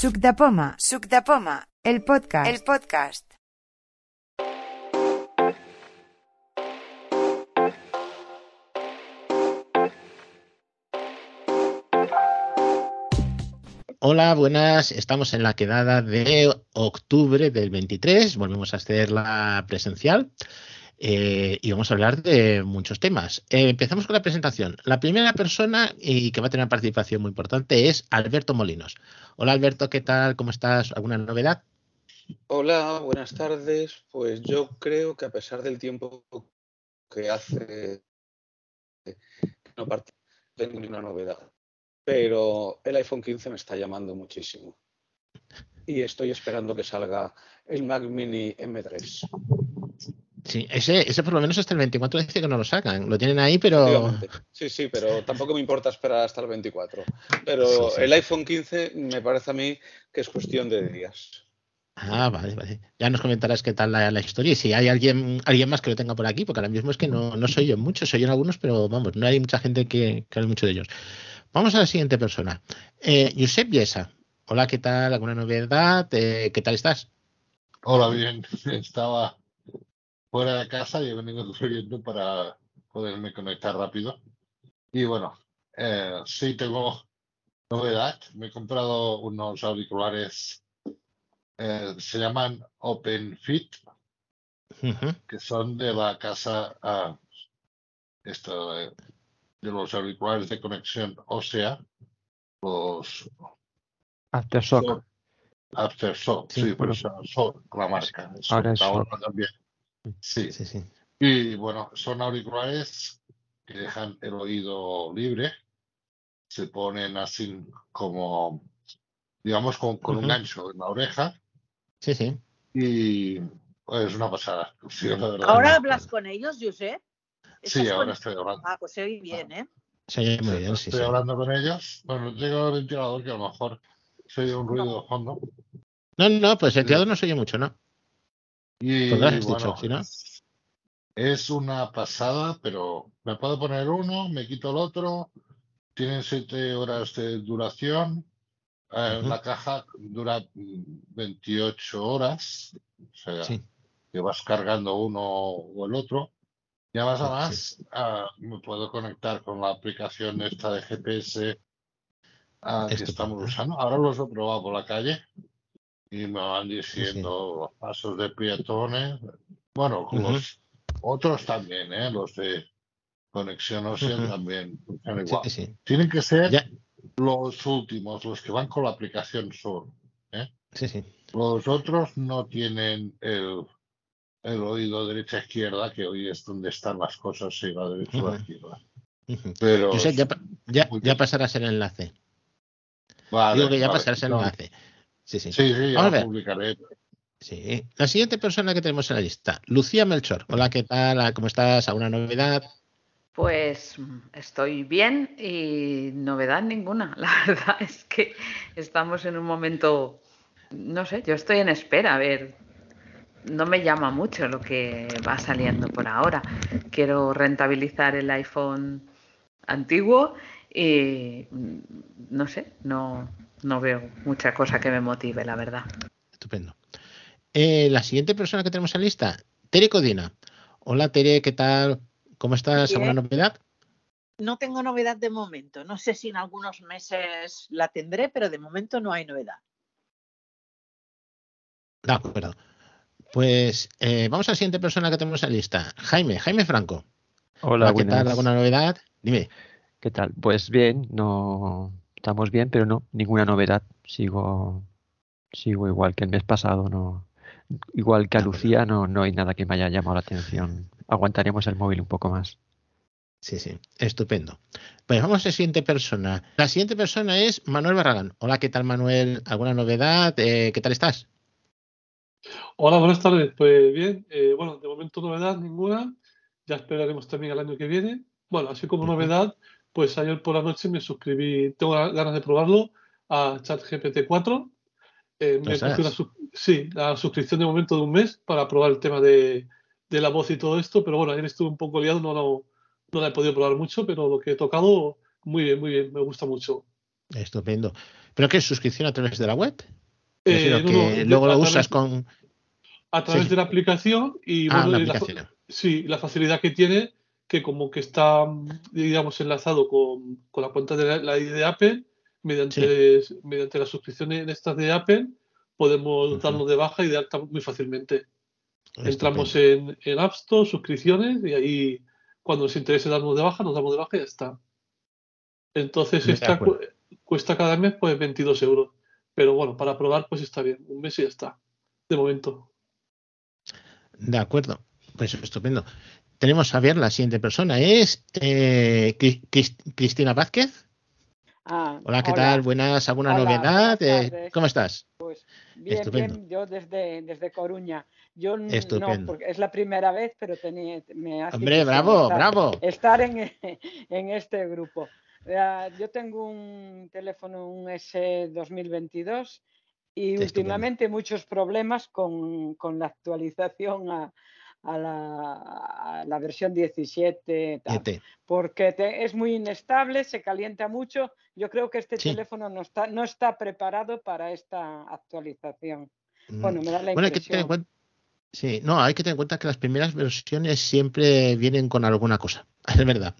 Suc de Poma, Suc de Poma, el podcast, el podcast. Hola, buenas. Estamos en la quedada de octubre del 23. Volvemos a hacer la presencial. Eh, y vamos a hablar de muchos temas. Eh, empezamos con la presentación. La primera persona y que va a tener participación muy importante es Alberto Molinos. Hola Alberto, ¿qué tal? ¿Cómo estás? ¿Alguna novedad? Hola, buenas tardes. Pues yo creo que a pesar del tiempo que hace no tengo ninguna novedad. Pero el iPhone 15 me está llamando muchísimo. Y estoy esperando que salga el Mac Mini M3. Sí, ese, ese por lo menos hasta el 24 dice que no lo sacan. Lo tienen ahí, pero. Sí, sí, pero tampoco me importa esperar hasta el 24. Pero el iPhone 15 me parece a mí que es cuestión de días. Ah, vale, vale. Ya nos comentarás qué tal la, historia y si hay alguien, alguien más que lo tenga por aquí, porque ahora mismo es que no, no soy yo mucho, soy yo en algunos, pero vamos, no hay mucha gente que, que hable mucho de ellos. Vamos a la siguiente persona. Eh, Josep Yesa. Hola, ¿qué tal? ¿Alguna novedad? Eh, ¿Qué tal estás? Hola, bien. Estaba fuera de casa y he venido corriendo para poderme conectar rápido. Y bueno, eh, sí tengo novedad. Me he comprado unos auriculares, eh, se llaman OpenFit, que son de la casa uh, esto, de, los auriculares de conexión ósea, los Aftershock. Aftershock, sí, sí pues son la marca. Ahora es también. Sí. sí, sí. Y bueno, son auriculares que dejan el oído libre, se ponen así como, digamos, con, con un gancho en la oreja. Sí, sí. Y pues, es una pasada. ¿Ahora hablas con ellos, José? Sí, ahora estoy hablando. Ah, pues se oye bien, ¿eh? Se oye muy bien, sí. Estoy hablando con ellos. Bueno, tengo el ventilador que a lo mejor se oye un ruido de fondo. No, no, pues el ventilador no se oye mucho, ¿no? Y, bueno, Es una pasada, pero me puedo poner uno, me quito el otro. Tienen siete horas de duración. Eh, la caja dura 28 horas. O sea, que vas cargando uno o el otro. Y además, además ah, me puedo conectar con la aplicación esta de GPS ah, que estamos usando. Ahora los he probado por la calle y me van diciendo los pasos de peatones. Bueno, los otros también, ¿eh? los de conexión ósea también igual. Tienen que ser los últimos, los que van con la aplicación solo. ¿eh? Los otros no tienen el, el oído derecha-izquierda, que hoy es donde están las cosas, si va derecha o izquierda. Pero ya, ya, ya pasarás el enlace. Digo que ya pasarás el enlace. Sí, sí. Sí, sí, ya lo publicaré. Sí. La siguiente persona que tenemos en la lista, Lucía Melchor. Hola, ¿qué tal? ¿Cómo estás? ¿Alguna novedad? Pues estoy bien y novedad ninguna. La verdad es que estamos en un momento, no sé, yo estoy en espera, a ver, no me llama mucho lo que va saliendo por ahora. Quiero rentabilizar el iPhone antiguo y no sé, no, no veo mucha cosa que me motive, la verdad. Estupendo. Eh, la siguiente persona que tenemos en lista, Tere Codina. Hola Tere, ¿qué tal? ¿Cómo estás? ¿Alguna novedad? No tengo novedad de momento. No sé si en algunos meses la tendré, pero de momento no hay novedad. De acuerdo. Pues eh, vamos a la siguiente persona que tenemos en lista. Jaime, Jaime Franco. Hola, ¿qué tal? ¿Alguna novedad? Dime. ¿Qué tal? Pues bien, no, estamos bien, pero no, ninguna novedad. Sigo, sigo igual que el mes pasado, no, igual que a Lucía, no, no hay nada que me haya llamado la atención. Aguantaremos el móvil un poco más. Sí, sí, estupendo. Pues vamos a la siguiente persona. La siguiente persona es Manuel Barragán. Hola, ¿qué tal Manuel? ¿Alguna novedad? Eh, ¿Qué tal estás? Hola, buenas tardes. Pues bien, eh, bueno, de momento novedad ninguna. Ya esperaremos también el año que viene. Bueno, así como novedad, pues ayer por la noche me suscribí, tengo ganas de probarlo, a ChatGPT 4. Eh, me sí, la suscripción de momento de un mes para probar el tema de, la voz y todo esto, pero bueno, ayer estuve un poco liado, no, no, no la he podido probar mucho, pero lo que he tocado, muy bien, muy bien, me gusta mucho. Estupendo. ¿Pero qué es suscripción a través de la web? Eh, que luego lo usas con. A través de la aplicación y ah, bueno, la La, sí, la facilidad que tiene, que como que está, digamos, enlazado con, con la cuenta de la, ID de Apple, mediante, mediante la suscripción en estas de Apple, podemos darnos de baja y de alta muy fácilmente. Entramos en, en App Store, suscripciones, y ahí cuando nos interese darnos de baja, nos damos de baja y ya está. Entonces, esta cuesta cada mes pues 22 euros. Pero bueno, para probar pues está bien. Un mes y ya está. De momento. De acuerdo. Pues estupendo. Tenemos a ver la siguiente persona. Es eh, Cristina Vázquez. Ah, hola, ¿qué tal? Buenas, ¿alguna novedad? Eh, ¿Cómo estás? Pues bien, bien, yo desde, desde Coruña. Yo no, porque es la primera vez, pero tenía, me ha Hombre, bravo, bravo. Estar en, en este grupo. Yo tengo un teléfono, un S2022, y últimamente muchos problemas con, con la actualización a, a, la, la, versión 17, porque es muy inestable, se calienta mucho. Yo creo que este teléfono no está, no está preparado para esta actualización. Mm. Bueno, me da la impresión. Sí, no, hay que tener en cuenta que las primeras versiones siempre vienen con alguna cosa, es verdad.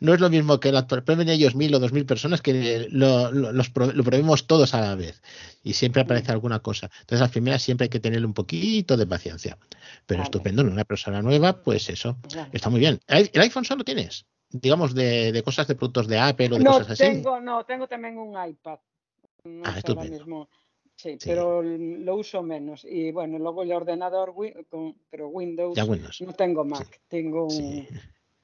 No es lo mismo que la prueben ellos mil o dos mil personas que lo, los, lo probemos todos a la vez y siempre aparece alguna cosa. Entonces las primeras siempre hay que tener un poquito de paciencia. Pero estupendo, en una persona nueva, pues eso, está muy bien. ¿El, iPhone solo tienes? Digamos, de, cosas de productos de Apple o de cosas así. Tengo, no, tengo también un iPad. ah, estupendo. Mismo Sí, pero lo uso menos. Y bueno, luego el ordenador, pero Windows, no tengo Mac, tengo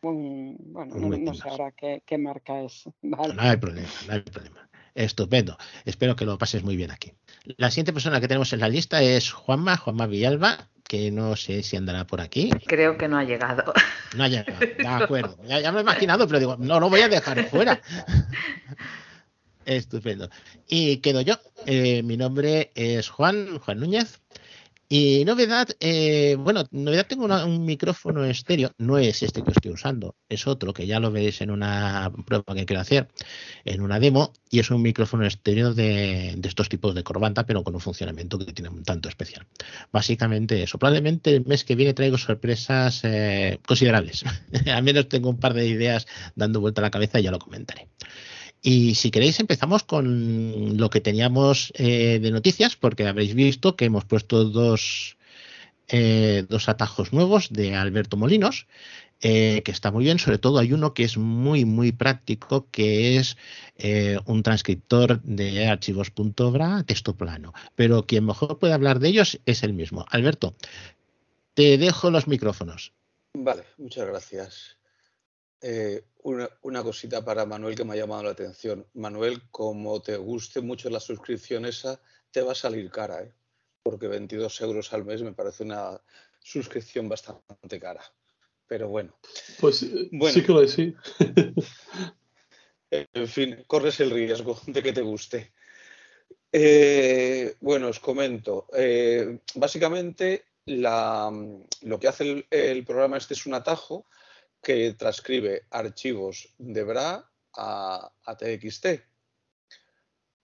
un, bueno, no, sé ahora qué, marca es. No hay problema, no hay problema. Estupendo. Espero que lo pases muy bien aquí. La siguiente persona que tenemos en la lista es Juanma, Juanma Villalba, que no sé si andará por aquí. Creo que no ha llegado. No ha llegado, de acuerdo. Ya, ya me he imaginado, pero digo, no lo voy a dejar fuera. Estupendo. Y quedo yo. Eh, mi nombre es Juan, Juan Núñez. Y novedad, eh, bueno, novedad tengo un micrófono estéreo, no es este que estoy usando, es otro que ya lo veréis en una prueba que quiero hacer, en una demo, y es un micrófono estéreo de, estos tipos de corbata, pero con un funcionamiento que tiene un tanto especial. Básicamente eso, probablemente el mes que viene traigo sorpresas eh, considerables, al menos tengo un par de ideas dando vuelta a la cabeza y ya lo comentaré. Y si queréis empezamos con lo que teníamos eh, de noticias, porque habréis visto que hemos puesto dos, eh, dos atajos nuevos de Alberto Molinos, eh, que está muy bien. Sobre todo hay uno que es muy, muy práctico, que es un transcriptor de archivos.bra texto plano. Pero quien mejor puede hablar de ellos es el mismo. Alberto, te dejo los micrófonos. Vale, muchas gracias. Eh, una, cosita para Manuel que me ha llamado la atención. Manuel, como te guste mucho la suscripción esa, te va a salir cara, ¿eh? porque 22 euros al mes me parece una suscripción bastante cara. Pero bueno. Pues eh, sí que lo es, sí. en fin, corres el riesgo de que te guste. Eh, bueno, os comento. básicamente, lo que hace el programa este es un atajo que transcribe archivos de BRA a, TXT.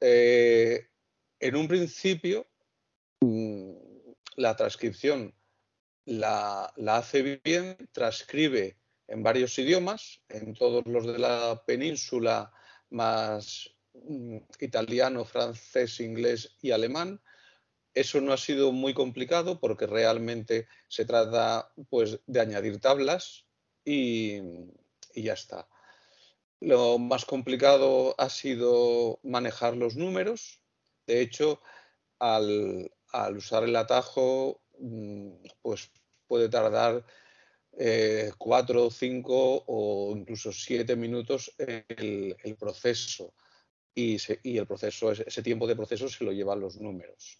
Eh, en un principio, mm, la transcripción la, hace bien, transcribe en varios idiomas, en todos los de la península, más mm, italiano, francés, inglés y alemán. Eso no ha sido muy complicado porque realmente se trata pues, de añadir tablas y, ya está. Lo más complicado ha sido manejar los números. De hecho, al, usar el atajo, mm, pues puede tardar eh, cuatro, cinco o incluso siete minutos el, proceso. Y, el proceso, ese tiempo de proceso se lo llevan los números.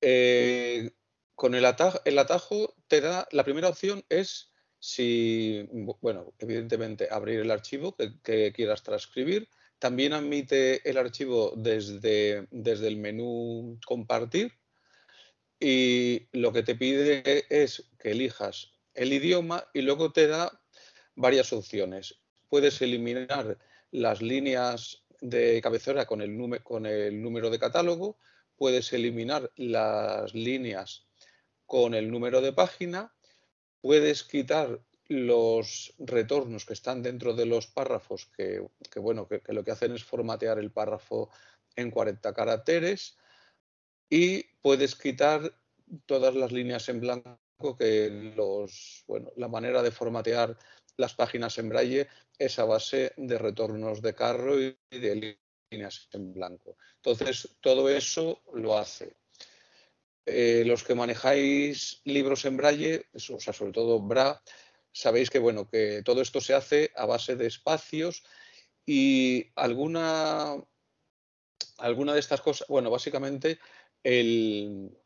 Eh, con el atajo, el atajo te da, la primera opción es si, bueno, evidentemente abrir el archivo que, quieras transcribir. También admite el archivo desde, desde el menú compartir y lo que te pide es que elijas el idioma y luego te da varias opciones. Puedes eliminar las líneas de cabecera con el, con el número de catálogo, puedes eliminar las líneas con el número de página, puedes quitar los retornos que están dentro de los párrafos, que, bueno, que, lo que hacen es formatear el párrafo en 40 caracteres, y puedes quitar todas las líneas en blanco que los, bueno, la manera de formatear las páginas en braille es a base de retornos de carro y de líneas en blanco. Entonces, todo eso lo hace. Eh, los que manejáis libros en braille, o sea, sobre todo BRA, sabéis que, bueno, que todo esto se hace a base de espacios y alguna, alguna de estas cosas, bueno, básicamente el,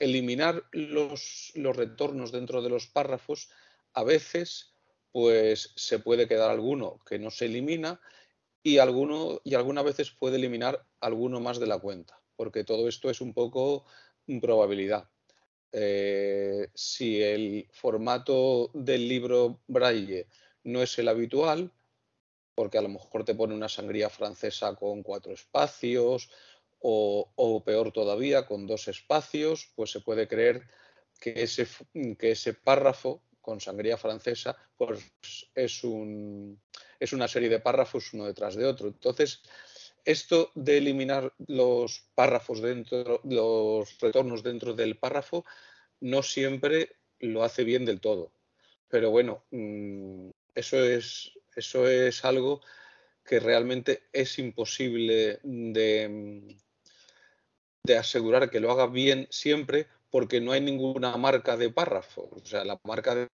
eliminar los, los retornos dentro de los párrafos, a veces pues se puede quedar alguno que no se elimina y, alguno, y algunas veces puede eliminar alguno más de la cuenta, porque todo esto es un poco probabilidad. Eh, si el formato del libro braille no es el habitual, porque a lo mejor te pone una sangría francesa con cuatro espacios o, peor todavía, con dos espacios, pues se puede creer que ese, párrafo con sangría francesa pues es, es una serie de párrafos uno detrás de otro. Entonces, esto de eliminar los párrafos dentro, los retornos dentro del párrafo, no siempre lo hace bien del todo. Pero bueno, mm, eso es, algo que realmente es imposible de asegurar que lo haga bien siempre porque no hay ninguna marca de párrafo. O sea, la marca de,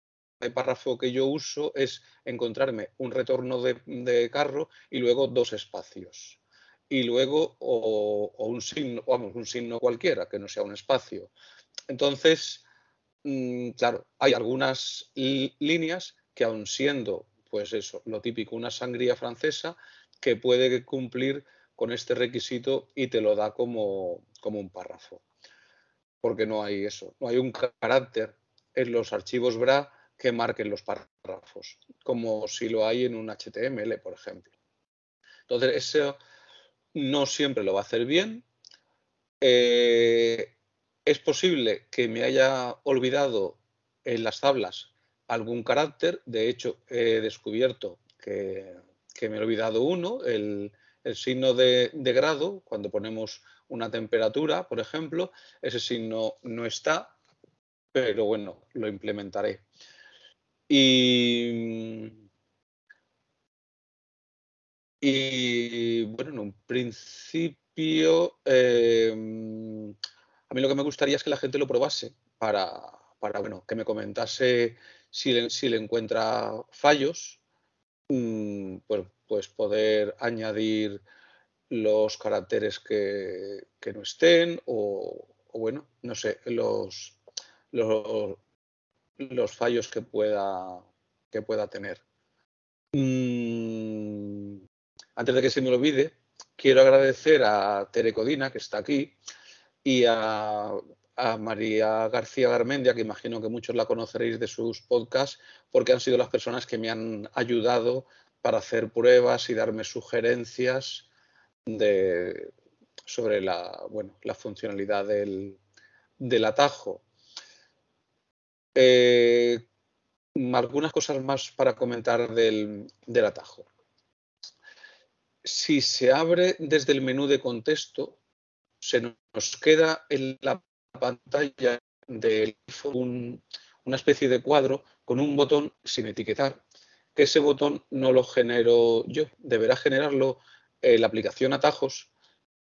párrafo que yo uso es encontrarme un retorno de, carro y luego dos espacios. Y luego o, un signo, vamos, un signo cualquiera, que no sea un espacio. Entonces, mm, claro, hay algunas líneas que aun siendo, pues eso, lo típico, una sangría francesa, que puede cumplir con este requisito y te lo da como, como un párrafo. Porque no hay eso, no hay un carácter en los archivos BRA que marquen los párrafos, como si lo hay en un HTML, por ejemplo. Entonces, eso no siempre lo va a hacer bien. Eh, es posible que me haya olvidado en las tablas algún carácter. De hecho, he descubierto que, que me he olvidado uno, el, el signo de, grado, cuando ponemos una temperatura, por ejemplo, ese signo no está, pero bueno, lo implementaré. Y, bueno, en un principio, eh, a mí lo que me gustaría es que la gente lo probase para, bueno, que me comentase si le, encuentra fallos, pues pues poder añadir los caracteres que, no estén o, bueno, no sé, los, los, fallos que pueda, que pueda tener. Mm, antes de que se me olvide, quiero agradecer a Tere Codina, que está aquí, y a, María García Garmendia, que imagino que muchos la conoceréis de sus podcasts, porque han sido las personas que me han ayudado para hacer pruebas y darme sugerencias sobre la, bueno, la funcionalidad del, atajo. Eh, algunas cosas más para comentar del, atajo. Si se abre desde el menú de contexto, se nos queda en la pantalla del iPhone una especie de cuadro con un botón sin etiquetar que ese botón no lo genero yo, deberá generarlo eh, la aplicación atajos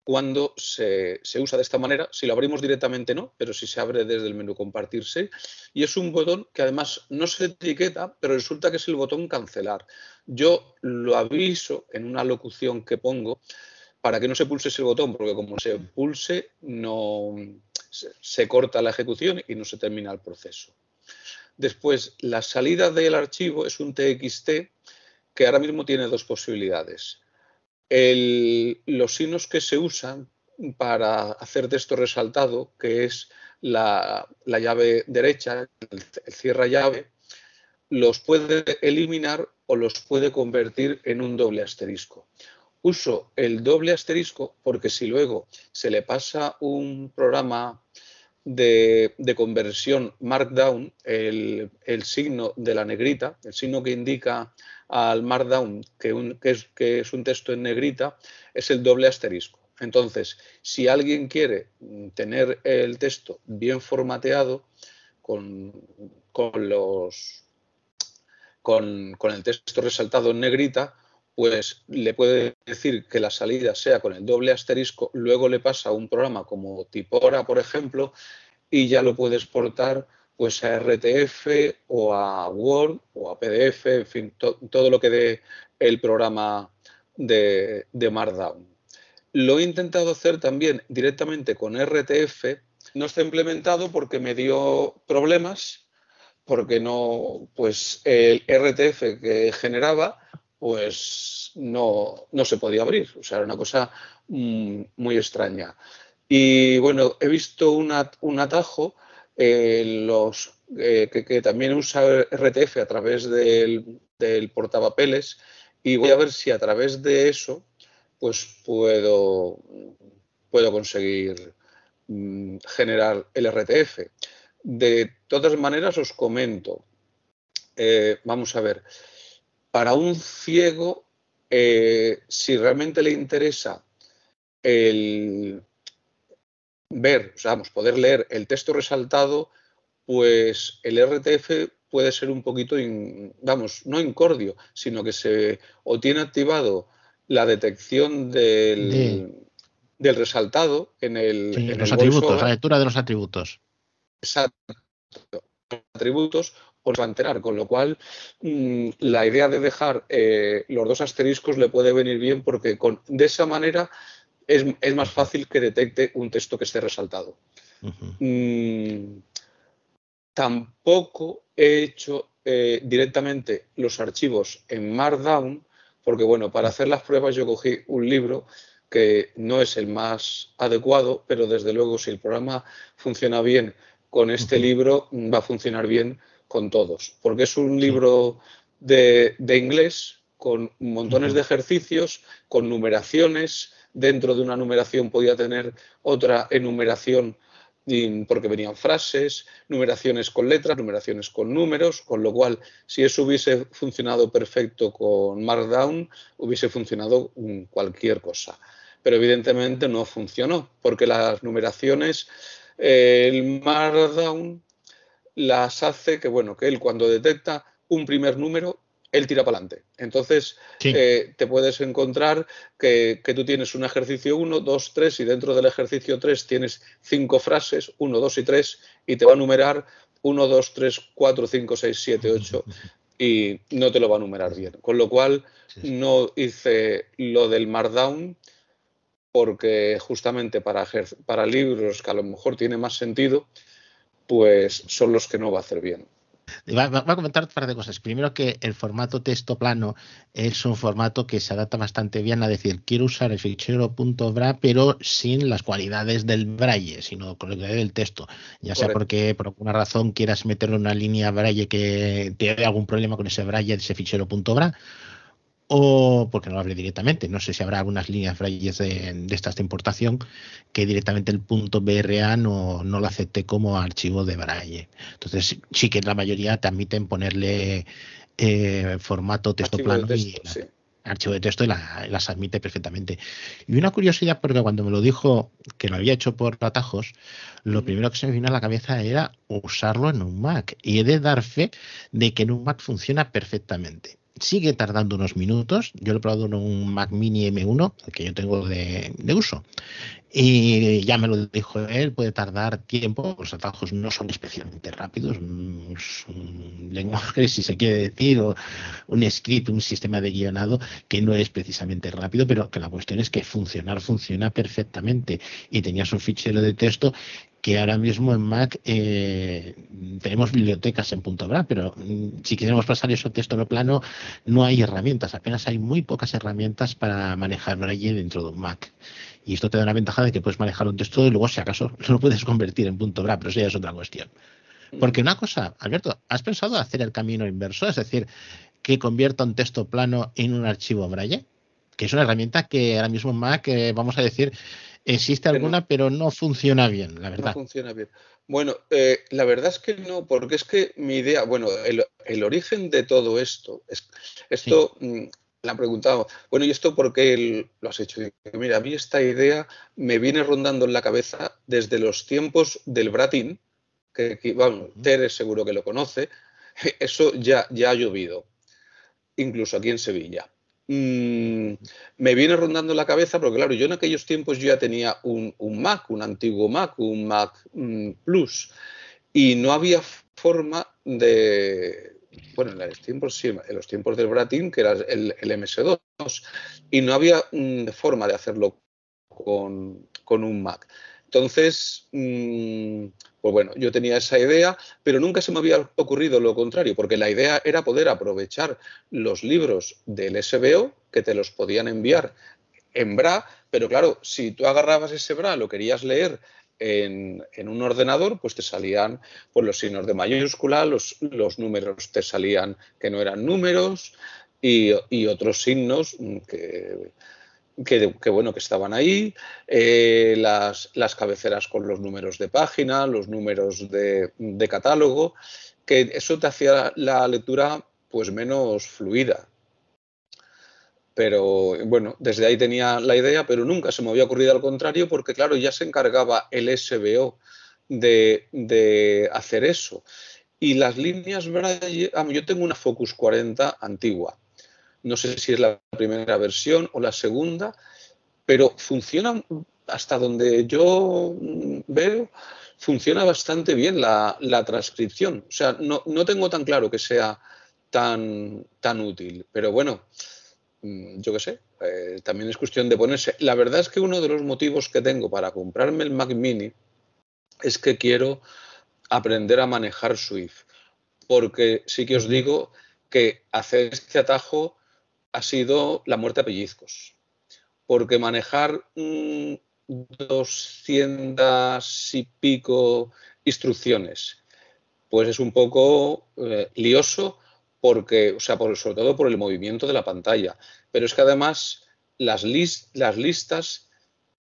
cuando se, usa de esta manera. Si lo abrimos directamente no, pero si se abre desde el menú compartirse. Y es un botón que además no se etiqueta, pero resulta que es el botón cancelar. Yo lo aviso en una locución que pongo para que no se pulse ese botón, porque como se pulse no se corta la ejecución y no se termina el proceso. Después, la salida del archivo es un TXT que ahora mismo tiene dos posibilidades. Los signos que se usan para hacer texto resaltado, que es la, llave derecha, el, cierra llave, los puede eliminar o los puede convertir en un doble asterisco. uso el doble asterisco porque si luego se le pasa un programa de, conversión Markdown, el, signo de la negrita, el signo que indica al Markdown que, es, que es un texto en negrita, es el doble asterisco. Entonces, si alguien quiere tener el texto bien formateado con, los, con, el texto resaltado en negrita, pues le puede decir que la salida sea con el doble asterisco, luego le pasa a un programa como Tipora, por ejemplo, y ya lo puede exportar pues a RTF o a Word o a PDF, en fin, todo lo que dé el programa de, de Markdown. Lo he intentado hacer también directamente con RTF. No está implementado porque me dio problemas, porque no, pues el RTF que generaba, pues no, no se podía abrir. O sea, era una cosa mm, muy extraña. Y bueno, he visto un atajo eh, los, eh, que, también usa RTF a través del, del portapapeles y voy a ver si a través de eso pues puedo, puedo conseguir mm, generar el RTF. De todas maneras, os comento, eh, vamos a ver, para un ciego, si realmente le interesa el ver, o sea, vamos, poder leer el texto resaltado, pues el RTF puede ser un poquito, vamos, no incordio, sino que se o tiene activado la detección del, del resaltado en el. los atributos, la lectura de los atributos. Exacto. Atributos os va a enterar, con lo cual mm, la idea de dejar eh, los dos asteriscos le puede venir bien porque con, de esa manera es, más fácil que detecte un texto que esté resaltado. Mm, tampoco he hecho eh, directamente los archivos en Markdown porque bueno, para hacer las pruebas yo cogí un libro que no es el más adecuado, pero desde luego si el programa funciona bien con este libro, va a funcionar bien con todos, porque es un libro de, inglés con montones de ejercicios, con numeraciones, dentro de una numeración podía tener otra enumeración porque venían frases, numeraciones con letras, numeraciones con números, con lo cual si eso hubiese funcionado perfecto con Markdown, hubiese funcionado cualquier cosa. Pero evidentemente no funcionó, porque las numeraciones, el Markdown las hace que, bueno, que él cuando detecta un primer número él tira para adelante. Entonces, eh, te puedes encontrar que, tú tienes un ejercicio 1, 2, 3 y dentro del ejercicio 3 tienes cinco frases, 1, 2 y 3, y te va a numerar 1, 2, 3, 4, 5, 6, 7, 8 y no te lo va a numerar bien. Con lo cual, no hice lo del Markdown porque justamente para, para libros que a lo mejor tiene más sentido, pues son los que no va a hacer bien. Va, a comentar un par de cosas. Primero que el formato texto plano es un formato que se adapta bastante bien a decir, quiero usar el fichero .bra, pero sin las cualidades del braille, sino con el del texto. Ya sea porque por alguna razón quieras meterle una línea braille que te dé algún problema con ese braille de ese fichero .bra o porque no lo hable directamente. No sé si habrá algunas líneas de, estas de importación que directamente el punto BRA no, no lo acepte como archivo de braille. Entonces sí que la mayoría te admiten ponerle eh, formato texto plano y archivo de texto y las admite perfectamente. Y una curiosidad, porque cuando me lo dijo que lo había hecho por atajos, lo primero que se me vino a la cabeza era usarlo en un Mac. Y he de dar fe de que en un Mac funciona perfectamente sigue tardando unos minutos. Yo lo he probado en un Mac Mini M1, que yo tengo de, uso. Y ya me lo dijo él, puede tardar tiempo. Los atajos no son especialmente rápidos. Un, lenguaje, si se quiere decir, o un script, un sistema de guionado que no es precisamente rápido, pero que la cuestión es que funcionar funciona perfectamente. Y tenías un fichero de texto que ahora mismo en Mac eh, tenemos bibliotecas en punto .bra, pero mm, si queremos pasar eso texto no plano, no hay herramientas, apenas hay muy pocas herramientas para manejar Braille dentro de un Mac. Y esto te da una ventaja de que puedes manejar un texto y luego, si acaso, lo puedes convertir en punto .bra, pero eso ya es otra cuestión. Porque una cosa, Alberto, ¿has pensado hacer el camino inverso? Es decir, que convierta un texto plano en un archivo Braille? que es una herramienta que ahora mismo Mac, eh, vamos a decir, existe alguna, pero no funciona bien, la verdad. No funciona bien. Bueno, eh, la verdad es que no, porque es que mi idea, bueno, el, origen de todo esto, es, esto mm, la han preguntado, bueno, ¿y esto por qué lo has hecho? mira, a mí esta idea me viene rondando en la cabeza desde los tiempos del Bratin, que, bueno, Teres seguro que lo conoce, eso ya, ya ha llovido, incluso aquí en Sevilla. Mm, me viene rondando la cabeza porque, claro, yo en aquellos tiempos yo ya tenía un, Mac, un antiguo Mac, un Mac mm, Plus, y no había forma de, bueno, en los tiempos, sí, los tiempos del Bratin, que era el, MS2, y no había mm, forma de hacerlo con, con, un Mac. Entonces, pues bueno, yo tenía esa idea, pero nunca se me había ocurrido lo contrario, porque la idea era poder aprovechar los libros del SBO que te los podían enviar en BRA, pero claro, si tú agarrabas ese BRA, lo querías leer en, un ordenador, pues te salían pues, los signos de mayúscula, los, los números te salían que no eran números y, y otros signos que que, bueno, que estaban ahí, eh, las, las, cabeceras con los números de página, los números de, catálogo, que eso te hacía la lectura pues menos fluida. Pero bueno, desde ahí tenía la idea, pero nunca se me había ocurrido al contrario, porque claro, ya se encargaba el SBO de, de hacer eso. Y las líneas Braille, yo tengo una Focus 40 antigua no sé si es la primera versión o la segunda, pero funciona hasta donde yo veo, funciona bastante bien la, transcripción. O sea, no, tengo tan claro que sea tan, tan útil, pero bueno, mm, yo qué sé, eh, también es cuestión de ponerse. La verdad es que uno de los motivos que tengo para comprarme el Mac Mini es que quiero aprender a manejar Swift, porque sí que os digo que hacer este atajo ha sido la muerte a pellizcos. Porque manejar 200 y pico instrucciones, pues es un poco eh, lioso porque, o sea, por, sobre todo por el movimiento de la pantalla. Pero es que además las, las listas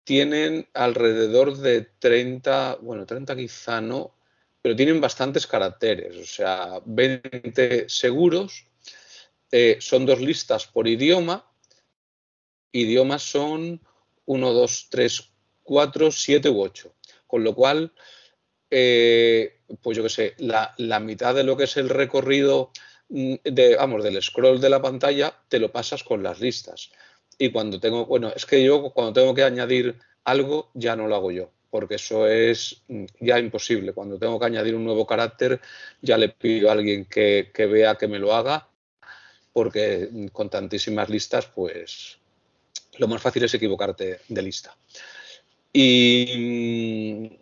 tienen alrededor de 30, bueno, 30 quizá no, pero tienen bastantes caracteres, o sea, 20 seguros eh, son dos listas por idioma. Idiomas son 1, 2, 3, 4, 7 u 8. Con lo cual, eh, pues yo qué sé, la, mitad de lo que es el recorrido mm, de, vamos, del scroll de la pantalla, te lo pasas con las listas. Y cuando tengo, bueno, es que yo cuando tengo que añadir algo, ya no lo hago yo, porque eso es mm, ya imposible. Cuando tengo que añadir un nuevo carácter, ya le pido a alguien que, que vea que me lo haga porque con tantísimas listas, pues lo más fácil es equivocarte de lista. Y,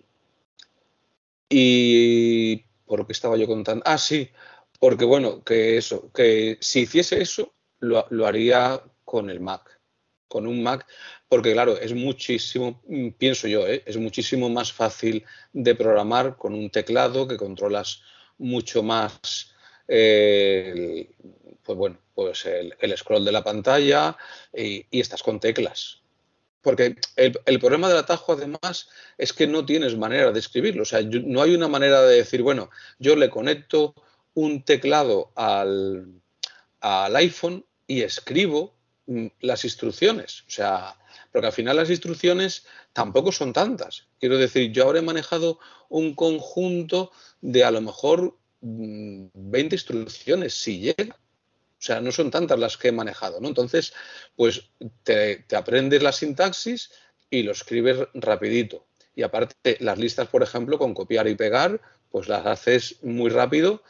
y por que estaba yo contando, ah, sí, porque bueno, que eso, que si hiciese eso, lo, lo haría con el Mac, con un Mac, porque claro, es muchísimo, pienso yo, ¿eh? es muchísimo más fácil de programar con un teclado que controlas mucho más eh, pues bueno, pues el, scroll de la pantalla y, estás con teclas. Porque el, problema del atajo, además, es que no tienes manera de escribirlo. O sea, no hay una manera de decir, bueno, yo le conecto un teclado al, al iPhone y escribo mm, las instrucciones. O sea, porque al final las instrucciones tampoco son tantas. Quiero decir, yo habré manejado un conjunto de a lo mejor 20 mm, instrucciones, si llega. O sea, no son tantas las que he manejado, ¿no? Entonces, pues te, aprendes la sintaxis y lo escribes rapidito. Y aparte, las listas, por ejemplo, con copiar y pegar, pues las haces muy rápido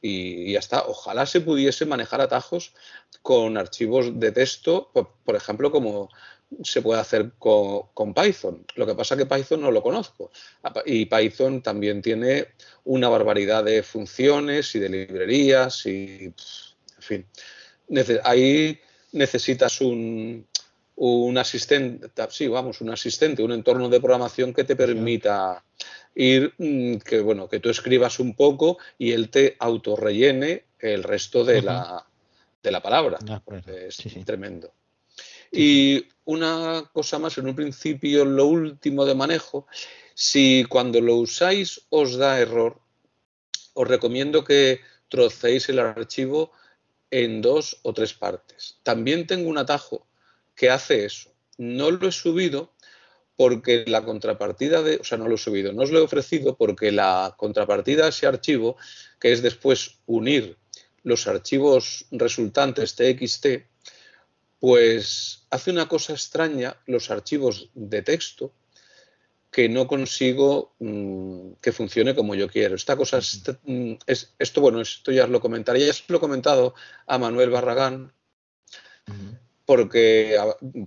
y, ya está. Ojalá se pudiese manejar atajos con archivos de texto, por, ejemplo, como se puede hacer con, Python. Lo que pasa es que Python no lo conozco. Y Python también tiene una barbaridad de funciones y de librerías y en fin, ahí necesitas un, un asistente, sí, vamos, un asistente, un entorno de programación que te permita ir, mm, que bueno, que tú escribas un poco y él te autorrellene el resto de, la, de la palabra. es tremendo. Y una cosa más, en un principio, lo último de manejo, si cuando lo usáis os da error, os recomiendo que trocéis el archivo en dos o tres partes. También tengo un atajo que hace eso. No lo he subido porque la contrapartida de, o sea, no lo he subido, no os lo he ofrecido porque la contrapartida de ese archivo, que es después unir los archivos resultantes TXT, pues hace una cosa extraña los archivos de texto que no consigo mm, que funcione como yo quiero. Esta cosa mm, es, esto, bueno, esto ya os lo comentaré, ya os lo he comentado a Manuel Barragán, porque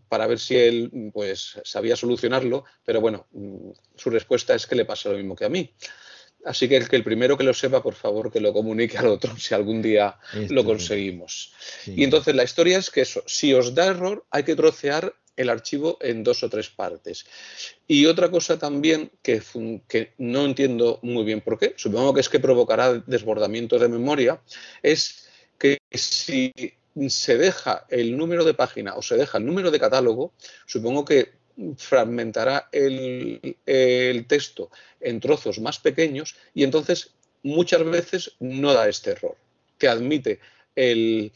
para ver si él pues sabía solucionarlo, pero bueno, mm, su respuesta es que le pasa lo mismo que a mí. Así que el, que el primero que lo sepa, por favor, que lo comunique al otro si algún día lo conseguimos. Y entonces la historia es que eso, si os da error, hay que trocear el archivo en dos o tres partes. Y otra cosa también que, no entiendo muy bien por qué, supongo que es que provocará desbordamiento de memoria, es que si se deja el número de página o se deja el número de catálogo, supongo que fragmentará el, el texto en trozos más pequeños y entonces muchas veces no da este error, que admite el,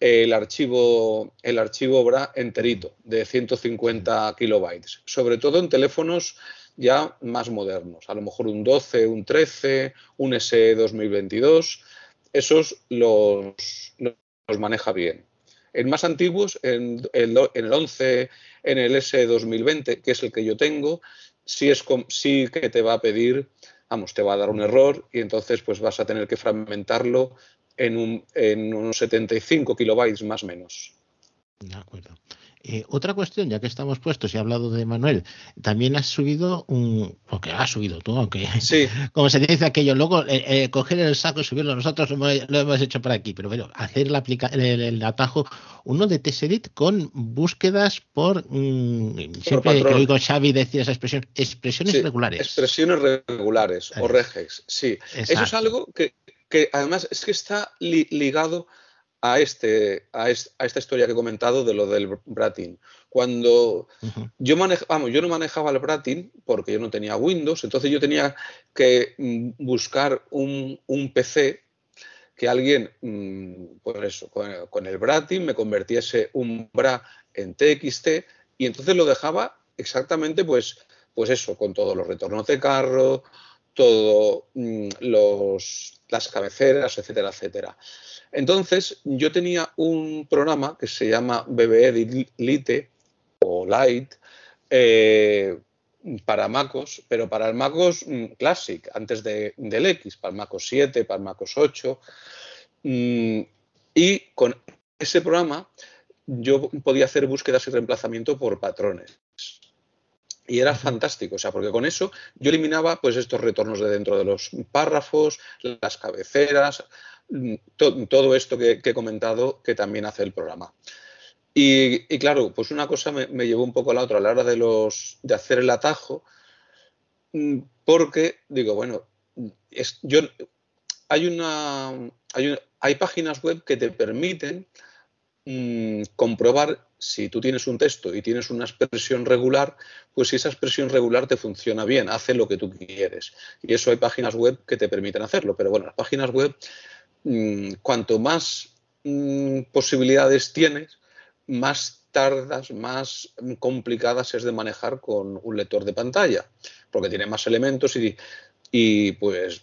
el archivo, el archivo BRA enterito de 150 kilobytes, sobre todo en teléfonos ya más modernos, a lo mejor un 12, un 13, un S 2022, esos los, los maneja bien. En más antiguos, en el, en el 11, en el S 2020, que es el que yo tengo, sí, es, sí que te va a pedir, vamos, te va a dar un error y entonces pues vas a tener que fragmentarlo en, un, en unos 75 kilobytes más o menos. De acuerdo. Eh, otra cuestión, ya que estamos puestos y he hablado de Manuel, también has subido un, porque has subido tú, aunque sí. como se dice aquello, luego eh, eh, coger el saco y subirlo nosotros lo, hemos hecho por aquí, pero bueno, hacer la aplica el, atajo, uno de Tessedit con búsquedas por, mm, siempre que oigo Xavi decir esa expresión, expresiones regulares. Expresiones regulares o regex, sí. Eso es algo que, que además es que está ligado a, este, a, esta historia que he comentado de lo del Bratin. Cuando yo, vamos, yo no manejaba el Bratin porque yo no tenía Windows, entonces yo tenía que mm, buscar un, PC que alguien, mm, por eso, con, el Bratin me convirtiese un Bra en TXT y entonces lo dejaba exactamente pues, pues eso, con todos los retornos de carro, todo mm, los, las cabeceras, etcétera, etcétera. Entonces, yo tenía un programa que se llama BBE Lite o Lite eh, para MacOS, pero para el MacOS mm, Classic, antes de, del X, para el MacOS 7, para el MacOS 8. Mm, y con ese programa yo podía hacer búsquedas y reemplazamiento por patrones y era fantástico, o sea, porque con eso yo eliminaba pues estos retornos de dentro de los párrafos, las cabeceras, mm, todo esto que, he comentado que también hace el programa. Y, claro, pues una cosa me, llevó un poco a la otra a la hora de, los, de hacer el atajo, mm, porque digo, bueno, es, yo, hay, una, hay, hay páginas web que te permiten Mm, comprobar si tú tienes un texto y tienes una expresión regular, pues si esa expresión regular te funciona bien, hace lo que tú quieres. Y eso hay páginas web que te permiten hacerlo. Pero bueno, las páginas web, mm, cuanto más mm, posibilidades tienes, más tardas, más complicadas es de manejar con un lector de pantalla, porque tiene más elementos y, y pues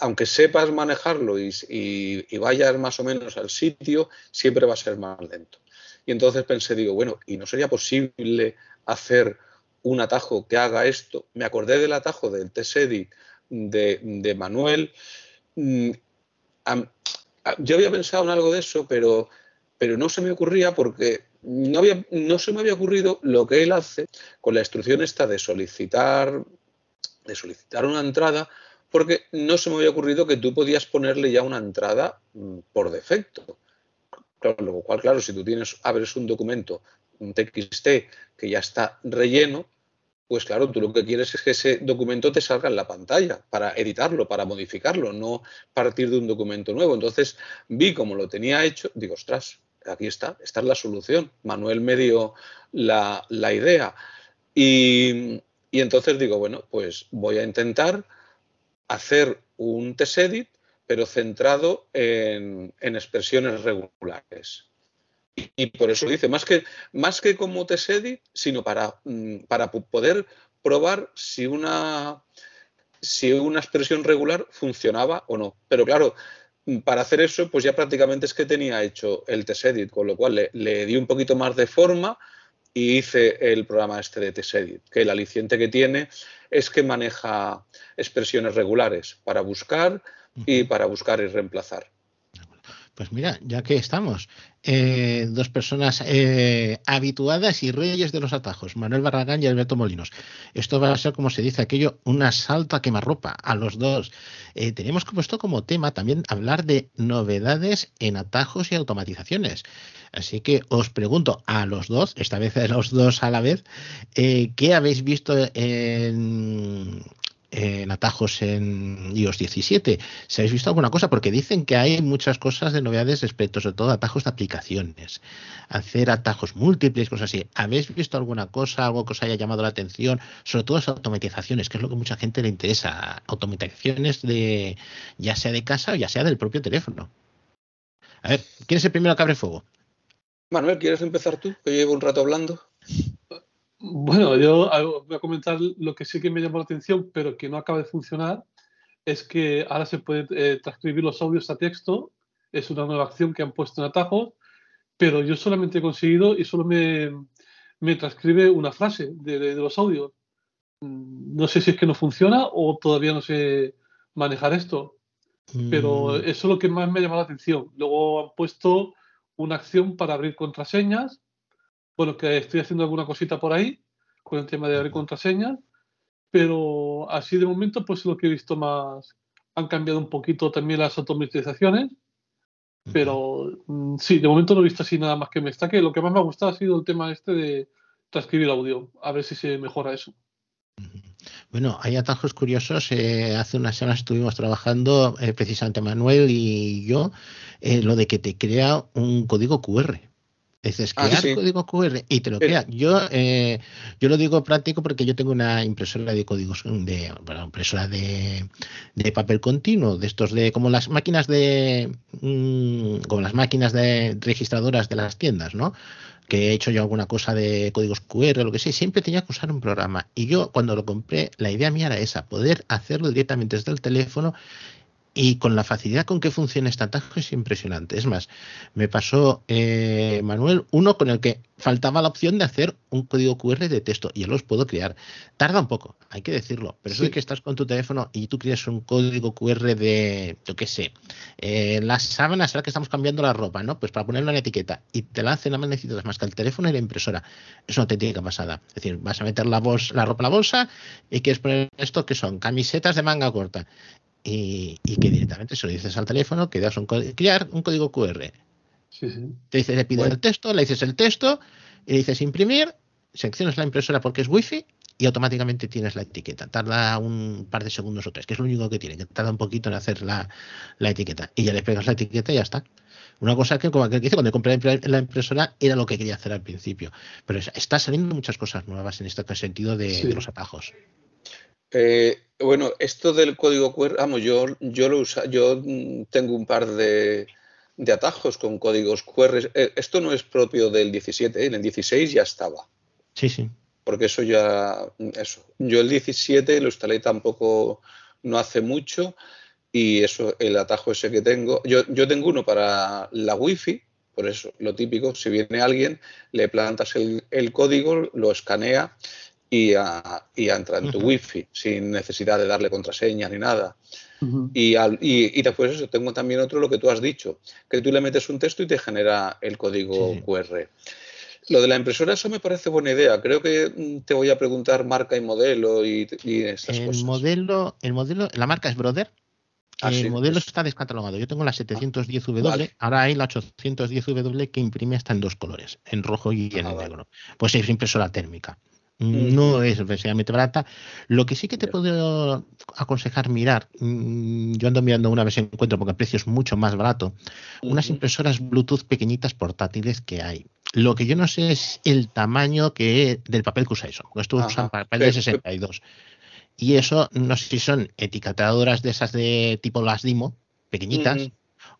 aunque sepas manejarlo y, vayas más o menos al sitio, siempre va a ser más lento. Y entonces pensé, digo, bueno, ¿y no sería posible hacer un atajo que haga esto? Me acordé del atajo del TSEDI de, de Manuel. Mm, yo había pensado en algo de eso, pero, no se me ocurría porque no, se me había ocurrido lo que él hace con la instrucción esta de solicitar una entrada porque no se me había ocurrido que tú podías ponerle ya una entrada mm, por defecto. Con lo cual, claro, si tú tienes, abres un documento, un TXT que ya está relleno, pues claro, tú lo que quieres es que ese documento te salga en la pantalla para editarlo, para modificarlo, no partir de un documento nuevo. Entonces vi cómo lo tenía hecho, digo, ostras, aquí está, esta es la solución. Manuel me dio la, idea. Y, entonces digo, bueno, pues voy a intentar hacer un test edit, pero centrado en, expresiones regulares. Y, por eso dice, más que, más que como test edit, sino para, mm, para poder probar si una, si una expresión regular funcionaba o no. Pero claro, para hacer eso, pues ya prácticamente es que tenía hecho el TestEdit, con lo cual le, di un poquito más de forma y hice el programa este de TestEdit, que el aliciente que tiene es que maneja expresiones regulares para buscar y para buscar y reemplazar. Pues mira, ya que estamos, eh, dos personas eh, habituadas y reyes de los atajos, Manuel Barragán y Alberto Molinos. Esto va a ser, como se dice aquello, un asalto a quemarropa a los dos. Eh, tenemos como esto como tema también hablar de novedades en atajos y automatizaciones. Así que os pregunto a los dos, esta vez a los dos a la vez, ¿qué habéis visto en, en atajos en iOS 17. Si habéis visto alguna cosa, porque dicen que hay muchas cosas de novedades respecto, sobre todo atajos de aplicaciones, hacer atajos múltiples, cosas así. ¿Habéis visto alguna cosa, algo que os haya llamado la atención? Sobre todo las automatizaciones, que es lo que mucha gente le interesa. Automatizaciones de ya sea de casa o ya sea del propio teléfono. A ver, ¿quién es el primero que abre fuego? Manuel, ¿quieres empezar tú? Que llevo un rato hablando. Bueno, yo voy a comentar lo que sí que me llamó la atención, pero que no acaba de funcionar, es que ahora se puede eh, transcribir los audios a texto. Es una nueva acción que han puesto en atajos, pero yo solamente he conseguido y solo me, me transcribe una frase de, los audios. Mm, no sé si es que no funciona o todavía no sé manejar esto, pero mm. eso es lo que más me ha llamado la atención. Luego han puesto una acción para abrir contraseñas bueno, que estoy haciendo alguna cosita por ahí con el tema de abrir contraseñas, pero así de momento, pues lo que he visto más, han cambiado un poquito también las automatizaciones, pero mm, sí, de momento no he visto así nada más que me destaque. Lo que más me ha gustado ha sido el tema este de transcribir audio, a ver si se mejora eso. Bueno, hay atajos curiosos. Eh, hace unas semanas estuvimos trabajando, eh, precisamente Manuel y yo, eh, lo de que te crea un código QR. Dices, ah, crear código QR y te lo crea. Yo, eh, yo lo digo práctico porque yo tengo una impresora de códigos, de, bueno, impresora de, de, papel continuo, de estos de, como las máquinas de, mm, como las máquinas de registradoras de las tiendas, ¿no? Que he hecho yo alguna cosa de códigos QR o lo que sea, siempre tenía que usar un programa. Y yo, cuando lo compré, la idea mía era esa, poder hacerlo directamente desde el teléfono y con la facilidad con que funciona este atajo es impresionante. Es más, me pasó eh, Manuel uno con el que faltaba la opción de hacer un código QR de texto y yo los puedo crear. Tarda un poco, hay que decirlo, pero eso de que estás con tu teléfono y tú creas un código QR de, yo qué sé, eh, las sábanas, ahora que estamos cambiando la ropa, ¿no? Pues para ponerlo en etiqueta y te la hacen, no necesitas más que el teléfono y la impresora. Es una auténtica pasada. Es decir, vas a meter la, la ropa en la bolsa y quieres poner esto que son camisetas de manga corta y, que directamente se lo dices al teléfono, que das un crear un código QR. Te dice, le pide el texto, le dices el texto, y dices imprimir, seleccionas la impresora porque es wifi y automáticamente tienes la etiqueta. Tarda un par de segundos o tres, que es lo único que tiene, que tarda un poquito en hacer la, etiqueta. Y ya le pegas la etiqueta y ya está. Una cosa que, como aquel que dice, cuando compré la impresora era lo que quería hacer al principio. Pero está saliendo muchas cosas nuevas en este sentido de los atajos. Eh, bueno, esto del código QR, vamos, yo, yo lo uso, yo mm, tengo un par de, atajos con códigos QR. Eh, esto no es propio del 17, en el 16 ya estaba. Sí, sí. Porque eso ya, eso. Yo el 17 lo instalé tampoco no hace mucho y eso, el atajo ese que tengo, yo, yo tengo uno para la Wi-Fi, por eso, lo típico, si viene alguien, le plantas el, el código, lo escanea y, a, y entra en tu wifi sin necesidad de darle contraseña ni nada. y, y, después eso, tengo también otro, lo que tú has dicho, que tú le metes un texto y te genera el código QR. Lo de la impresora, eso me parece buena idea. Creo que mm, te voy a preguntar marca y modelo y, estas el cosas. Modelo, el modelo, la marca es Brother. Ah, el modelo pues está descatalogado. Yo tengo la 710W, ahora hay la 810W que imprime hasta en dos colores, en rojo y en ah, negro. Pues es impresora térmica. No es especialmente barata. Lo que sí que te puedo aconsejar mirar, mm, yo ando mirando una vez encuentro porque el precio es mucho más barato, unas impresoras Bluetooth pequeñitas portátiles que hay. Lo que yo no sé es el tamaño que del papel que usa eso. Esto usan papel de 62. Y eso, no sé si son etiquetadoras de esas de tipo las Dimo, pequeñitas,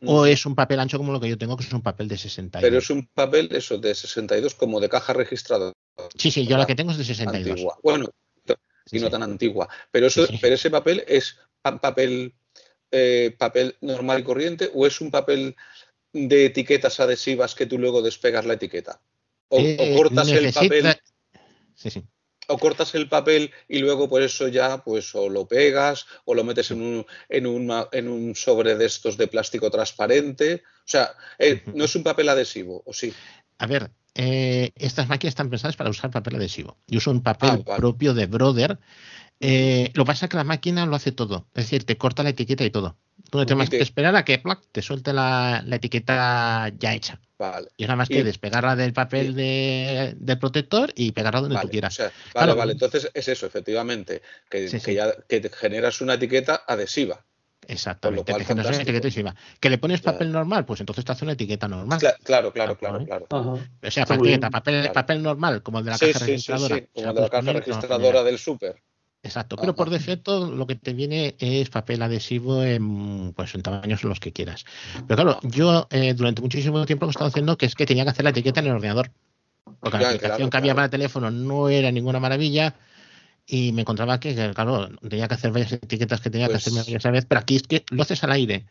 o es un papel ancho como lo que yo tengo, que es un papel de 62. Pero es un papel, eso, de 62, como de caja registrada. Sí, sí, yo la que tengo es de 62. Antigua. Bueno, y no tan antigua. Pero, eso, pero ese papel es papel, eh, papel normal y corriente o es un papel de etiquetas adhesivas que tú luego despegas la etiqueta. O, eh, cortas el papel. O cortas el papel y luego por eso ya pues o lo pegas o lo metes en un, en, en un sobre de estos de plástico transparente. O sea, eh, no es un papel adhesivo, ¿o sí? A ver, eh, estas máquinas están pensadas para usar papel adhesivo. Yo uso un papel ah, propio de Brother. Eh, lo que pasa es que la máquina lo hace todo. Es decir, te corta la etiqueta y todo. Tú no tienes que esperar a que te suelte la, etiqueta ya hecha. Y es nada más que despegarla del papel del protector y pegarla donde tú quieras. vale, vale. Entonces es eso, efectivamente. Que, ya que generas una etiqueta adhesiva. Exactamente, etiqueta. ¿Que le pones papel normal? Pues entonces te hace una etiqueta normal. Claro, claro, claro, claro. O sea, papel, papel normal, como el de la caja registradora. como el de la caja registradora del súper. Exacto, pero por defecto lo que te viene es papel adhesivo en, pues, en tamaños los que quieras. Pero claro, yo eh, durante muchísimo tiempo he estado haciendo que es que tenía que hacer la etiqueta en el ordenador. Porque la aplicación que había para el teléfono no era ninguna maravilla y me encontraba que, claro, tenía que hacer varias etiquetas que tenía que pues hacerme varias veces, pero aquí es que lo haces al aire.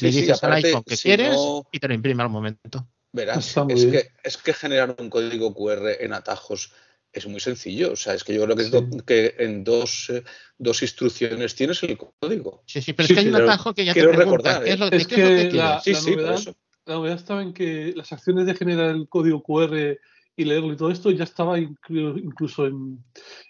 Le dices al iPhone que quieres y te lo imprime al momento. Verás, es que, es que generar un código QR en atajos es muy sencillo. O sea, es que yo creo que, que en dos, eh, dos, instrucciones tienes el código. Sí, sí, pero es que hay un atajo que ya quiero te recordar. ¿qué es, lo, que, la, sí, sí, novedad, la novedad estaba en que las acciones de generar el código QR y leerlo y todo esto ya estaba incluso en,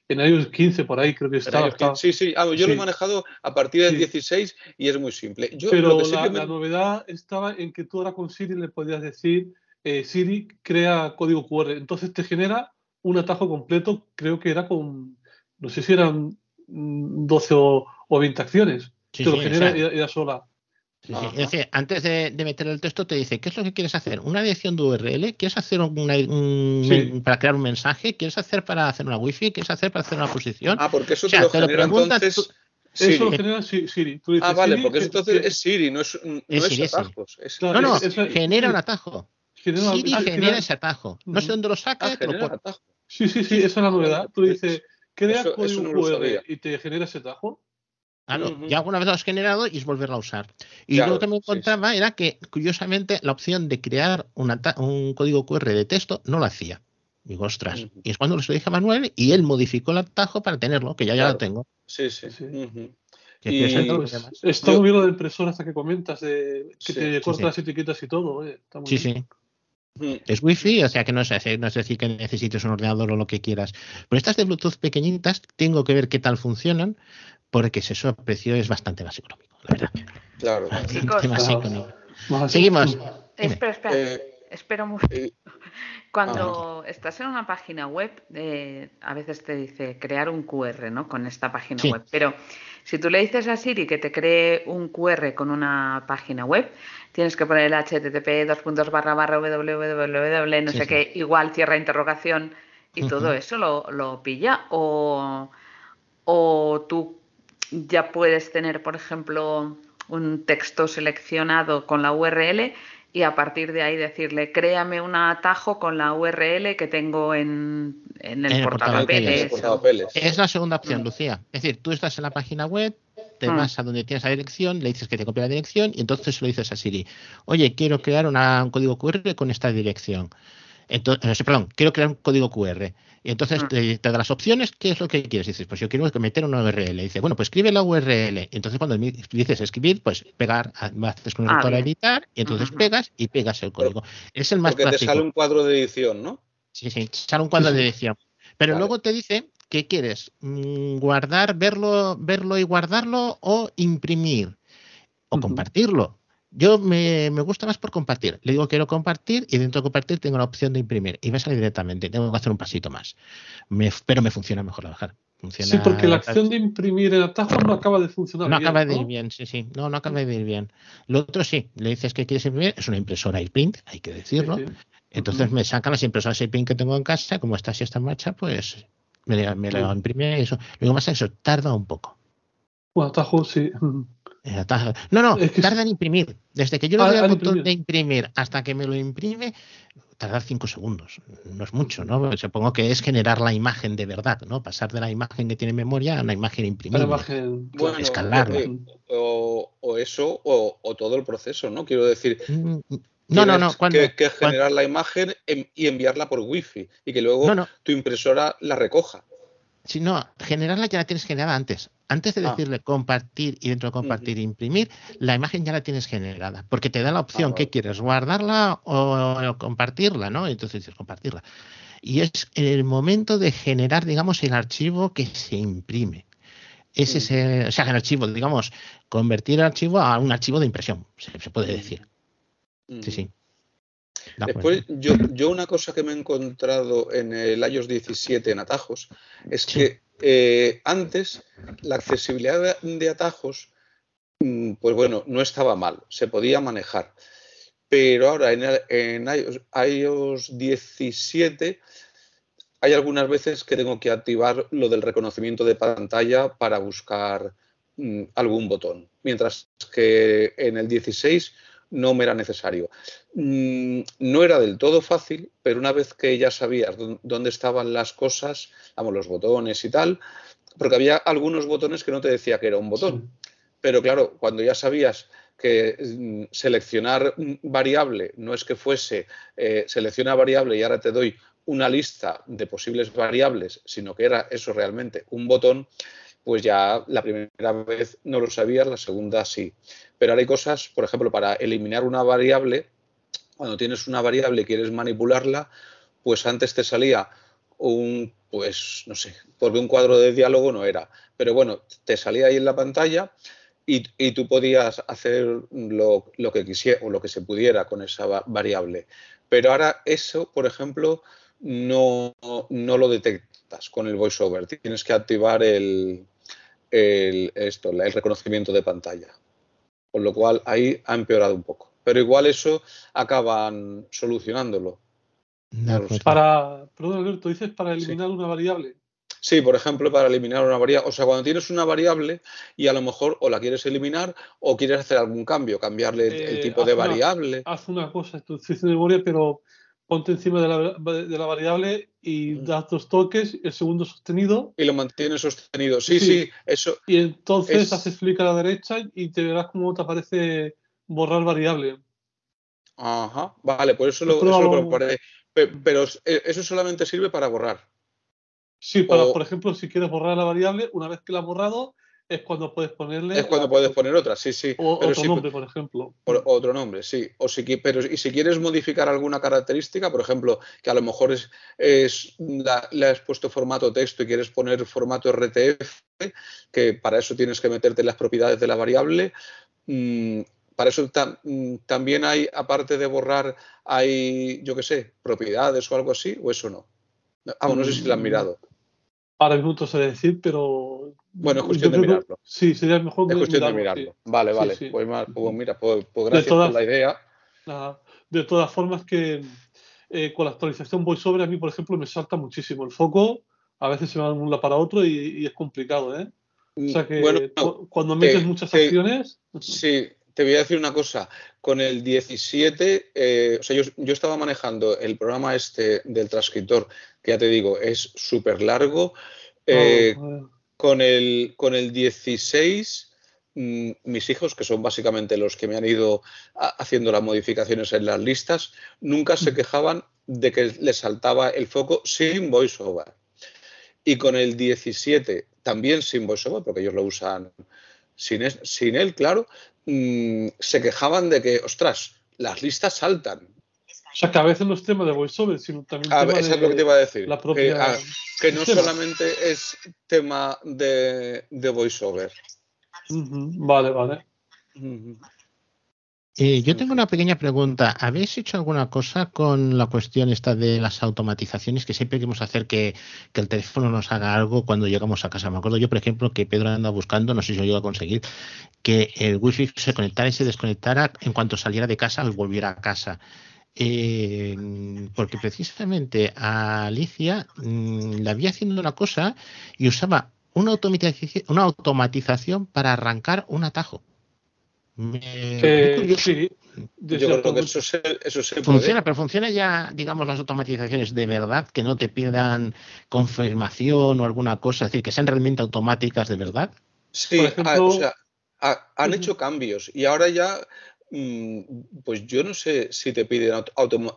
en iOS 15 por ahí creo que estaba. Sí, sí, ah, yo lo he manejado a partir del 16 y es muy simple. Pero la, novedad estaba en que tú ahora con Siri le podías decir eh, Siri crea código QR, entonces te genera un atajo completo, creo que era con, no sé si eran 12 o, 20 acciones. Sí, lo genera ella sola. Es decir, antes de, meter el texto te dice, ¿qué es lo que quieres hacer? ¿Una dirección de URL? ¿Quieres hacer un, para crear un mensaje? ¿Quieres hacer para hacer una wifi? ¿Quieres hacer para hacer una posición? Ah, porque eso te lo genera entonces... Eso lo genera Siri. ah, vale, porque eso entonces es Siri, no es, no es, atajos. no, no, genera un atajo. Siri genera ese atajo. No sé dónde lo saca, ah, lo Sí, sí, sí, esa es la novedad. Tú dices, crea código QR y te genera ese tajo. Claro, ya alguna vez lo has generado y es volverlo a usar. Y lo que me encontraba era que, curiosamente, la opción de crear un código QR de texto no lo hacía. Digo, ostras. Y es cuando lo dije a Manuel y él modificó el atajo para tenerlo, que ya, ya lo tengo. Sí, sí. sí. y... está muy bien lo de impresora hasta que comentas, de que te corta las etiquetas y todo. Eh. sí, sí. Es wifi, o sea que no es, no es decir que necesites un ordenador o lo que quieras. Pero estas de Bluetooth pequeñitas tengo que ver qué tal funcionan, porque si eso precio es bastante más económico, la verdad. Claro. Seguimos. Espera, espera. Eh, Espero mucho. Eh, Cuando ah, estás en una página web, eh, a veces te dice crear un QR, ¿no? Con esta página web. Pero si tú le dices a Siri que te cree un QR con una página web, tienes que poner el http dos puntos barra barra www no sé qué igual cierra interrogación y todo eso lo, pilla o, o tú ya puedes tener por ejemplo un texto seleccionado con la URL y a partir de ahí decirle, créame un atajo con la URL que tengo en, en el, portapapeles. Es la segunda opción, mm. Lucía. Es decir, tú estás en la página web, te mm. vas a donde tienes la dirección, le dices que te copie la dirección y entonces lo dices a Siri. Oye, quiero crear un código QR con esta dirección. Entonces, eh, perdón, quiero crear un código QR. Y entonces mm. te, da las opciones, ¿qué es lo que quieres? dices, pues yo quiero meter una URL. Y dice, bueno, pues escribe la URL. Y entonces cuando dices escribir, pues pegar, haces con el botón ah, editar, y entonces pegas y pegas el código. Es el más Porque te sale un cuadro de edición, ¿no? Sí, sí, sale un cuadro de edición. Pero luego te dice ¿qué quieres? Mm, ¿Guardar, verlo, verlo y guardarlo o imprimir? O compartirlo. Yo me, gusta más por compartir. Le digo quiero compartir y dentro de compartir tengo la opción de imprimir y me sale directamente. Tengo que hacer un pasito más. pero me funciona mejor la bajar. sí, porque la acción de imprimir en atajos no acaba de funcionar. No acaba de ir bien, sí, sí. No, no acaba de ir bien. Lo otro sí, le dices que quieres imprimir, es una impresora print, hay que decirlo. Entonces me sacan las impresoras print que tengo en casa, como está si está en marcha, pues me, me la imprime y eso. Lo más es eso, tarda un poco. Bueno, atajos sí. No, no, tarda en imprimir. Desde que yo le doy al botón de imprimir hasta que me lo imprime, tarda cinco segundos. No es mucho, ¿no? Supongo que es generar la imagen de verdad, ¿no? Pasar de la imagen que tiene memoria a una imagen imprimida. Bueno, escalarla. Eh, o, eso, o, todo el proceso, ¿no? Quiero decir. Mm, no, no, no. Cuando, que, generar la imagen y enviarla por wifi y que luego tu impresora la recoja. Si no, generarla ya la tienes generada antes. Antes de ah. decirle compartir y dentro de compartir e imprimir, la imagen ya la tienes generada, porque te da la opción que quieres, guardarla o, compartirla, ¿no? Entonces dices compartirla. Y es el momento de generar, digamos, el archivo que se imprime. Es ese, o sea, el archivo, digamos, convertir el archivo a un archivo de impresión, se, puede decir. Sí, sí. Después, yo, yo, una cosa que me he encontrado en el iOS 17 en atajos es que eh, antes la accesibilidad de atajos, mm, pues bueno, no estaba mal, se podía manejar. Pero ahora en, iOS, 17 hay algunas veces que tengo que activar lo del reconocimiento de pantalla para buscar mm, algún botón, mientras que en el 16 no me era necesario. Mm, no era del todo fácil, pero una vez que ya sabías dónde estaban las cosas, vamos, los botones y tal, porque había algunos botones que no te decía que era un botón. Pero claro, cuando ya sabías que mm, seleccionar variable no es que fuese eh, selecciona variable y ahora te doy una lista de posibles variables, sino que era eso realmente un botón, pues ya la primera vez no lo sabías, la segunda sí. Pero ahora hay cosas, por ejemplo, para eliminar una variable, cuando tienes una variable y quieres manipularla, pues antes te salía un, pues no sé, porque un cuadro de diálogo no era, pero bueno, te salía ahí en la pantalla y, tú podías hacer lo, lo, que quisiera o lo que se pudiera con esa variable. Pero ahora eso, por ejemplo, no, no lo detectas con el voiceover. Tienes que activar el, el, esto, el reconocimiento de pantalla. Con lo cual ahí ha empeorado un poco. Pero igual eso acaban solucionándolo. para, perdón Alberto, dices para eliminar una variable. Sí, por ejemplo, para eliminar una variable. O sea, cuando tienes una variable y a lo mejor o la quieres eliminar o quieres hacer algún cambio, cambiarle el, eh, tipo de variable. haz una cosa, esto es de memoria, pero ponte encima de la, variable y mm. das dos toques, el segundo sostenido. Y lo mantienes sostenido. Sí, sí, eso. Y entonces haces clic a la derecha y te verás cómo te aparece borrar variable. Ajá, vale, por eso lo, eso Pero, eh, eso solamente sirve para borrar. Sí, para, por ejemplo, si quieres borrar la variable, una vez que la has borrado, es cuando puedes ponerle. Es cuando puedes poner otra, sí, sí. O, otro nombre, por ejemplo. otro nombre, sí. O si, pero y si quieres modificar alguna característica, por ejemplo, que a lo mejor es, es le has puesto formato texto y quieres poner formato RTF, que para eso tienes que meterte en las propiedades de la variable. Mm, para eso mm, también hay, aparte de borrar, hay, yo qué sé, propiedades o algo así, o eso no. Ah, no sé si lo han mm. mirado. Ahora mismo no sé decir, pero. Bueno, es cuestión de mirarlo. Sí, sería mejor. Es cuestión de mirarlo. Vale, vale. Pues, pues, mira, pues, pues gracias por la idea. de todas formas, que eh, con la actualización VoiceOver, a mí, por ejemplo, me salta muchísimo. El foco a veces se va de un lado para otro y, es complicado, ¿eh? O sea que cuando metes muchas acciones. Sí, te voy a decir una cosa. Con el 17, eh, o sea, yo, yo, estaba manejando el programa este del transcriptor, que ya te digo, es súper largo. Eh, oh, con, el, con el 16, mm, mis hijos, que son básicamente los que me han ido haciendo las modificaciones en las listas, nunca se quejaban de que les saltaba el foco sin voiceover. Y con el 17, también sin voiceover, porque ellos lo usan sin, sin él, claro, Mm, se quejaban de que, ostras, las listas saltan. O sea, que a veces no es tema de voiceover, sino también a, tema es lo que te iba a decir. que, no solamente es tema de, de voiceover. Vale, vale. Eh, yo tengo una pequeña pregunta. ¿Habéis hecho alguna cosa con la cuestión esta de las automatizaciones que siempre queremos hacer que, el teléfono nos haga algo cuando llegamos a casa? Me acuerdo yo, por ejemplo, que Pedro anda buscando, no sé si yo iba a conseguir, que el wifi se conectara y se desconectara en cuanto saliera de casa o volviera a casa. Eh, porque precisamente a Alicia mm, le había haciendo una cosa y usaba una una automatización para arrancar un atajo. Eh, sí, yo creo que eso se, eso se funciona, pero funciona ya, digamos, las automatizaciones de verdad, que no te pidan confirmación o alguna cosa, es decir, que sean realmente automáticas de verdad. Sí, ah, o sea, han hecho cambios y ahora ya, mm, pues yo no sé si te piden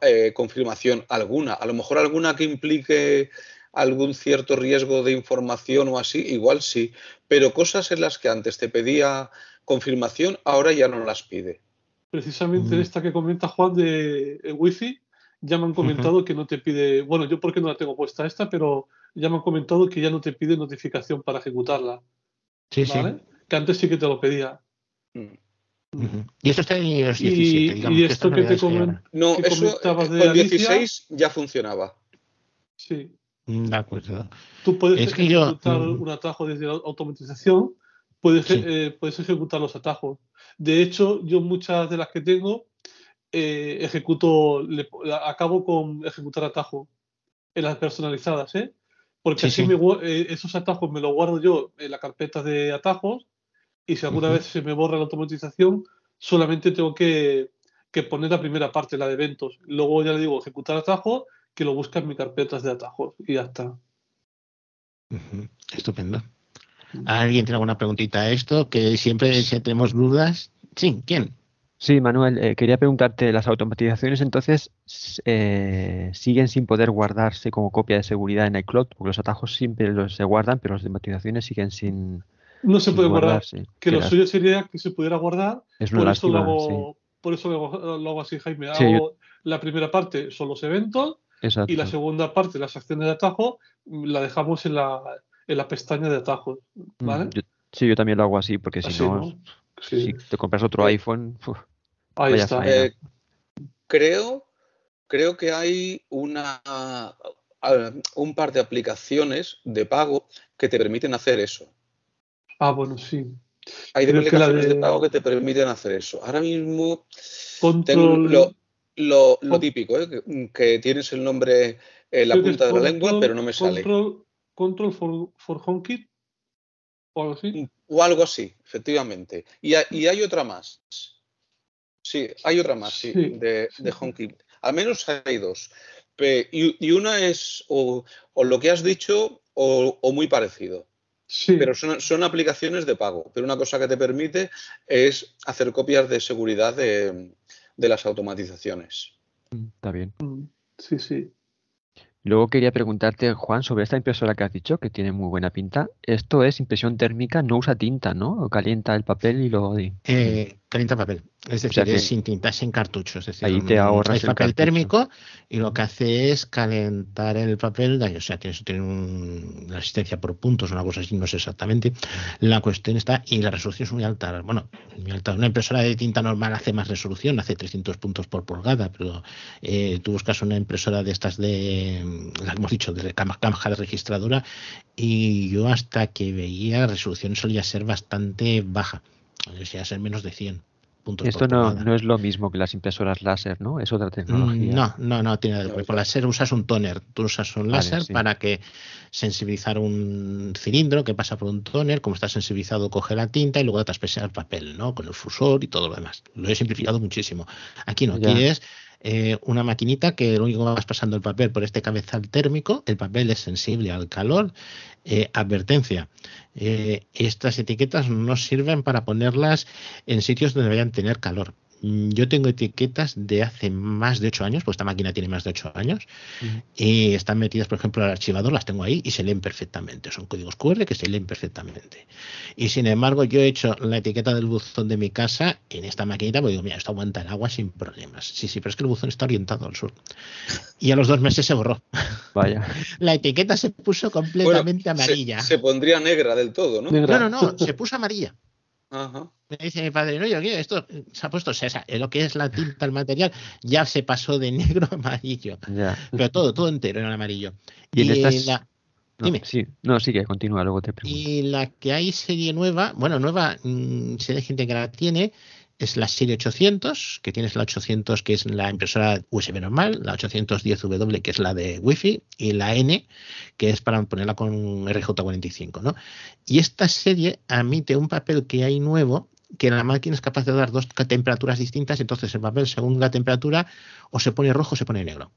eh, confirmación alguna, a lo mejor alguna que implique algún cierto riesgo de información o así, igual sí, pero cosas en las que antes te pedía confirmación, ahora ya no las pide. Precisamente mm. esta que comenta Juan de wi Wi-Fi, ya me han comentado que no te pide, bueno, yo porque no la tengo puesta esta, pero ya me han comentado que ya no te pide notificación para ejecutarla. Sí, sí. Que antes sí que te lo pedía. Mm. Y eso está en iOS 17, digamos. Y esto que, te no, eso, de el 16 ya funcionaba. Sí. Mm, de acuerdo. Tú puedes ejecutar un atajo desde la automatización puedes, eh, puedes ejecutar los atajos. De hecho, yo muchas de las que tengo eh, ejecuto, acabo con ejecutar atajo en las personalizadas, ¿eh? Porque así Me, eh, esos atajos me los guardo yo en la carpeta de atajos y si alguna vez se me borra la automatización, solamente tengo que, poner la primera parte, la de eventos. Luego ya le digo ejecutar atajo, que lo busca en mi carpeta de atajos y ya está. Estupendo. ¿Alguien tiene alguna preguntita a esto? Que siempre si tenemos dudas. Sí, ¿quién? Sí, Manuel, eh, quería preguntarte, ¿las automatizaciones entonces eh, siguen sin poder guardarse como copia de seguridad en iCloud? Porque los atajos siempre los se guardan, pero las automatizaciones siguen sin... No se puede guardar. Que lo suyo sería que se pudiera guardar. Es una por, eso lo hago, por eso lo hago, así, Jaime. Hago La primera parte son los eventos y la segunda parte, las acciones de atajo, la dejamos en la, en la pestaña de atajos. Mm, ¿vale? sí, yo también lo hago así, porque si no, si te compras otro iPhone. Ahí está. Eh, creo, creo que hay una un par de aplicaciones de pago que te permiten hacer eso. Ah, bueno, sí. Hay aplicaciones de... pago que te permiten hacer eso. Ahora mismo tengo lo, lo, típico, ¿eh? que, tienes el nombre en la punta de la lengua, pero no me sale. Control for, for HomeKit o algo así. O algo así, efectivamente. Y, hay otra más. Sí, hay otra más, sí, de, de HomeKit. Al menos hay dos. Y, una es o, lo que has dicho o, muy parecido. Sí. Pero son, aplicaciones de pago. Pero una cosa que te permite es hacer copias de seguridad de, de las automatizaciones. Está bien. Mm, sí, sí. Luego quería preguntarte, Juan, sobre esta impresora que has dicho, que tiene muy buena pinta. Esto es impresión térmica, no usa tinta, ¿no? O calienta el papel y lo... Eh, calienta papel. Es decir, es sin tinta, es sin cartucho. Es decir, ahí te ahorras el papel térmico y lo que hace es calentar el papel. O sea, tiene, tiene una asistencia por puntos, una cosa así, no sé exactamente. La cuestión está, y la resolución es muy alta. Bueno, muy alta. Una impresora de tinta normal hace más resolución, hace 300 puntos por pulgada, pero eh, tú buscas una impresora de estas de, la hemos dicho, de caja de registradora, y yo hasta que veía la resolución solía ser bastante baja a ser menos de 100 puntos. Esto no, no, es lo mismo que las impresoras láser, ¿no? Es otra tecnología. No, no, no tiene nada Con láser usas un toner, tú usas un láser para que sensibilizar un cilindro que pasa por un toner, como está sensibilizado coge la tinta y luego traspesa el papel, ¿no? Con el fusor y todo lo demás. Lo he simplificado muchísimo. Aquí no, aquí es eh, una maquinita que lo único que vas pasando el papel por este cabezal térmico, el papel es sensible al calor. Eh, advertencia, eh, estas etiquetas no sirven para ponerlas en sitios donde vayan a tener calor. Mm, yo tengo etiquetas de hace más de 8 años, pues esta máquina tiene más de 8 años, y están metidas, por ejemplo, al archivador, las tengo ahí y se leen perfectamente. Son códigos QR que se leen perfectamente. Y sin embargo, yo he hecho la etiqueta del buzón de mi casa en esta maquinita, porque digo, mira, esto aguanta el agua sin problemas. Sí, sí, pero es que el buzón está orientado al sur. Y a los dos meses se borró. Vaya. la etiqueta se puso completamente amarilla. Se, pondría negra del todo, ¿no? No, no, no, se puso amarilla. Me dice mi padre, no, yo esto se ha puesto, o sea, lo que es la tinta, el material, ya se pasó de negro a amarillo. Pero todo, todo entero en amarillo. Y, en estas... No, Dime. Sí, no, sigue, continúa, luego te pregunto. Y la que hay serie nueva, bueno, nueva, mmm, sé de gente que la tiene, es la serie 800, que tienes la 800 que es la impresora USB normal, la 810W que es la de Wi-Fi y la N que es para ponerla con RJ45, ¿no? Y esta serie admite un papel que hay nuevo que la máquina es capaz de dar dos temperaturas distintas, entonces el papel según la temperatura o se pone rojo o se pone negro.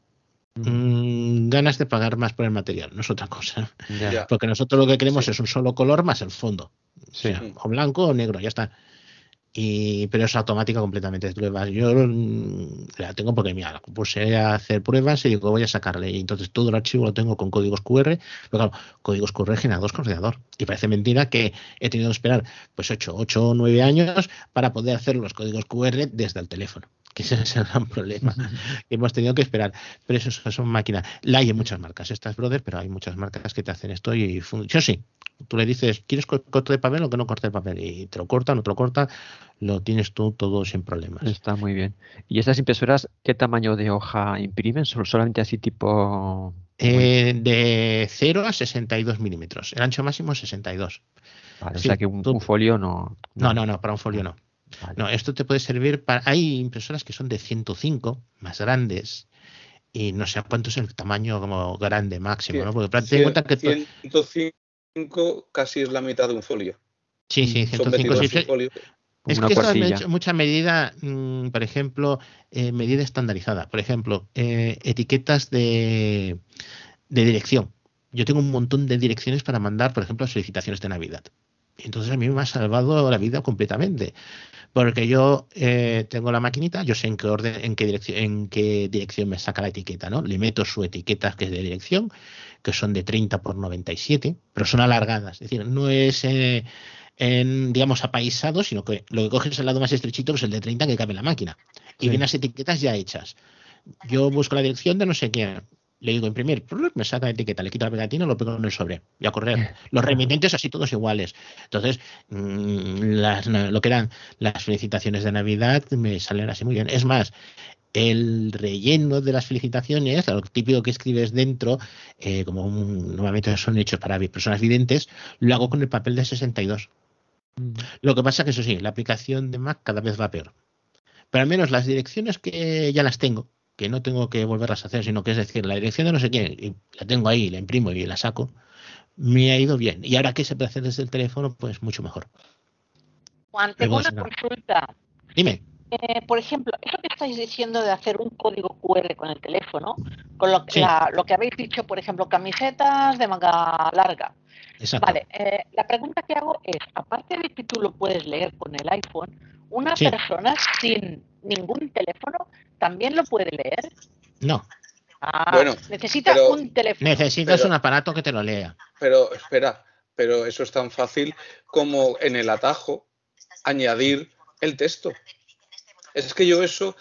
Mm, ganas de pagar más por el material, no es otra cosa. Porque nosotros lo que queremos es un solo color más el fondo. o blanco o negro, ya está. Y, pero es automática completamente. pruebas. Yo mm, la tengo porque, mira, la puse a hacer pruebas y digo, voy a sacarle. Y entonces todo el archivo lo tengo con códigos QR. Pero claro, códigos QR generados con ordenador. Y parece mentira que he tenido que esperar pues 8, 8 o 9 años para poder hacer los códigos QR desde el teléfono. Que ese es el gran problema. Hemos tenido que esperar. Pero eso, son máquinas. La hay en muchas marcas. Estas, brother, pero hay muchas marcas que te hacen esto y yo sí, Tú le dices, ¿quieres corte de papel o que no corte de papel? Y te lo corta, no te lo corta, lo tienes tú todo sin problemas. Está muy bien. ¿Y estas impresoras qué tamaño de hoja imprimen? ¿Solamente así tipo...? Eh, de 0 a 62 milímetros. El ancho máximo es 62. Vale, o sea que un, folio no, no... No, no, para un folio no. No, esto te puede servir para... Hay impresoras que son de 105, más grandes, y no sé cuánto es el tamaño como grande máximo, ¿no? Porque ten en cuenta que... 105 casi es la mitad de un folio. Sí, sí, 105 sí, Es que esto es mucha medida, mm, por ejemplo, eh, medida estandarizada. Por ejemplo, eh, etiquetas de, de, dirección. Yo tengo un montón de direcciones para mandar, por ejemplo, solicitaciones de Navidad. Entonces a mí me ha salvado la vida completamente. Porque yo eh, tengo la maquinita, yo sé en qué orden, en qué dirección, en qué dirección me saca la etiqueta, ¿no? Le meto su etiqueta que es de dirección que son de 30 por 97, pero son alargadas. Es decir, no es, eh, en, digamos, apaisado, sino que lo que coges es el lado más estrechito, pues el de 30 que cabe en la máquina. Y vienen las etiquetas ya hechas. Yo busco la dirección de no sé quién. Le digo imprimir, me saca la etiqueta, le quito la pegatina, lo pego en el sobre y a correr. Los remitentes así todos iguales. Entonces, mm, lo que eran las felicitaciones de Navidad me salen así muy bien. Es más, el relleno de las felicitaciones, lo típico que escribes dentro, eh, como normalmente son hechos para personas videntes, lo hago con el papel de 62. Mm. Lo que pasa que eso sí, la aplicación de Mac cada vez va peor. Pero al menos las direcciones que ya las tengo, que no tengo que volverlas a hacer, sino que es decir, la dirección de no sé quién, la tengo ahí, la imprimo y la saco, me ha ido bien. Y ahora que se puede hacer desde el teléfono, pues mucho mejor. Juan, tengo una consulta. Dime. Eh, por ejemplo, eso que estáis diciendo de hacer un código QR con el teléfono, con lo que, lo que habéis dicho, por ejemplo, camisetas de manga larga. Vale, eh, la pregunta que hago es, aparte de que tú lo puedes leer con el iPhone, ¿una persona sin ningún teléfono también lo puede leer? No. Ah, bueno, necesitas un teléfono. Necesitas un aparato que te lo lea. Pero espera, pero eso es tan fácil como en el atajo añadir el texto. Es que yo eso,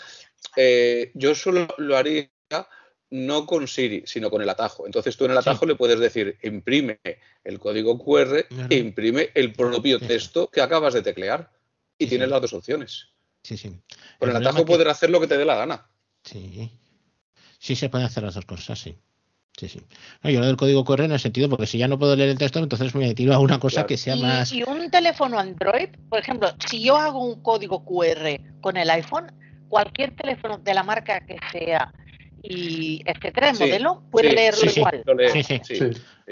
eh, yo solo lo haría no con Siri, sino con el atajo. Entonces tú en el atajo le puedes decir, imprime el código QR e imprime el propio texto que acabas de teclear. Y tienes las dos opciones. Sí, sí. Con el, atajo puedes hacer lo que te dé la gana. Sí. Sí se pueden hacer las dos cosas, sí. Sí, sí. yo lo del código QR en el sentido, porque si ya no puedo leer el texto, entonces me tiro a una cosa que sea más. Y un teléfono Android, por ejemplo, si yo hago un código QR con el iPhone, cualquier teléfono de la marca que sea y etcétera, el modelo, puede leerlo igual.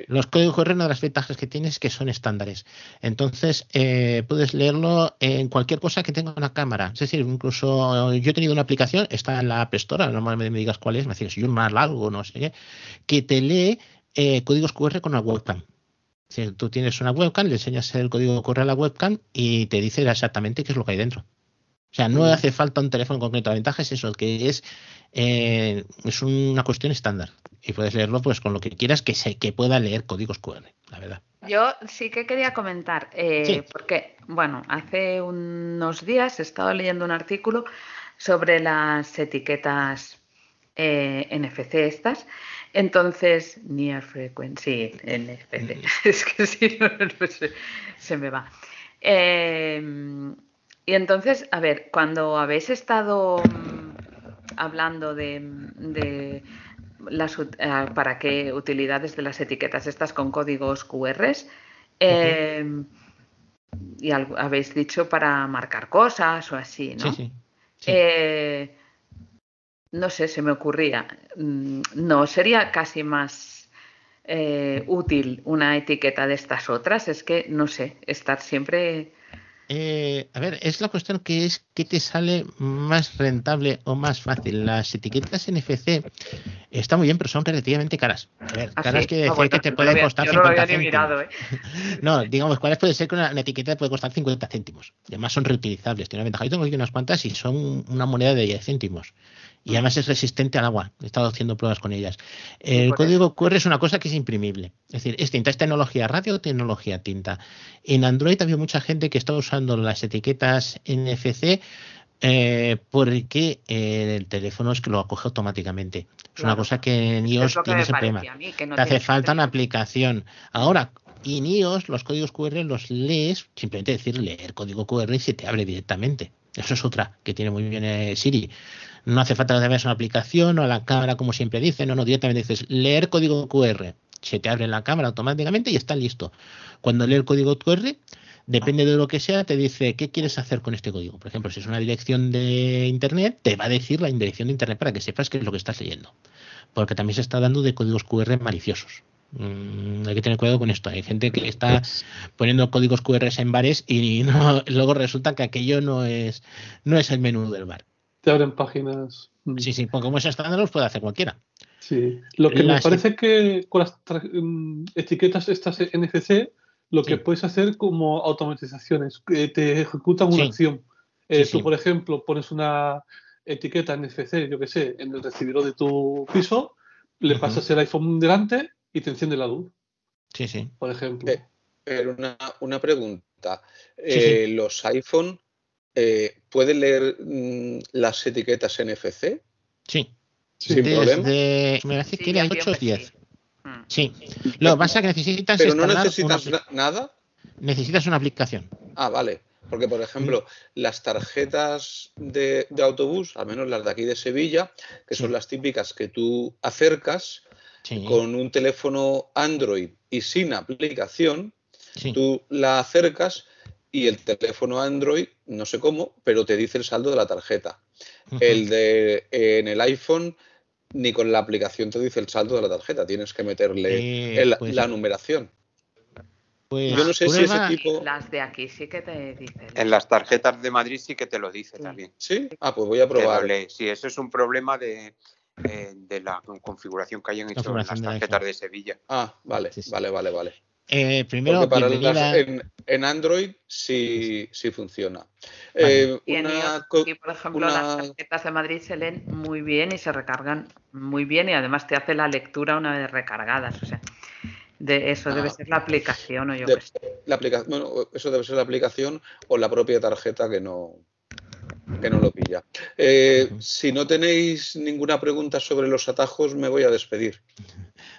Los códigos QR, una de las ventajas que tienes es que son estándares. Entonces, eh, puedes leerlo en cualquier cosa que tenga una cámara. Es decir, incluso yo he tenido una aplicación, está en la App Store, no me, digas cuál es, me decís, un más largo, no sé qué, que te lee eh, códigos QR con la webcam. Si tú tienes una webcam, le enseñas el código QR a la webcam y te dice exactamente qué es lo que hay dentro. O sea, no hace falta un teléfono concreto. La ventaja es eso, que es, eh, es una cuestión estándar. Y puedes leerlo pues con lo que quieras que, se, que pueda leer códigos QR, la verdad. Yo sí que quería comentar, eh, porque, bueno, hace unos días he estado leyendo un artículo sobre las etiquetas eh, NFC estas. Entonces, Near Frequency NFC, mm. es que si no, se me va. Y entonces, a ver, cuando habéis estado mm, hablando de, las eh, para qué utilidades de las etiquetas estas con códigos QR, em, y habéis dicho para marcar cosas o así, ¿no? Sí, sí. Eh, no sé, se me ocurría. Mm, no, sería casi más eh, útil una etiqueta de estas otras. Es que, no sé, estar siempre eh, a ver, es la cuestión que es que te sale más rentable o más fácil. Las etiquetas NFC están muy bien, pero son relativamente caras. A ver, ¿Ah, caras que decir que te puede costar 50 céntimos. ¿eh? no, digamos, ¿cuáles puede ser que una, etiqueta te puede costar 50 céntimos? Y además son reutilizables, tiene una ventaja. Yo tengo aquí unas cuantas y son una moneda de 10 céntimos y además es resistente al agua. He estado haciendo pruebas con ellas. El código QR es una cosa que es imprimible. Es decir, es tinta, es tecnología radio o tecnología tinta. En Android había mucha gente que estaba usando las etiquetas NFC eh, porque el teléfono es que lo acoge automáticamente. Es una cosa que en iOS tiene ese problema. Te hace falta una aplicación. Ahora, en iOS los códigos QR los lees, simplemente decir leer código QR y se te abre directamente. Eso es otra que tiene muy bien eh, Siri. No hace falta que te veas una aplicación o a la cámara, como siempre dice, no, no, directamente dices leer código QR. Se te abre la cámara automáticamente y está listo. Cuando lee el código QR, depende de lo que sea, te dice qué quieres hacer con este código. Por ejemplo, si es una dirección de internet, te va a decir la dirección de internet para que sepas qué es lo que estás leyendo. Porque también se está dando de códigos QR maliciosos. Mm, hay que tener cuidado con esto. Hay gente que está poniendo códigos QR en bares y luego resulta que aquello no es, no es el menú del bar te abren páginas. Mm. Sí, sí, porque como es estándar los puede hacer cualquiera. Sí, lo que me parece que con las mm, etiquetas estas NFC, lo que puedes hacer como automatizaciones, que te ejecutan una acción. Eh, tú, por ejemplo, pones una etiqueta NFC, yo que sé, en el recibidor de tu piso, le pasas el iPhone delante y te enciende la luz. Sí, sí. Por ejemplo. Eh, pero una, una pregunta. Eh, los iPhone eh, ¿puede leer mm, las etiquetas NFC? Sí. Sin problema. Me parece que tiene 8 o 10. Sí. Lo que pasa es que necesitas. Pero no necesitas nada. Necesitas una aplicación. Ah, vale. Porque, por ejemplo, las tarjetas de, autobús, al menos las de aquí de Sevilla, que son las típicas que tú acercas con un teléfono Android y sin aplicación, tú la acercas y el teléfono Android, no sé cómo, pero te dice el saldo de la tarjeta. El de en el iPhone ni con la aplicación te dice el saldo de la tarjeta, tienes que meterle eh, pues la numeración. Pues Yo no sé si ese tipo. Las de aquí sí que te dicen. En las tarjetas de Madrid sí que te lo dice también. ¿Sí? Ah, pues voy a probar. Sí, eso es un problema de, de la configuración que hayan hecho en las tarjetas de Sevilla. Ah, vale, vale, vale, vale. Eh, primero, para en, Android sí, sí funciona. Eh, y, por ejemplo, las tarjetas de Madrid se leen muy bien y se recargan muy bien y además te hace la lectura una vez recargadas. O sea, de eso debe ah. ser la aplicación o yo La aplicación, bueno, eso debe ser la aplicación o la propia tarjeta que no, que no lo pilla. Eh, si no tenéis ninguna pregunta sobre los atajos, me voy a despedir.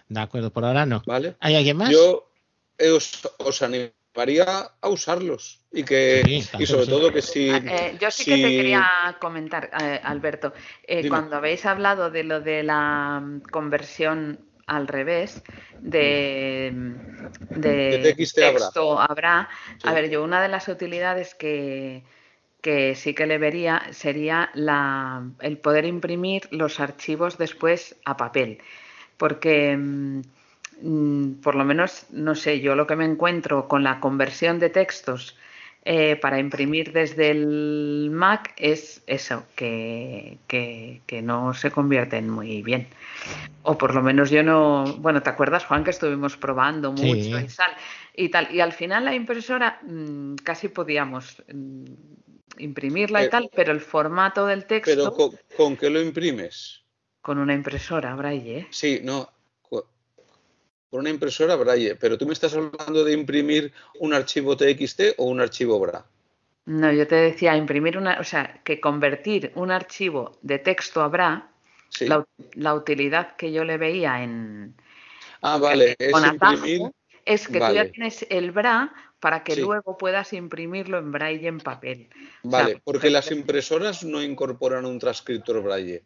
De acuerdo, por ahora no. ¿Vale? ¿Hay alguien más? Yo os, animaría a usarlos y que y sobre todo que si eh, yo sí que te quería comentar eh, Alberto eh, cuando habéis hablado de lo de la mm, conversión al revés de, de, texto habrá, a ver yo una de las utilidades que que sí que le vería sería la, el poder imprimir los archivos después a papel porque mm, Mm, por lo menos, no sé, yo lo que me encuentro con la conversión de textos eh, para imprimir desde el Mac es eso, que, no se convierten muy bien. O por lo menos yo no, bueno, ¿te acuerdas, Juan, que estuvimos probando mucho y, tal? Y al final la impresora mm, casi podíamos mm, imprimirla y tal, pero el formato del texto... ¿Pero con, con qué lo imprimes? Con una impresora, Braille. Sí, no, por una impresora Braille, pero tú me estás hablando de imprimir un archivo TXT o un archivo BRA. No, yo te decía imprimir una, o sea, que convertir un archivo de texto a BRA, la, utilidad que yo le veía en Ah, vale, es imprimir es que tú ya tienes el BRA para que luego puedas imprimirlo en braille en papel. Vale, porque las impresoras no incorporan un transcriptor braille.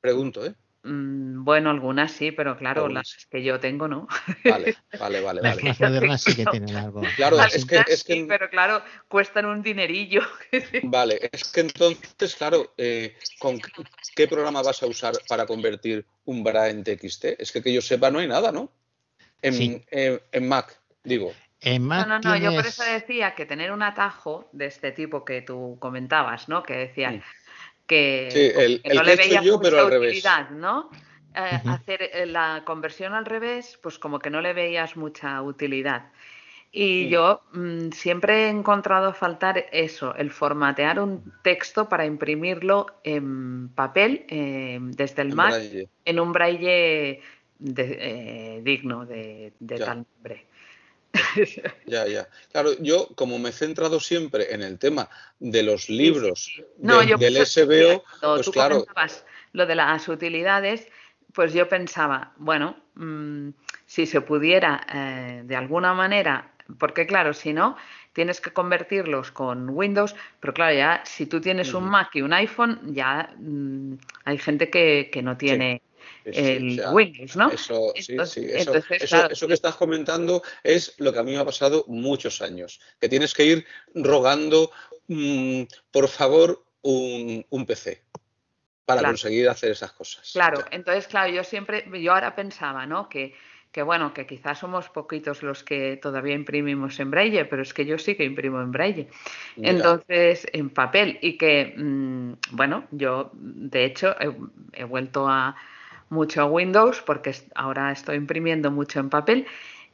Pregunto, ¿eh? Mm, bueno, algunas sí, pero claro, las que yo tengo no. Vale, vale, vale. Las más modernas sí que tienen algo. Claro, es que, es que... pero claro, cuestan un dinerillo. Vale, es que entonces, claro, eh, ¿con qué programa vas a usar para convertir un BRA en TXT? Es que que yo sepa no hay nada, ¿no? En, en, Mac, digo. En Mac no, no, no, yo por eso decía que tener un atajo de este tipo que tú comentabas, ¿no? Que decían que, no le veías mucha utilidad, ¿no? Eh, hacer eh, la conversión al revés, pues como que no le veías mucha utilidad. Y yo mm, siempre he encontrado faltar eso, el formatear un texto para imprimirlo en papel eh, desde el Mac en un braille digno de, tal nombre. Ya, ya. Claro, yo como me he centrado siempre en el tema de los libros del SBO, pues claro. Lo de las utilidades, pues yo pensaba, bueno, mm, si se pudiera eh, de alguna manera, porque claro, si no, tienes que convertirlos con Windows, pero claro, ya si tú tienes un Mac y un iPhone, ya mm, hay gente que, no tiene el Windows, ¿no? Eso, sí, sí, eso, que estás comentando es lo que a mí me ha pasado muchos años, que tienes que ir rogando, mm, por favor, un, PC para conseguir hacer esas cosas. Claro, entonces, claro, yo siempre, yo ahora pensaba, ¿no? Que, que bueno, que quizás somos poquitos los que todavía imprimimos en braille, pero es que yo sí que imprimo en braille. Entonces, en papel, y que, mm, bueno, yo de hecho he vuelto a, mucho Windows porque ahora estoy imprimiendo mucho en papel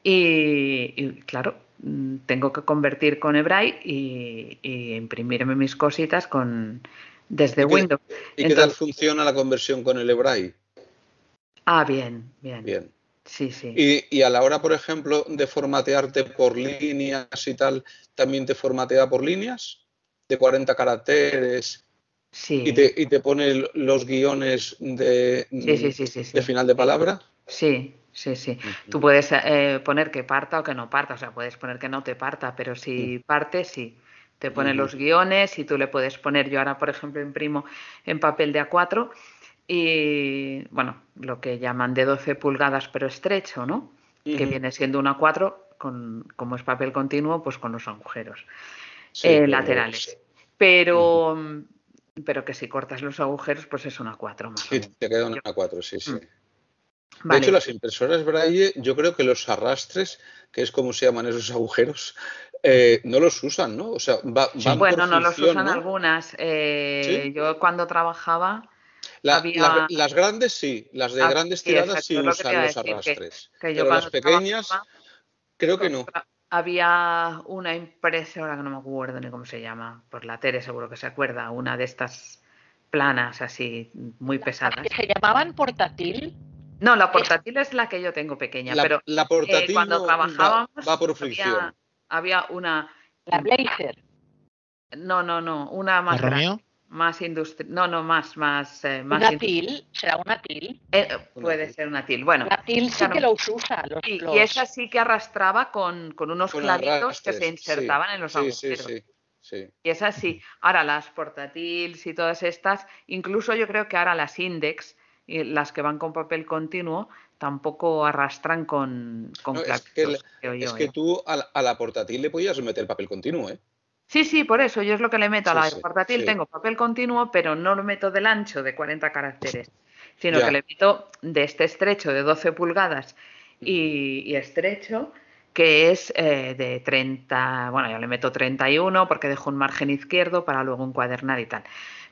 y, claro, mm, tengo que convertir con eBray y, imprimirme mis cositas con desde Windows. ¿Y qué tal funciona la conversión con el eBray? Ah, bien, bien. Bien. Sí, sí. Y, y, a la hora, por ejemplo, de formatearte por líneas y tal, ¿también te formatea por líneas? ¿De 40 caracteres? Y, te, y te pone los guiones de, de final de palabra. Sí, sí, sí. Tú puedes eh, poner que parta o que no parta, o sea, puedes poner que no te parta, pero si parte, sí. Te pone los guiones y tú le puedes poner, yo ahora, por ejemplo, imprimo en papel de A4 y, bueno, lo que llaman de 12 pulgadas pero estrecho, ¿no? Que viene siendo un A4, con, como es papel continuo, pues con los agujeros eh, laterales. Pero pero que si cortas los agujeros, pues es una 4 más. Sí, te queda una 4, sí, sí. Mm. De hecho, las impresoras Braille, yo creo que los arrastres, que es como se llaman esos agujeros, eh, no los usan, ¿no? O sea, va, van bueno, no los usan algunas. Eh, yo cuando trabajaba. las grandes sí, las de ah, grandes tiradas sí usan los arrastres. pero las pequeñas, creo que no había una impresora que no me acuerdo ni cómo se llama, por la Tere seguro que se acuerda, una de estas planas así muy pesadas. ¿Se llamaban portátil? No, la portátil es la que yo tengo pequeña, pero la portátil eh, cuando trabajábamos va, por fricción. Había, una la Blazer. No, no, no, una más grande más industrial, no, no, más, más, eh, más ¿Una TIL? ¿Será una TIL? Eh, puede ser una TIL, bueno. La TIL sí que los usa. Los, Y esa sí que arrastraba con, con unos clavitos que se insertaban en los sí, agujeros. Sí, sí, Y es así. Ahora las portátiles y todas estas, incluso yo creo que ahora las Index, y las que van con papel continuo, tampoco arrastran con, con clavitos. Es que, es que ¿eh? tú a la, a la portátil le podías meter papel continuo, ¿eh? Sí, sí, por eso yo es lo que le meto a la portátil. Tengo papel continuo, pero no lo meto del ancho de 40 caracteres, sino que le meto de este estrecho de 12 pulgadas y, estrecho, que es eh, de 30, bueno, yo le meto 31 porque dejo un margen izquierdo para luego encuadernar y tal.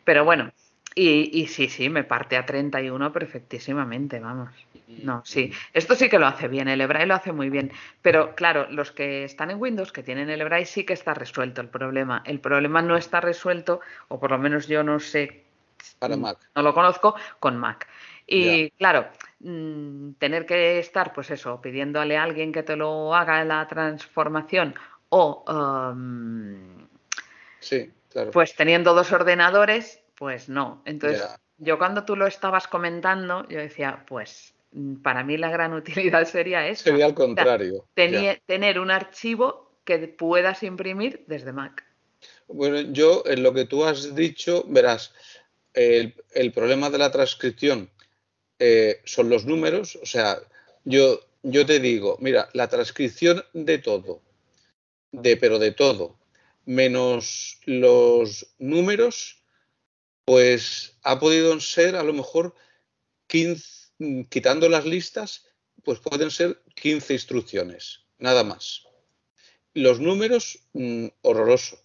Pero bueno, y, y sí, sí, me parte a 31 perfectísimamente, vamos. No, sí. Esto sí que lo hace bien, el Ebraille lo hace muy bien. Pero claro, los que están en Windows, que tienen el Ebraille, sí que está resuelto el problema. El problema no está resuelto, o por lo menos yo no sé. Para Mac. No lo conozco con Mac. Y claro, mm, tener que estar, pues eso, pidiéndole a alguien que te lo haga la transformación o. Um, sí, claro. Pues teniendo dos ordenadores, pues no. Entonces, yo cuando tú lo estabas comentando, yo decía, pues mm, para mí la gran utilidad sería eso. Sería al contrario. tener un archivo que puedas imprimir desde Mac. Bueno, yo en lo que tú has dicho, verás, el, problema de la transcripción eh, son los números, o sea, yo, yo te digo, mira, la transcripción de todo, de pero de todo, menos los números, pues ha podido ser a lo mejor 15, quitando las listas, pues pueden ser 15 instrucciones, nada más. Los números, mm, horroroso,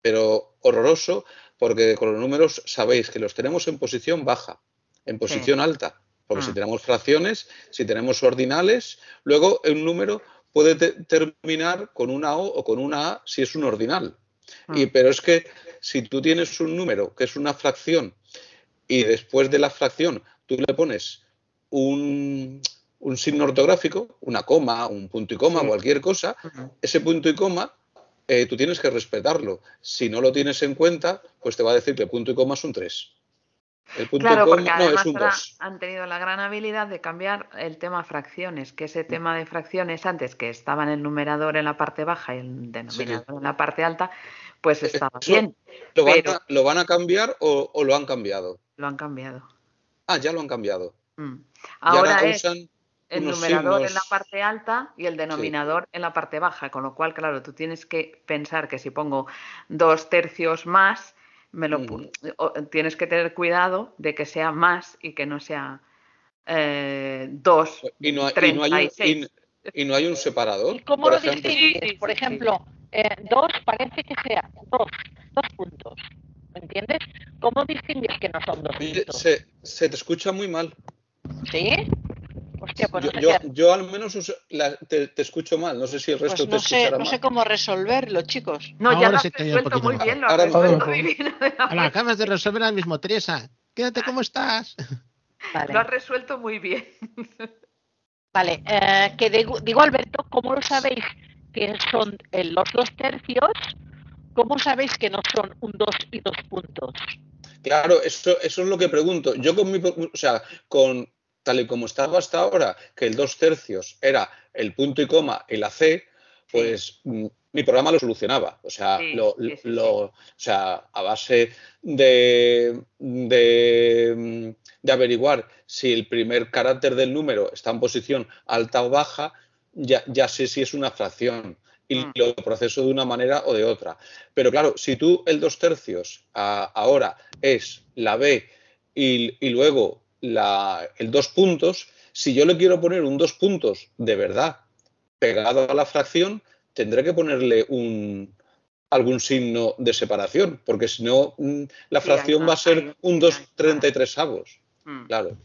pero horroroso porque con los números sabéis que los tenemos en posición baja, en posición alta, porque si ah. tenemos fracciones, si tenemos ordinales, luego un número puede terminar con una O o con una A si es un ordinal. Y, ah. pero es que si tú tienes un número que es una fracción y después de la fracción tú le pones un, signo ortográfico, una coma, un punto y coma, cualquier cosa, ese punto y coma eh, tú tienes que respetarlo. Si no lo tienes en cuenta, pues te va a decir que el punto y coma es un 3. El punto claro, y coma no, es un 2. Han tenido la gran habilidad de cambiar el tema fracciones, que ese tema de fracciones antes que estaba en el numerador en la parte baja y el denominador en la parte alta, pues estaba bien. Lo, van a, cambiar o, lo han cambiado? Lo han cambiado. Ah, ya lo han cambiado. Mm. Ahora, usan el numerador en la parte alta y el denominador en la parte baja, con lo cual, claro, tú tienes que pensar que si pongo dos tercios más, me lo tienes que tener cuidado de que sea más y que no sea eh, dos. Y no, hay, y no hay un separador. cómo por lo ejemplo? Por ejemplo, eh, dos parece que sea dos, dos puntos. ¿Me entiendes? ¿Cómo distingues que no son dos puntos? Se, se te escucha muy mal. ¿Sí? Pues yo, yo, al menos te, escucho mal, no sé si el resto pues no te sé, No sé cómo resolverlo, chicos. No, ya lo has resuelto muy bien, lo has resuelto muy bien. Lo acabas de resolver al mismo, Teresa. Quédate como estás. Lo has resuelto muy bien. Vale, eh, que digo, Alberto, ¿cómo lo sabéis que son los dos tercios? ¿Cómo sabéis que no son un dos y dos puntos? Claro, eso, eso es lo que pregunto. Yo con mi, o sea, con tal y como estaba hasta ahora, que el dos tercios era el punto y coma y la C, pues mm, mi programa lo solucionaba. O sea, lo, o sea a base de, de, averiguar si el primer carácter del número está en posición alta o baja, ya, ya sé si es una fracción y mm. lo proceso de una manera o de otra. Pero claro, si tú el dos tercios ahora es la B y, y luego el dos puntos, si yo le quiero poner un dos puntos de verdad pegado a la fracción, tendré que ponerle un, algún signo de separación, porque si no, mm, la fracción va a ser un 2,33 avos. Mm. Claro.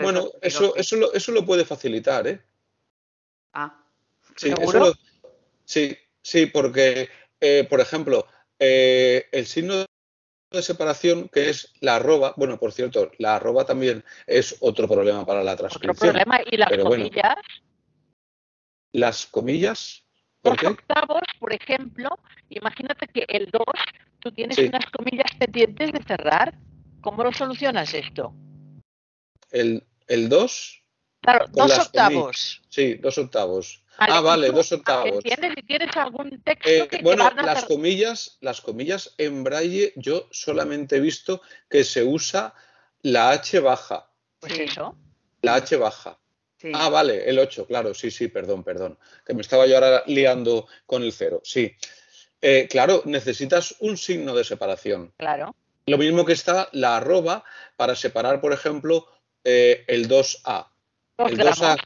Bueno, eso, eso, lo, eso lo puede facilitar, ¿eh? Ah, sí, sí, sí, porque, eh, por ejemplo, eh, el signo de separación que es la arroba. Bueno, por cierto, la arroba también es otro problema para la transcripción. Otro problema. ¿Y las comillas? las comillas. ¿Por Los octavos, por ejemplo, imagínate que el 2, tú tienes unas comillas pendientes de cerrar. ¿Cómo lo solucionas esto? El, el 2. Claro, dos octavos. Sí, dos octavos ah, vale, dos octavos. ¿Entiendes? Si tienes algún texto eh, Bueno, las comillas, las comillas en braille yo solamente he visto que se usa la H baja. Pues eso. La H baja. Ah, vale, el 8, claro, sí, sí, perdón, perdón. Que me estaba yo ahora liando con el 0, sí. Eh, claro, necesitas un signo de separación. Claro. Lo mismo que está la arroba para separar, por ejemplo, eh, el 2A. El 2A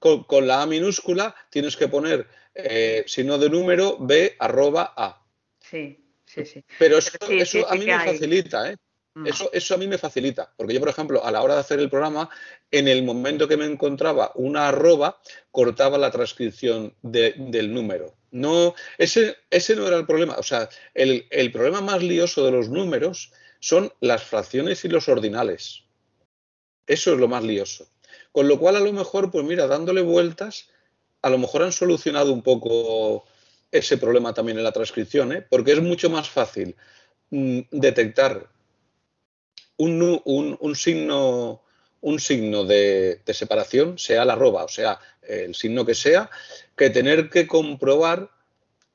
con, la A minúscula tienes que poner eh, signo de número B arroba A. Sí, sí, sí. Pero eso, a mí me facilita, ¿eh? Mm. Eso, eso a mí me facilita, porque yo, por ejemplo, a la hora de hacer el programa, en el momento que me encontraba una arroba, cortaba la transcripción del número. No, ese, ese no era el problema. O sea, el, el problema más lioso de los números son las fracciones y los ordinales. Eso es lo más lioso. Con lo cual, a lo mejor, pues mira, dándole vueltas, a lo mejor han solucionado un poco ese problema también en la transcripción, ¿eh? porque es mucho más fácil mm, detectar un, signo un signo de, separación, sea la arroba, o sea, el signo que sea, que tener que comprobar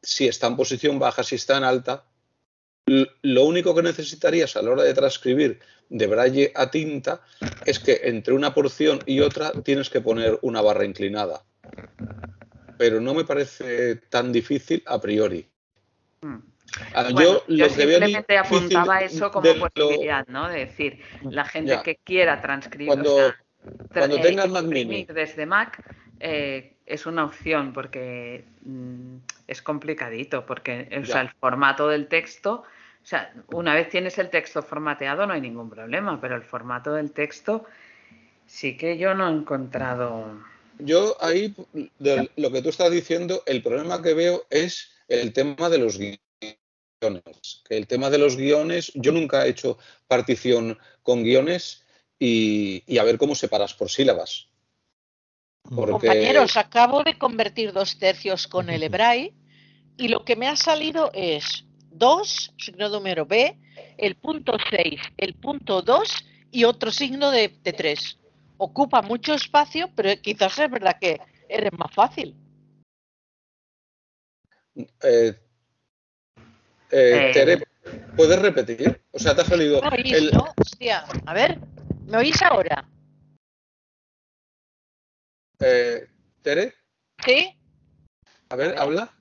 si está en posición baja, si está en alta. Lo único que necesitarías a la hora de transcribir de braille a tinta es que entre una porción y otra tienes que poner una barra inclinada. Pero no me parece tan difícil a priori. Ah, yo, simplemente apuntaba eso como posibilidad, ¿no? De decir, la gente que quiera transcribir, cuando, cuando eh, tengas Mac Mini desde Mac eh, es una opción porque mm, es complicadito, porque o sea, el formato del texto, o sea, una vez tienes el texto formateado no hay ningún problema, pero el formato del texto sí que yo no he encontrado. Yo ahí, de lo que tú estás diciendo, el problema que veo es el tema de los guiones. Que el tema de los guiones, yo nunca he hecho partición con guiones y, a ver cómo separas por sílabas. Compañeros, acabo de convertir dos tercios con el hebraic y lo que me ha salido es 2, signo número B, el punto 6, el punto 2 y otro signo de, 3. Ocupa mucho espacio, pero quizás es verdad que eres más fácil. Eh, eh, Tere, ¿puedes repetir? O sea, te ha salido. el... ¿no? Hostia, a ver, ¿me oís ahora? Eh, ¿Tere? Sí. A ver, habla.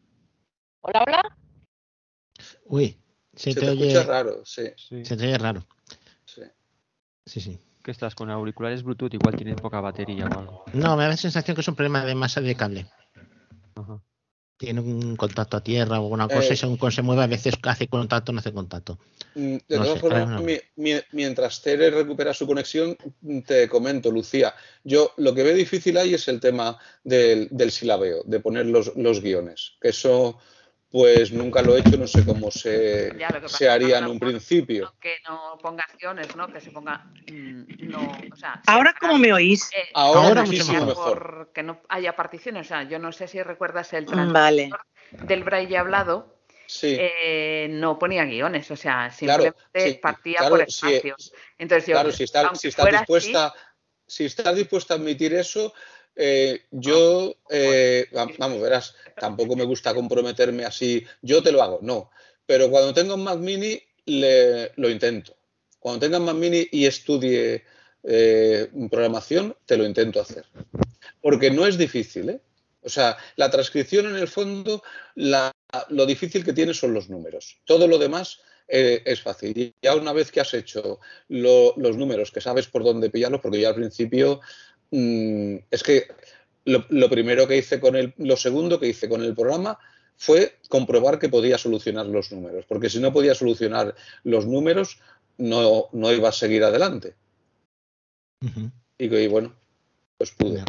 Hola, hola. Uy, se, te, oye raro, sí. Se te oye raro. Sí. Sí, sí. ¿Qué estás con auriculares Bluetooth? Igual tienen poca batería o algo. No, me da la sensación que es un problema de masa de cable. Ajá tiene un contacto a tierra o alguna cosa y eh, según se mueve a veces hace contacto no hace contacto. Mm, de todas formas, mientras Tere recupera su conexión, te comento, Lucía, yo lo que veo difícil ahí es el tema del, silabeo, de poner los, los guiones, que eso pues nunca lo he hecho, no sé cómo se, se haría en un principio. Que no ponga acciones, ¿no? Que se ponga. Mm, no, o sea, Ahora, ¿cómo me oís? Eh, ahora, muchísimo mejor. Que no haya particiones. O sea, yo no sé si recuerdas el transcriptor del braille hablado. Sí. Eh, no ponía guiones, o sea, simplemente partía por espacios. Entonces yo, claro, si, está, si estás dispuesta, si estás dispuesta a admitir eso, eh, yo, eh, vamos, verás, tampoco me gusta comprometerme así, yo te lo hago, no. Pero cuando tenga un Mac Mini, lo intento. Cuando tenga un Mac Mini y estudie eh, programación, te lo intento hacer. Porque no es difícil, ¿eh? O sea, la transcripción en el fondo, lo difícil que tiene son los números. Todo lo demás es fácil. Y ya una vez que has hecho los números, que sabes por dónde pillarlos, porque yo al principio Mm, es que lo, primero que hice con el, lo segundo que hice con el programa fue comprobar que podía solucionar los números, porque si no podía solucionar los números, no, no iba a seguir adelante. y, bueno, pues pude.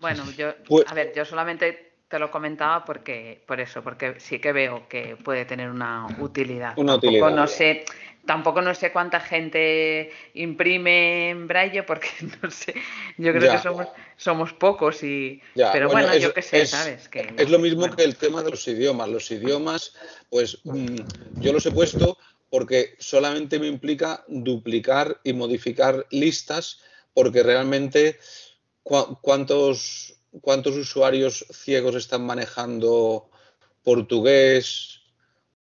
Bueno, yo, pues a ver, yo solamente te lo comentaba porque, por eso, porque sí que veo que puede tener una utilidad. Una utilidad. no sé, Tampoco no sé cuánta gente imprime en braille porque no sé, yo creo que somos, somos pocos y pero bueno, yo qué sé, ¿sabes? Que, es lo mismo que el tema de los idiomas. Los idiomas, pues mm, yo los he puesto porque solamente me implica duplicar y modificar listas porque realmente cuántos cuántos usuarios ciegos están manejando portugués,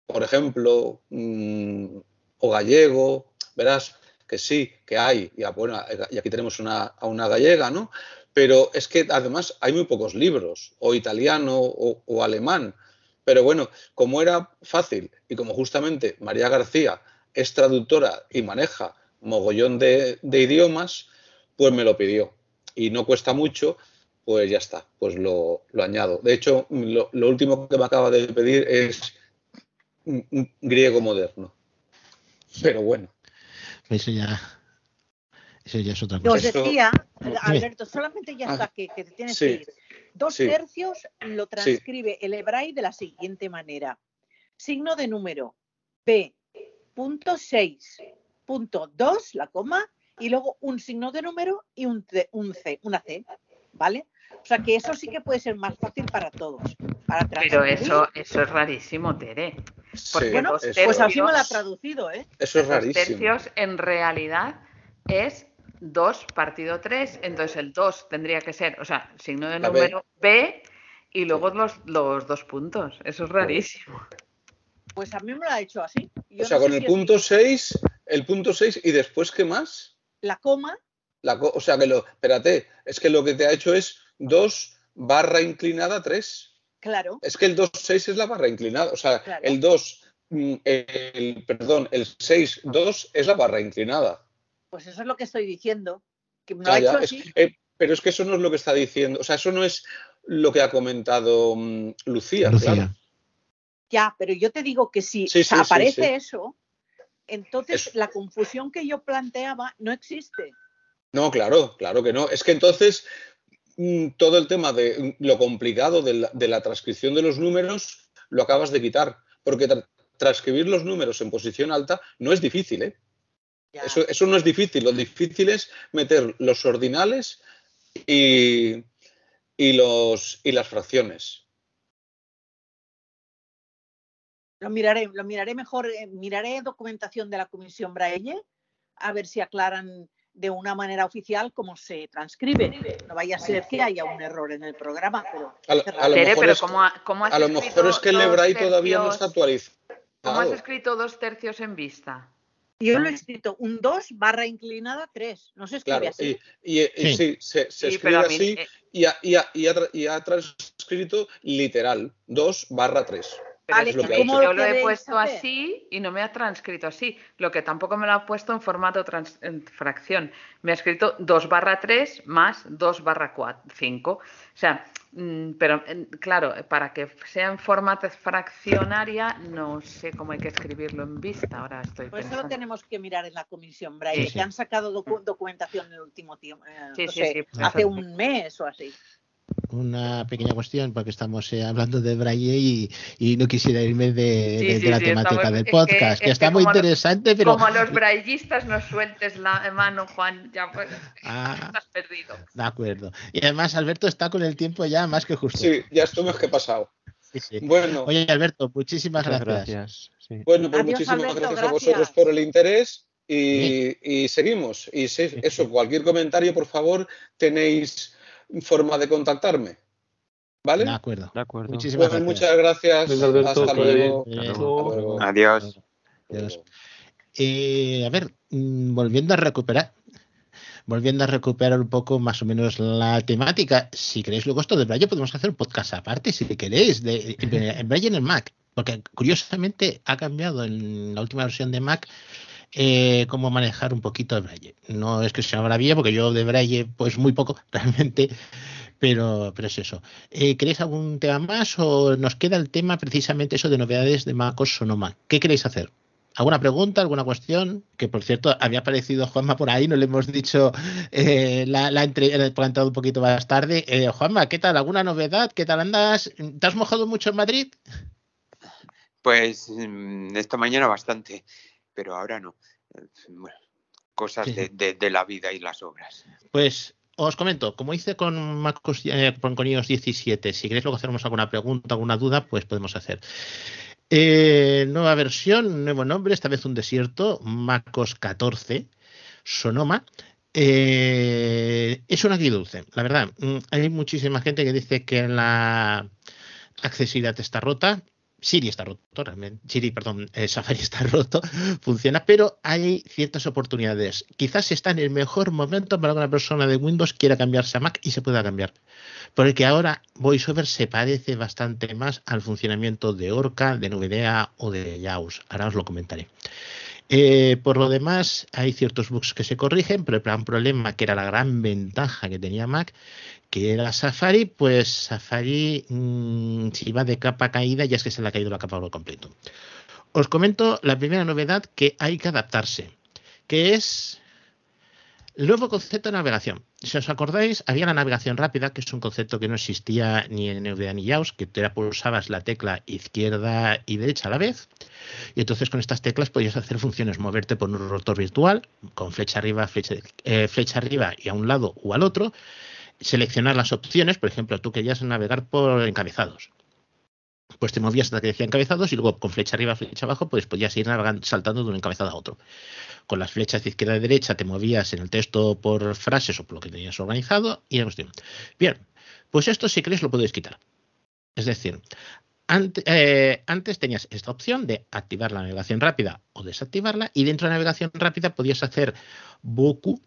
por ejemplo, mm, o gallego, verás que sí, que hay, y, bueno, y aquí tenemos una, a una gallega, ¿no? Pero es que además hay muy pocos libros, o italiano o, alemán. Pero bueno, como era fácil y como justamente María García es traductora y maneja mogollón de, idiomas, pues me lo pidió. Y no cuesta mucho, pues ya está, pues lo, añado. De hecho, lo, último que me acaba de pedir es griego moderno. Pero bueno. Eso ya, eso ya es otra cosa. Os decía, Alberto, solamente ya está, que, te tienes que ir. Dos tercios lo transcribe el hebraico de la siguiente manera. Signo de número P, punto 6, punto 2, la coma, y luego un signo de número y un, un C, una C, ¿vale? O sea que eso sí que puede ser más fácil para todos. Para Pero eso, eso es rarísimo, Tere. Porque bueno, pues así me lo ha traducido, ¿eh? Eso es rarísimo. tercios en realidad es 2 partido 3, entonces el 2 tendría que ser, o sea, signo de número B, y luego los, los, dos puntos. Eso es rarísimo. Pues a mí me lo ha hecho así. o sea, con el punto 6, el punto 6 y después, ¿qué más? La coma. La o sea, que lo, espérate, es que lo que te ha hecho es 2 barra inclinada 3. Claro. Es que el 2, 6 es la barra inclinada. O sea, el 2, mm, el, perdón, el 6, 2 es la barra inclinada. Pues eso es lo que estoy diciendo. Que me lo ha hecho así. Eh, pero es que eso no es lo que está diciendo. O sea, eso no es lo que ha comentado mm, Lucía. Ya, pero yo te digo que si aparece eso, entonces la confusión que yo planteaba no existe. No, claro, claro que no. Es que entonces todo el tema de lo complicado de la, transcripción de los números lo acabas de quitar, porque transcribir los números en posición alta no es difícil, ¿eh? Eso, eso, no es difícil, lo difícil es meter los ordinales y, y, los, y las fracciones. Lo miraré, lo miraré mejor, eh, miraré documentación de la Comisión Braille, a ver si aclaran de una manera oficial cómo se transcribe. No vaya a ser que haya un error en el programa, pero... A, lo, mejor, es, a lo mejor es que el Braille todavía no está actualizado. ¿Cómo has escrito dos tercios en vista? Yo lo he escrito un 2 barra inclinada 3. No se escribe así. Y, sí. se, escribe así eh, y, ha, transcrito literal 2 barra 3. Vale, yo lo he puesto así y no me ha transcrito así. Lo que tampoco me lo ha puesto en formato en fracción. Me ha escrito 2 barra 3 más 2 barra 5. O sea, mm, pero claro, para que sea en formato fraccionaria, no sé cómo hay que escribirlo en vista. Ahora estoy Pues eso lo tenemos que mirar en la comisión, Braille, que han sacado documentación en el último tiempo. Eh, hace un mes o así una pequeña cuestión, porque estamos eh, hablando de Braille y, no quisiera irme de, la temática del podcast, que, está muy interesante, pero... Como los braillistas no sueltes la mano, Juan, ya pues, ah, estás perdido. De acuerdo. Y además Alberto está con el tiempo ya más que justo. Sí, ya más que pasado. Bueno. Oye, Alberto, muchísimas gracias. Bueno, pues muchísimas gracias, a vosotros por el interés y, seguimos. Y eso, cualquier comentario, por favor, tenéis forma de contactarme. ¿Vale? De acuerdo. De acuerdo. Muchísimas gracias. Muchas gracias. Hasta, luego. Adiós. Adiós. a ver, mm, volviendo a recuperar, volviendo a recuperar un poco más o menos la temática, si queréis luego esto de Braille podemos hacer un podcast aparte, si queréis, de, en Braille en el Mac, porque curiosamente ha cambiado en la última versión de Mac eh, cómo manejar un poquito de Braille. No es que sea maravilla, porque yo de Braille, pues muy poco realmente, pero, pero es eso. Eh, ¿Queréis algún tema más o nos queda el tema precisamente eso de novedades de MacOS Sonoma? ¿Qué queréis hacer? ¿Alguna pregunta, alguna cuestión? Que por cierto, había aparecido Juanma por ahí, no le hemos dicho eh, la, la entre, un poquito más tarde. Juanma, ¿qué tal? ¿Alguna novedad? ¿Qué tal andas? ¿Te has mojado mucho en Madrid? Pues mm, esta mañana bastante pero ahora no. cosas de, la vida y las obras. Pues os comento, como hice con MacOS, eh, con iOS 17, si queréis luego hacernos alguna pregunta, alguna duda, pues podemos hacer. Eh, nueva versión, nuevo nombre, esta vez un desierto, MacOS 14, Sonoma. Eh, es un dulce, la verdad. Mm, hay muchísima gente que dice que la accesibilidad está rota. Siri está roto. Siri, perdón, eh, Safari está roto, funciona, pero hay ciertas oportunidades. Quizás está en el mejor momento para que una persona de Windows quiera cambiarse a Mac y se pueda cambiar. Porque ahora VoiceOver se parece bastante más al funcionamiento de Orca, de NVDA o de JAWS. Ahora os lo comentaré. Eh, por lo demás, hay ciertos bugs que se corrigen, pero el gran problema, que era la gran ventaja que tenía Mac, que era Safari, pues Safari mm, si va de capa caída ya es que se le ha caído la capa por completo. Os comento la primera novedad que hay que adaptarse, que es el nuevo concepto de navegación. Si os acordáis, había la navegación rápida, que es un concepto que no existía ni en NVDA ni JAWS, que tú pulsabas la tecla izquierda y derecha a la vez. Y entonces con estas teclas podías hacer funciones, moverte por un rotor virtual, con flecha arriba, flecha, eh, flecha arriba y a un lado o al otro, seleccionar las opciones, por ejemplo, tú querías navegar por encabezados. Pues te movías hasta que decía encabezados y luego con flecha arriba, flecha abajo, pues podías ir saltando de un encabezado a otro. Con las flechas de izquierda a derecha te movías en el texto por frases o por lo que tenías organizado y Bien, pues esto si queréis lo podéis quitar. Es decir, eh, antes, tenías esta opción de activar la navegación rápida o desactivarla y dentro de la navegación rápida podías hacer BOQ,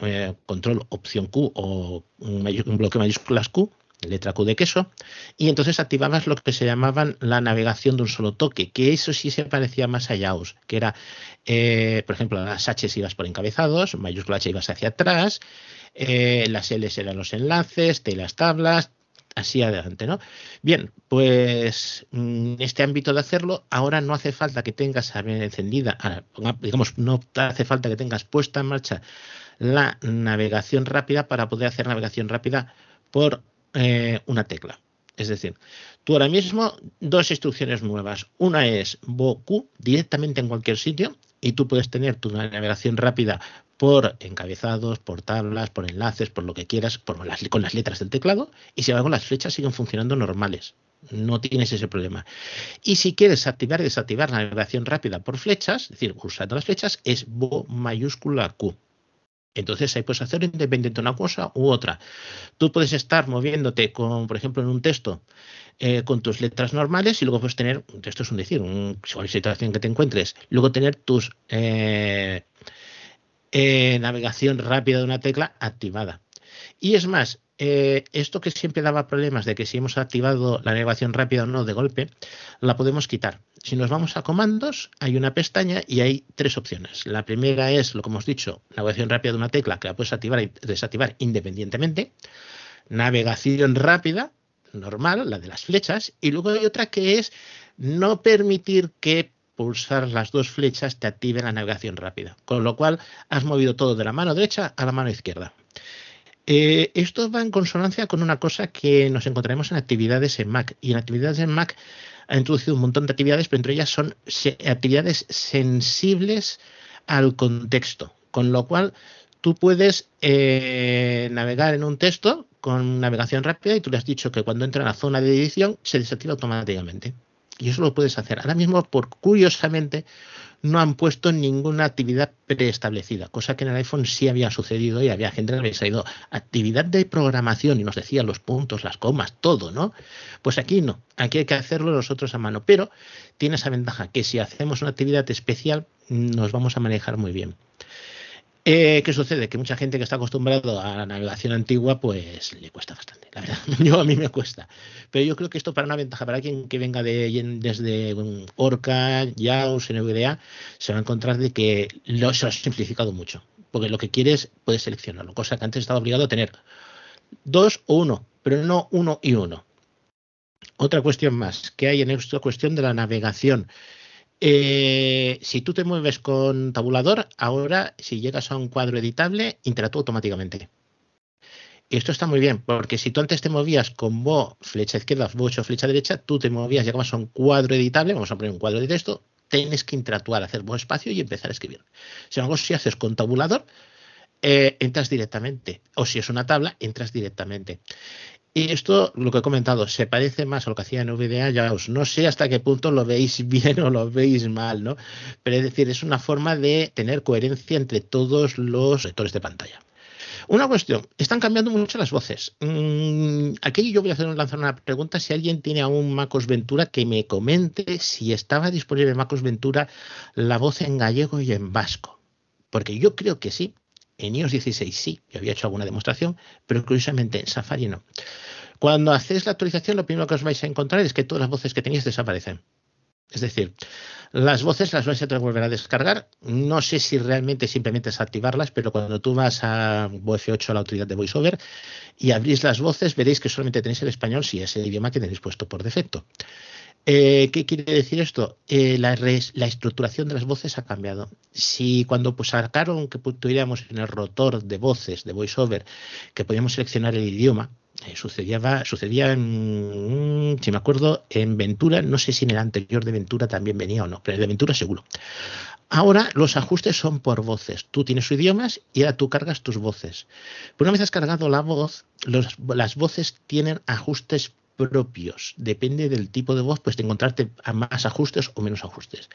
eh, control opción Q o un, un bloque mayúsculas Q letra Q de queso, y entonces activabas lo que se llamaban la navegación de un solo toque, que eso sí se parecía más a JAWS, que era, eh, por ejemplo, las H ibas por encabezados, mayúscula H ibas hacia atrás, eh, las L eran los enlaces, T las tablas, así adelante, ¿no? Bien, pues en este ámbito de hacerlo, ahora no hace falta que tengas encendida, digamos, no hace falta que tengas puesta en marcha la navegación rápida para poder hacer navegación rápida por eh, una tecla. Es decir, tú ahora mismo dos instrucciones nuevas. Una es BOQ directamente en cualquier sitio y tú puedes tener tu navegación rápida por encabezados, por tablas, por enlaces, por lo que quieras, por con las letras del teclado y sin embargo las flechas siguen funcionando normales. No tienes ese problema. Y si quieres activar y desactivar la navegación rápida por flechas, es decir, usando las flechas, es BO mayúscula Q. Entonces ahí puedes hacer independiente una cosa u otra. Tú puedes estar moviéndote con, por ejemplo, en un texto eh, con tus letras normales y luego puedes tener, esto es un decir, un, situación que te encuentres, luego tener tus eh, eh, navegación rápida de una tecla activada. Y es más, esto que siempre daba problemas de que si hemos activado la navegación rápida o no de golpe, la podemos quitar. Si nos vamos a comandos, hay una pestaña y hay tres opciones. La primera es, lo que hemos dicho, navegación rápida de una tecla que la puedes activar y desactivar independientemente. Navegación rápida, normal, la de las flechas. Y luego hay otra que es no permitir que pulsar las dos flechas te active la navegación rápida. Con lo cual has movido todo de la mano derecha a la mano izquierda. Eh, esto va en consonancia con una cosa que nos encontraremos en actividades en Mac. Y en actividades en Mac ha introducido un montón de actividades, pero entre ellas son actividades sensibles al contexto. Con lo cual, tú puedes eh, navegar en un texto con navegación rápida y tú le has dicho que cuando entra en la zona de edición se desactiva automáticamente. Y eso lo puedes hacer. Ahora mismo, por curiosamente, no han puesto ninguna actividad preestablecida, cosa que en el iPhone sí había sucedido y había gente que había salido actividad de programación y nos decía los puntos, las comas, todo, ¿no? Pues aquí no, aquí hay que hacerlo nosotros a mano, pero tiene esa ventaja que si hacemos una actividad especial nos vamos a manejar muy bien. Eh, ¿Qué sucede? Que mucha gente que está acostumbrado a la navegación antigua, pues le cuesta bastante, la verdad. Yo a mí me cuesta. Pero yo creo que esto para una ventaja, para quien que venga de, desde Orca, YAWS, NVDA, se va a encontrar de que lo, se ha simplificado mucho. Porque lo que quieres, puedes seleccionarlo, cosa que antes estaba obligado a tener dos o uno, pero no uno y uno. Otra cuestión más que hay en esta cuestión de la navegación. Eh, si tú te mueves con tabulador, ahora si llegas a un cuadro editable, interactúa automáticamente. Y esto está muy bien, porque si tú antes te movías con Bo, flecha izquierda, Bo 8, flecha derecha, tú te movías, llegabas a un cuadro editable, vamos a poner un cuadro de texto, tienes que interactuar, hacer Bo espacio y empezar a escribir. Sin embargo, si haces con tabulador, eh, entras directamente. O si es una tabla, entras directamente. Y esto, lo que he comentado, se parece más a lo que hacía en VDA, ya os no sé hasta qué punto lo veis bien o lo veis mal, ¿no? Pero es decir, es una forma de tener coherencia entre todos los sectores de pantalla. Una cuestión, están cambiando mucho las voces. Mm, aquí yo voy a hacer lanzar una pregunta. Si alguien tiene aún MacOS Ventura, que me comente si estaba disponible MacOS Ventura la voz en gallego y en vasco. Porque yo creo que sí. En iOS 16 sí, yo había hecho alguna demostración, pero curiosamente en Safari no. Cuando hacéis la actualización, lo primero que os vais a encontrar es que todas las voces que tenéis desaparecen. Es decir, las voces las vais a volver a descargar. No sé si realmente simplemente es activarlas, pero cuando tú vas a VoF8, a la autoridad de VoiceOver, y abrís las voces, veréis que solamente tenéis el español si es el idioma que tenéis puesto por defecto. Eh, ¿Qué quiere decir esto? Eh, la, estructuración de las voces ha cambiado. Si cuando pues, sacaron que tuviéramos en el rotor de voces de VoiceOver que podíamos seleccionar el idioma, eh, sucedía, sucedía en, mm, si me acuerdo, en Ventura, no sé si en el anterior de Ventura también venía o no, pero el de Ventura seguro. Ahora los ajustes son por voces. Tú tienes sus idiomas y ahora tú cargas tus voces. Pero una vez has cargado la voz, las voces tienen ajustes propios. Depende del tipo de voz, pues de encontrarte a más ajustes o menos ajustes.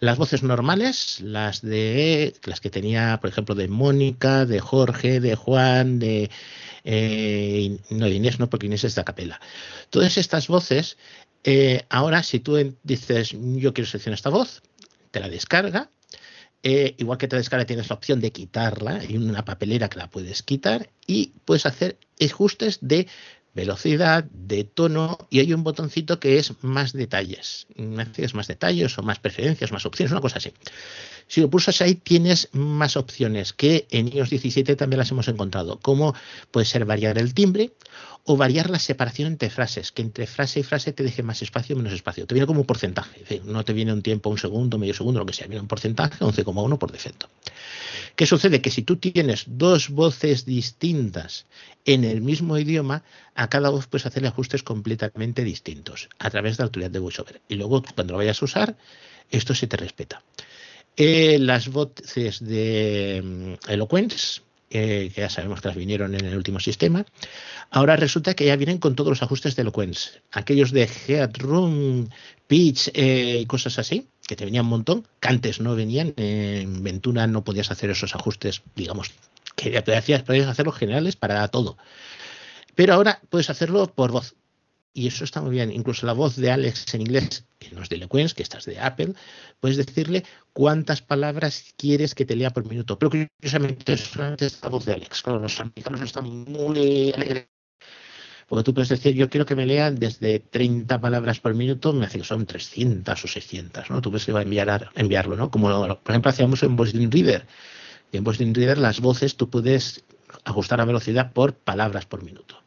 Las voces normales, las de las que tenía, por ejemplo, de Mónica, de Jorge, de Juan, de eh, no Inés, no, porque Inés es de capela. Todas estas voces, eh, ahora si tú dices yo quiero seleccionar esta voz, te la descarga. Eh, igual que te descarga tienes la opción de quitarla, hay una papelera que la puedes quitar y puedes hacer ajustes de velocidad, de tono y hay un botoncito que es más detalles. Es más detalles o más preferencias, más opciones, una cosa así. Si lo pulsas ahí tienes más opciones que en iOS 17 también las hemos encontrado, como puede ser variar el timbre o variar la separación entre frases, que entre frase y frase te deje más espacio o menos espacio. Te viene como un porcentaje, no te viene un tiempo, un segundo, medio segundo, lo que sea, viene un porcentaje, 11,1 por defecto. ¿Qué sucede? Que si tú tienes dos voces distintas en el mismo idioma, a cada voz puedes hacerle ajustes completamente distintos a través de la autoridad de VoiceOver. Y luego, cuando lo vayas a usar, esto se te respeta. Eh, las voces de mm, Que ya sabemos que las vinieron en el último sistema, ahora resulta que ya vienen con todos los ajustes de Eloquence. Aquellos de Headroom, Pitch eh, y cosas así, que te venían un montón, que antes no venían. En Ventura no podías hacer esos ajustes, digamos, que podías hacerlos generales para todo. Pero ahora puedes hacerlo por voz y eso está muy bien. Incluso la voz de Alex en inglés, que no es de Eloquence, que esta es de Apple, puedes decirle cuántas palabras quieres que te lea por minuto. Pero curiosamente es solamente esta voz de Alex. Claro, los americanos están muy alegres. Porque tú puedes decir, yo quiero que me lean desde 30 palabras por minuto, me hace que son 300 o 600, ¿no? Tú puedes va a enviar, enviarlo, ¿no? Como, por ejemplo, hacíamos en Voice Reader. Y en Voice Reader las voces tú puedes ajustar la velocidad por palabras por minuto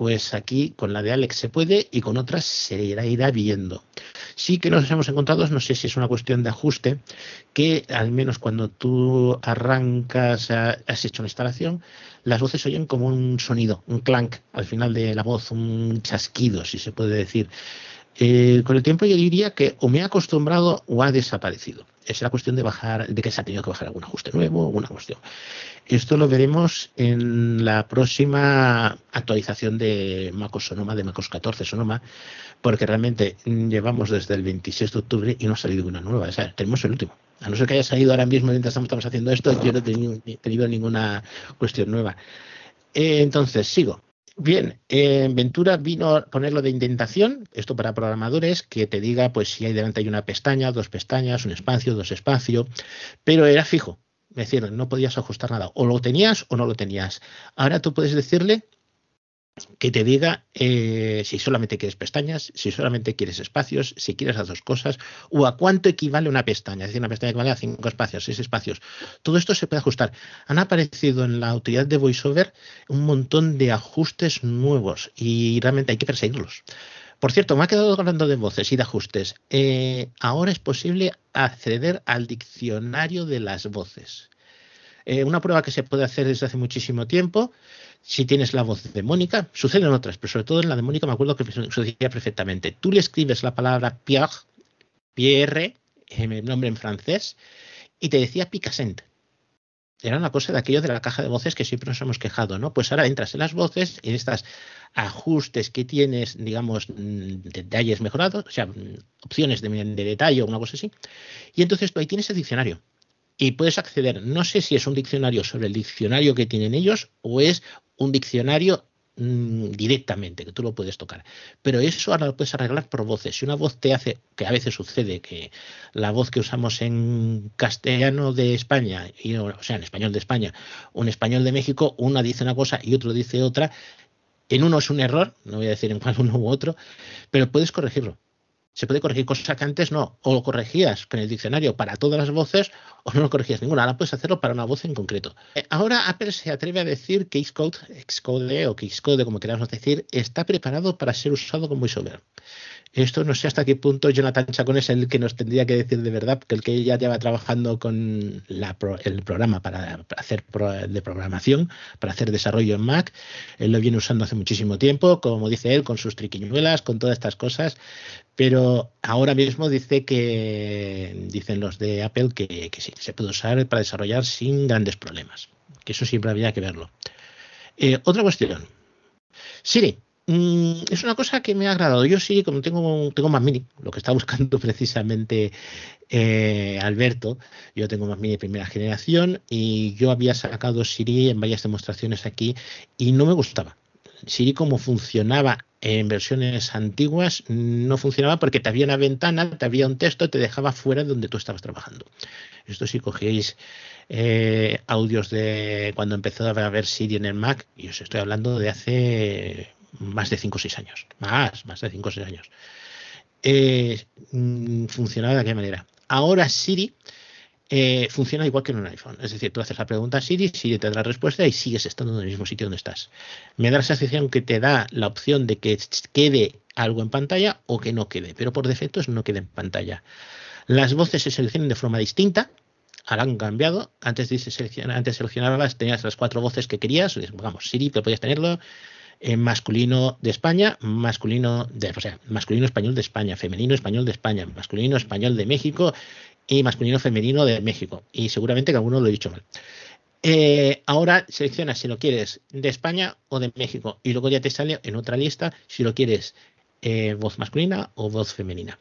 pues aquí con la de Alex se puede y con otras se irá, irá viendo. Sí que nos hemos encontrado, no sé si es una cuestión de ajuste, que al menos cuando tú arrancas, has hecho una instalación, las voces oyen como un sonido, un clank al final de la voz, un chasquido, si se puede decir. Eh, con el tiempo yo diría que o me he acostumbrado o ha desaparecido. Es la cuestión de bajar, de que se ha tenido que bajar algún ajuste nuevo, alguna cuestión. Esto lo veremos en la próxima actualización de MacOS Sonoma, de MacOS 14 Sonoma, porque realmente llevamos desde el 26 de octubre y no ha salido una nueva. O sea, tenemos el último. A no ser que haya salido ahora mismo mientras estamos haciendo esto, yo no he tenido, ninguna cuestión nueva. Eh, entonces, sigo. Bien, en Ventura vino a ponerlo de indentación, esto para programadores, que te diga pues si hay delante hay una pestaña, dos pestañas, un espacio, dos espacios, pero era fijo. Es decir, no podías ajustar nada. O lo tenías o no lo tenías. Ahora tú puedes decirle que te diga eh, si solamente quieres pestañas, si solamente quieres espacios, si quieres las dos cosas, o a cuánto equivale una pestaña. Es decir, una pestaña equivale a cinco espacios, seis espacios. Todo esto se puede ajustar. Han aparecido en la utilidad de VoiceOver un montón de ajustes nuevos y realmente hay que perseguirlos. Por cierto, me ha quedado hablando de voces y de ajustes. Eh, ahora es posible acceder al diccionario de las voces. Eh, una prueba que se puede hacer desde hace muchísimo tiempo, si tienes la voz de Mónica, sucede en otras, pero sobre todo en la de Mónica me acuerdo que sucedía perfectamente. Tú le escribes la palabra Pierre, Pierre, el nombre en francés, y te decía Picassent era una cosa de aquello de la caja de voces que siempre nos hemos quejado, ¿no? Pues ahora entras en las voces, en estos ajustes que tienes, digamos, mm, detalles mejorados, o sea, mm, opciones de, de detalle o una cosa así, y entonces tú ahí tienes el diccionario y puedes acceder, no sé si es un diccionario sobre el diccionario que tienen ellos o es un diccionario Mm, directamente, que tú lo puedes tocar. Pero eso ahora lo puedes arreglar por voces. Si una voz te hace, que a veces sucede que la voz que usamos en castellano de España, y, o sea, en español de España, un español de México, una dice una cosa y otro dice otra, en uno es un error, no voy a decir en cuál uno u otro, pero puedes corregirlo se puede corregir cosas que antes no, o lo corregías con el diccionario para todas las voces o no lo corregías ninguna, ahora puedes hacerlo para una voz en concreto. Eh, ahora Apple se atreve a decir que Xcode, Xcode o Xcode, como queramos decir, está preparado para ser usado con VoiceOver. Esto no sé hasta qué punto Jonathan Chacón es el que nos tendría que decir de verdad, porque el que ya lleva trabajando con el programa para, hacer de programación, para hacer desarrollo en Mac, él lo viene usando hace muchísimo tiempo, como dice él, con sus triquiñuelas, con todas estas cosas, pero ahora mismo dice que, dicen los de Apple, que, sí, se puede usar para desarrollar sin grandes problemas, que eso siempre había que verlo. Eh, otra cuestión. Siri, mm, es una cosa que me ha agradado. Yo sí, como tengo, más mini, lo que está buscando precisamente eh, Alberto, yo tengo más mini de primera generación y yo había sacado Siri en varias demostraciones aquí y no me gustaba. Siri como funcionaba en versiones antiguas no funcionaba porque te había una ventana, te había un texto, te dejaba fuera de donde tú estabas trabajando. Esto si cogéis eh, audios de cuando empezó a ver Siri en el Mac, y os estoy hablando de hace más de 5 o 6 años, más, más de 5 o 6 años. Eh, mm, funcionaba de aquella manera. Ahora Siri eh, funciona igual que en un iPhone. Es decir, tú haces la pregunta a Siri, Siri te da la respuesta y sigues estando en el mismo sitio donde estás. Me da la sensación que te da la opción de que quede algo en pantalla o que no quede, pero por defecto es no quede en pantalla. Las voces se seleccionan de forma distinta, ahora han cambiado. Antes, antes seleccionabas, tenías las cuatro voces que querías, vamos, Siri, te podías tenerlo en masculino de España, masculino de, o sea, masculino español de España, femenino español de España, masculino español de México y masculino femenino de México. Y seguramente que alguno lo he dicho mal. Eh, ahora seleccionas si lo quieres de España o de México y luego ya te sale en otra lista si lo quieres eh, voz masculina o voz femenina.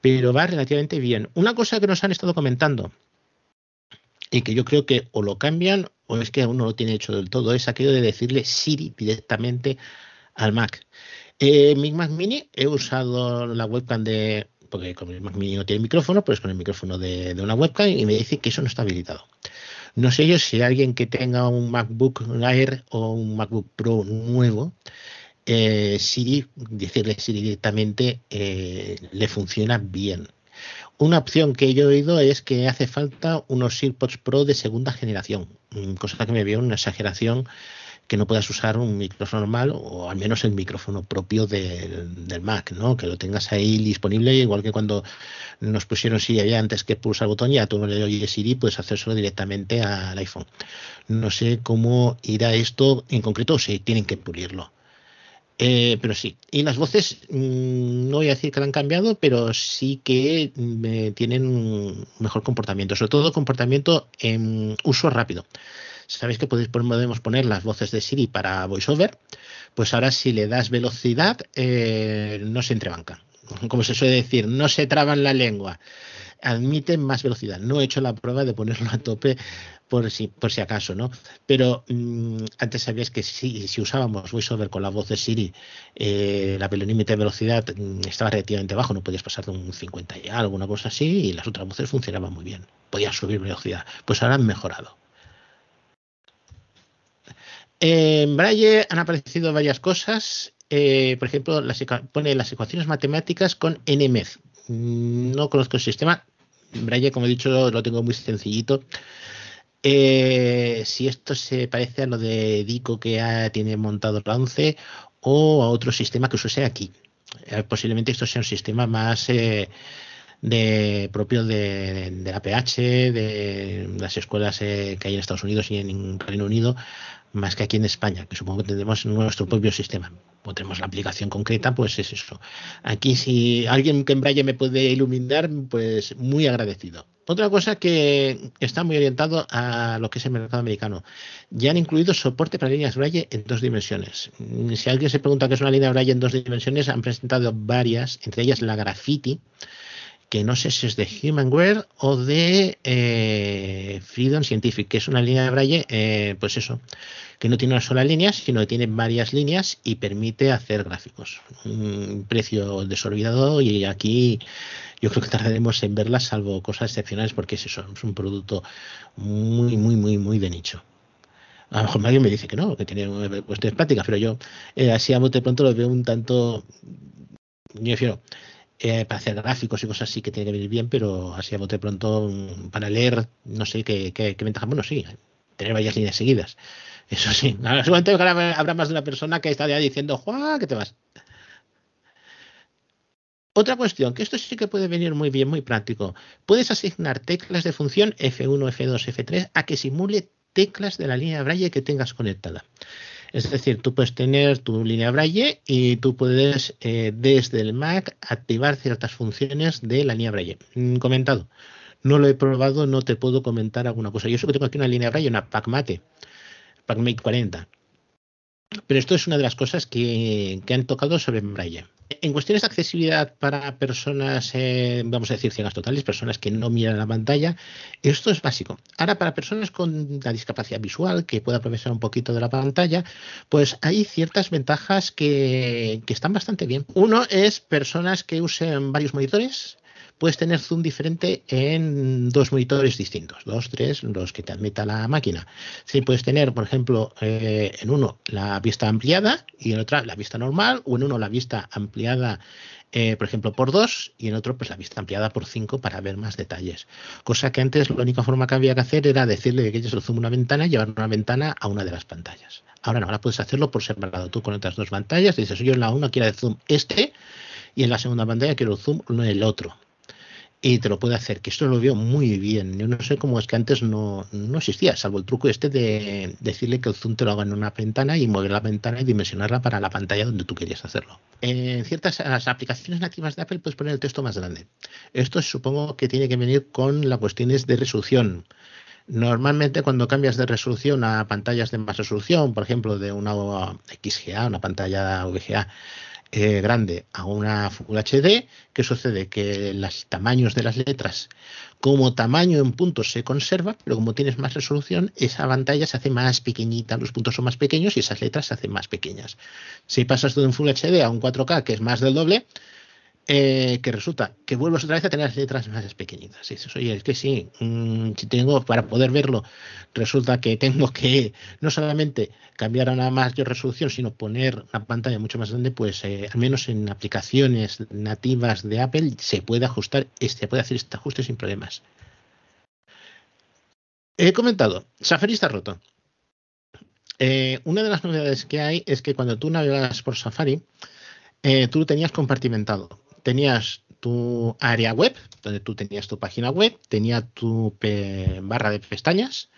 Pero va relativamente bien. Una cosa que nos han estado comentando y que yo creo que o lo cambian o es que aún no lo tiene hecho del todo es aquello de decirle Siri directamente al Mac. Eh, mi Mac Mini he usado la webcam de porque con el Mac Mini no tiene micrófono, pues con el micrófono de, una webcam y me dice que eso no está habilitado. No sé yo si alguien que tenga un MacBook Air o un MacBook Pro nuevo, eh, Siri, decirle Siri directamente, eh, le funciona bien. Una opción que yo he oído es que hace falta unos AirPods Pro de segunda generación, cosa que me veo una exageración que no puedas usar un micrófono normal o al menos el micrófono propio del Mac, ¿no? Que lo tengas ahí disponible, igual que cuando nos pusieron Siri allá antes que pulsar el botón, ya tú no le oyes Siri, puedes hacérselo directamente al iPhone. No sé cómo irá esto en concreto si tienen que pulirlo. Eh, pero sí, y las voces mm, no voy a decir que han cambiado, pero sí que mm, tienen un mejor comportamiento, sobre todo comportamiento en uso rápido. Sabéis que podemos poner las voces de Siri para VoiceOver, pues ahora si le das velocidad eh, no se entrebanca. Como se suele decir, no se traban la lengua, admiten más velocidad. No he hecho la prueba de ponerlo a tope por si, por si acaso, ¿no? Pero mm, antes sabías que si, usábamos VoiceOver con la voz de Siri, eh, la límite de velocidad mm, estaba relativamente bajo, no podías pasar de un 50 y alguna cosa así, y las otras voces funcionaban muy bien. Podías subir velocidad. Pues ahora han mejorado. En Braille han aparecido varias cosas. Eh, por ejemplo, pone las ecuaciones matemáticas con NMEZ. No conozco el sistema. Braille, como he dicho, lo tengo muy sencillito. Eh, si esto se parece a lo de Dico que tiene montado la 11 o a otro sistema que usase aquí. Eh, posiblemente esto sea un sistema más de propio de, la PH, de las escuelas que hay en Estados Unidos y en Reino Unido, más que aquí en España, que supongo que tenemos nuestro propio sistema. O tenemos la aplicación concreta, pues es eso. Aquí si alguien que en Braille me puede iluminar, pues muy agradecido. Otra cosa que está muy orientado a lo que es el mercado americano. Ya han incluido soporte para líneas Braille en dos dimensiones. Si alguien se pregunta qué es una línea Braille en dos dimensiones, han presentado varias, entre ellas la Graffiti, que no sé si es de Humanware o de eh, Freedom Scientific, que es una línea de Braille, eh, pues eso, que no tiene una sola línea, sino que tiene varias líneas y permite hacer gráficos. Un precio desorbitado y aquí yo creo que tardaremos en verlas, salvo cosas excepcionales, porque es eso, es un producto muy, muy, muy, muy de nicho. A lo mejor alguien me dice que no, que tiene cuestiones prácticas, pero yo eh, así a bote pronto lo veo un tanto, yo prefiero eh, para hacer gráficos y cosas así que tiene que venir bien, pero así a bote pronto mm, para leer, no sé qué, qué, ventaja. Bueno, sí, tener varias líneas seguidas. Eso sí, seguramente habrá más de una persona que está diciendo, ¡Juan, que te vas! Otra cuestión, que esto sí que puede venir muy bien, muy práctico. Puedes asignar teclas de función F1, F2, F3 a que simule teclas de la línea Braille que tengas conectada. Es decir, tú puedes tener tu línea Braille y tú puedes eh, desde el Mac activar ciertas funciones de la línea Braille. Mm, comentado. No lo he probado, no te puedo comentar alguna cosa. Yo sé que tengo aquí una línea Braille, una PacMate, PacMate 40. Pero esto es una de las cosas que, han tocado sobre Braille. En cuestiones de accesibilidad para personas, eh, vamos a decir ciegas totales, personas que no miran la pantalla, esto es básico. Ahora, para personas con la discapacidad visual, que pueda aprovechar un poquito de la pantalla, pues hay ciertas ventajas que, que están bastante bien. Uno es personas que usen varios monitores, puedes tener zoom diferente en dos monitores distintos, dos, tres, los que te admita la máquina. Sí, puedes tener, por ejemplo, eh, en uno la vista ampliada y en otra la vista normal, o en uno la vista ampliada, eh, por ejemplo, por dos, y en otro, pues la vista ampliada por cinco para ver más detalles. Cosa que antes la única forma que había que hacer era decirle que quieres el zoom una ventana y llevar una ventana a una de las pantallas. Ahora no, ahora puedes hacerlo por separado. Tú con otras dos pantallas dices, yo en la una quiero el zoom este y en la segunda pantalla quiero el zoom en el otro y te lo puede hacer, que esto lo veo muy bien. Yo no sé cómo es que antes no, no existía, salvo el truco este de decirle que el zoom te lo haga en una ventana y mover la ventana y dimensionarla para la pantalla donde tú querías hacerlo. En ciertas las aplicaciones nativas de Apple puedes poner el texto más grande. Esto supongo que tiene que venir con las cuestiones de resolución. Normalmente cuando cambias de resolución a pantallas de más resolución, por ejemplo de una XGA, una pantalla VGA, eh, grande a una Full HD, ¿qué sucede? Que los tamaños de las letras como tamaño en puntos se conserva, pero como tienes más resolución, esa pantalla se hace más pequeñita, los puntos son más pequeños y esas letras se hacen más pequeñas. Si pasas de un Full HD a un 4K, que es más del doble, eh, que resulta que vuelves otra vez a tener las letras más pequeñitas. Y dices, oye, es que sí, mm, si tengo, para poder verlo, resulta que tengo que no solamente cambiar a una mayor resolución, sino poner la pantalla mucho más grande, pues eh, al menos en aplicaciones nativas de Apple se puede ajustar, este, puede hacer este ajuste sin problemas. He comentado, Safari está roto. Eh, una de las novedades que hay es que cuando tú navegas por Safari, tú lo tenías compartimentado tenías tu área web, donde tú tenías tu página web, tenía tu barra de pestañas,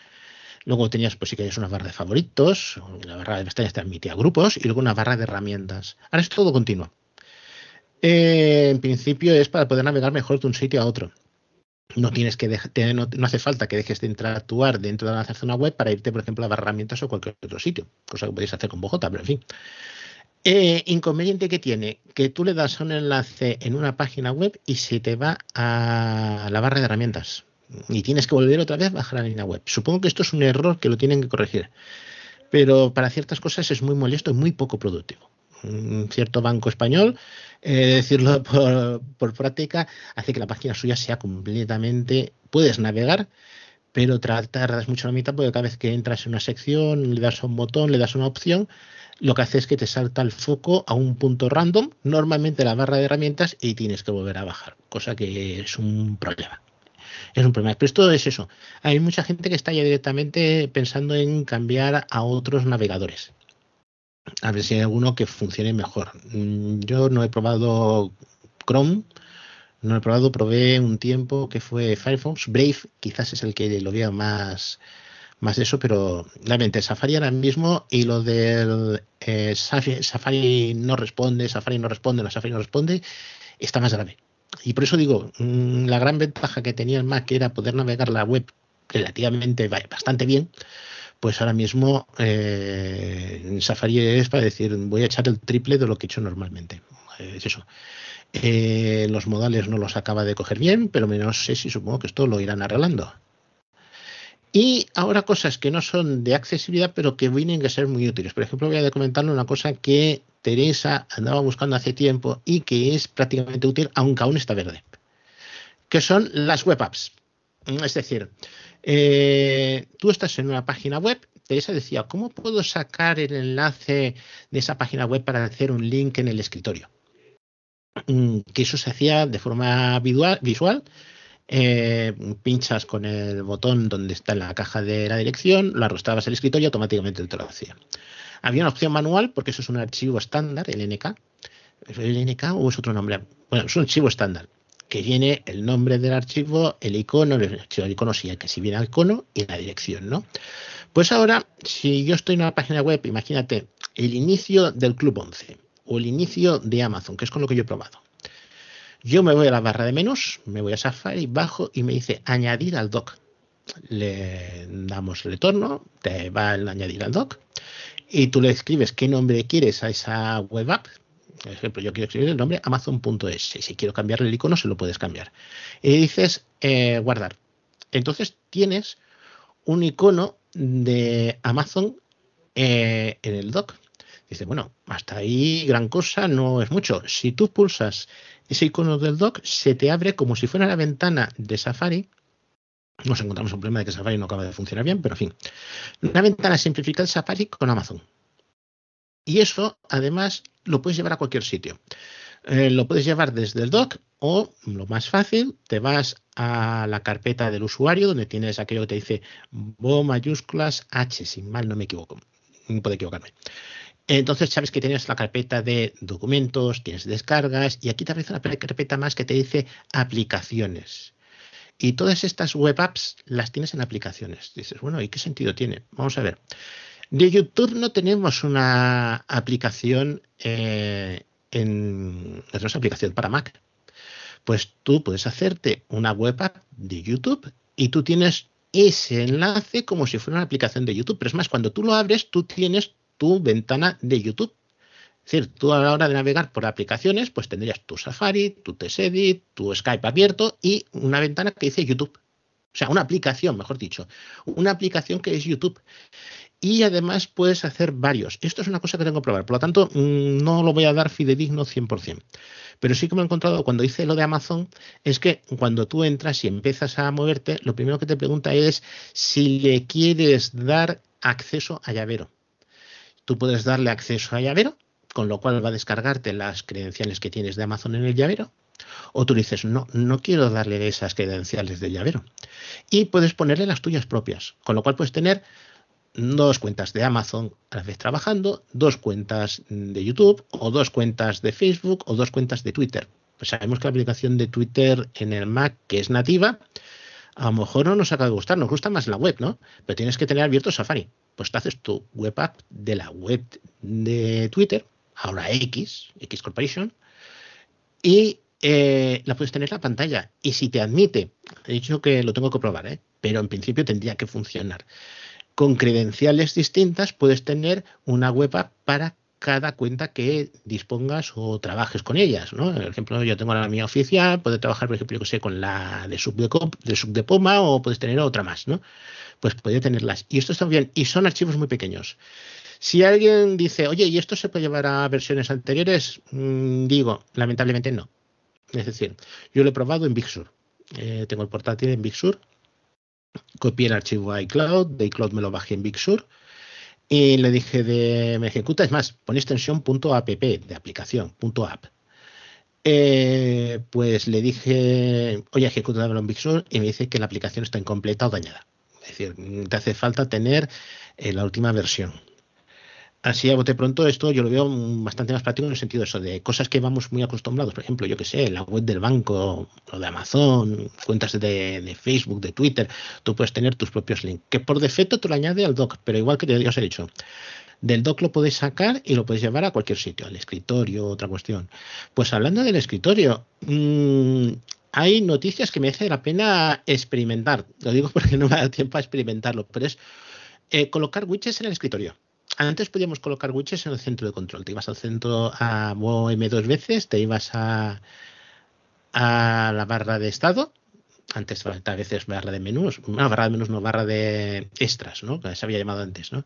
luego tenías, pues si querías una barra de favoritos, la barra de pestañas te admitía grupos y luego una barra de herramientas. Ahora es todo continuo. Eh, en principio es para poder navegar mejor de un sitio a otro. No tienes que no, hace falta que dejes de interactuar dentro de la zona web para irte, por ejemplo, a herramientas o cualquier otro sitio, cosa que podéis hacer con Bojota, pero en fin. Eh, inconveniente que tiene, que tú le das un enlace en una página web y se te va a la barra de herramientas. Y tienes que volver otra vez a bajar la línea web. Supongo que esto es un error que lo tienen que corregir. Pero para ciertas cosas es muy molesto y muy poco productivo. Un cierto banco español, eh, decirlo por, por práctica, hace que la página suya sea completamente. Puedes navegar, pero tardas mucho la mitad porque cada vez que entras en una sección, le das a un botón, le das una opción lo que hace es que te salta el foco a un punto random, normalmente la barra de herramientas, y tienes que volver a bajar, cosa que es un problema. Es un problema. Pero esto es eso. Hay mucha gente que está ya directamente pensando en cambiar a otros navegadores. A ver si hay alguno que funcione mejor. Mm, yo no he probado Chrome, no he probado, probé un tiempo que fue Firefox. Brave quizás es el que lo veo más, más de eso, pero realmente Safari ahora mismo y lo del eh, Safari, no responde, Safari no responde, la Safari no responde, está más grave. Y por eso digo, mm, la gran ventaja que tenía el Mac era poder navegar la web relativamente bastante bien, pues ahora mismo eh, Safari es para decir, voy a echar el triple de lo que he hecho normalmente. Es eso. Eh, los modales no los acaba de coger bien, pero no sé si supongo que esto lo irán arreglando. Y ahora cosas que no son de accesibilidad, pero que vienen a ser muy útiles. Por ejemplo, voy a comentarle una cosa que Teresa andaba buscando hace tiempo y que es prácticamente útil, aunque aún está verde, que son las web apps. Es decir, eh, tú estás en una página web, Teresa decía, ¿cómo puedo sacar el enlace de esa página web para hacer un link en el escritorio? Mm, que eso se hacía de forma visual eh, pinchas con el botón donde está la caja de la dirección, lo arrastrabas al escritorio y automáticamente te lo hacía. Había una opción manual, porque eso es un archivo estándar, el NK. ¿El NK o es otro nombre? Bueno, es un archivo estándar, que viene el nombre del archivo, el icono, el archivo el icono sí, que si viene el icono y la dirección, ¿no? Pues ahora, si yo estoy en una página web, imagínate el inicio del Club 11 o el inicio de Amazon, que es con lo que yo he probado. Yo me voy a la barra de menús, me voy a Safari, bajo y me dice añadir al doc. Le damos retorno, te va el añadir al doc y tú le escribes qué nombre quieres a esa web app. Por ejemplo, yo quiero escribir el nombre amazon.es. Si quiero cambiarle el icono, se lo puedes cambiar. Y dices eh, guardar. Entonces tienes un icono de Amazon eh, en el dock. Dice, bueno, hasta ahí gran cosa no es mucho. Si tú pulsas ese icono del dock, se te abre como si fuera la ventana de Safari. Nos encontramos un problema de que Safari no acaba de funcionar bien, pero en fin. Una ventana simplificada de Safari con Amazon. Y eso, además, lo puedes llevar a cualquier sitio. Eh, lo puedes llevar desde el dock o, lo más fácil, te vas a la carpeta del usuario donde tienes aquello que te dice Bo mayúsculas H, sin mal no me equivoco. Puede equivocarme. Entonces sabes que tienes la carpeta de documentos, tienes descargas y aquí te aparece una carpeta más que te dice aplicaciones. Y todas estas web apps las tienes en aplicaciones. Dices, bueno, ¿y qué sentido tiene? Vamos a ver. De YouTube no tenemos una aplicación eh, en aplicación para Mac. Pues tú puedes hacerte una web app de YouTube y tú tienes ese enlace como si fuera una aplicación de YouTube. Pero es más, cuando tú lo abres, tú tienes tu ventana de YouTube. Es decir, tú a la hora de navegar por aplicaciones, pues tendrías tu Safari, tu TestEdit, tu Skype abierto y una ventana que dice YouTube. O sea, una aplicación, mejor dicho. Una aplicación que es YouTube. Y además puedes hacer varios. Esto es una cosa que tengo que probar. Por lo tanto, mm, no lo voy a dar fidedigno 100%. Pero sí que me he encontrado cuando hice lo de Amazon, es que cuando tú entras y empiezas a moverte, lo primero que te pregunta es si le quieres dar acceso a llavero tú puedes darle acceso a llavero, con lo cual va a descargarte las credenciales que tienes de Amazon en el llavero. O tú dices, no, no quiero darle esas credenciales del llavero. Y puedes ponerle las tuyas propias, con lo cual puedes tener dos cuentas de Amazon a la vez trabajando, dos cuentas de YouTube, o dos cuentas de Facebook, o dos cuentas de Twitter. Pues sabemos que la aplicación de Twitter en el Mac, que es nativa, a lo mejor no nos acaba de gustar, nos gusta más la web, ¿no? Pero tienes que tener abierto Safari. Pues te haces tu web app de la web de Twitter, ahora X, X Corporation, y eh, la puedes tener en la pantalla. Y si te admite, he dicho que lo tengo que probar, ¿eh? pero en principio tendría que funcionar. Con credenciales distintas puedes tener una web app para cada cuenta que dispongas o trabajes con ellas, ¿no? Por ejemplo, yo tengo la mía oficial, puedo trabajar, por ejemplo, yo sé, con la de sub de, sub o puedes tener otra más, ¿no? Pues puede tenerlas. Y esto está bien. Y son archivos muy pequeños. Si alguien dice, oye, ¿y esto se puede llevar a versiones anteriores? Mm, digo, lamentablemente no. Es decir, yo lo he probado en Big Sur. Eh, tengo el portátil en Big Sur. Copié el archivo a iCloud, de iCloud me lo bajé en Big Sur y le dije de me ejecuta, es más, pon extensión .app de aplicación, .app. Eh, pues le dije, oye, ejecuta en Big Sur y me dice que la aplicación está incompleta o dañada. Es decir, te hace falta tener eh, la última versión. Así a bote pronto esto yo lo veo bastante más práctico en el sentido de eso, de cosas que vamos muy acostumbrados, por ejemplo, yo que sé, la web del banco, o de Amazon, cuentas de, Facebook, de Twitter, tú puedes tener tus propios links, que por defecto tú lo añades al doc, pero igual que te os he dicho, del doc lo puedes sacar y lo puedes llevar a cualquier sitio, al escritorio, otra cuestión. Pues hablando del escritorio, mmm, hay noticias que merece la pena experimentar, lo digo porque no me da tiempo a experimentarlo, pero es eh, colocar widgets en el escritorio antes podíamos colocar widgets en el centro de control. Te ibas al centro a M dos veces, te ibas a, la barra de estado. Antes a veces barra de menús, no, barra de menús no, barra de extras, ¿no? Que se había llamado antes, ¿no?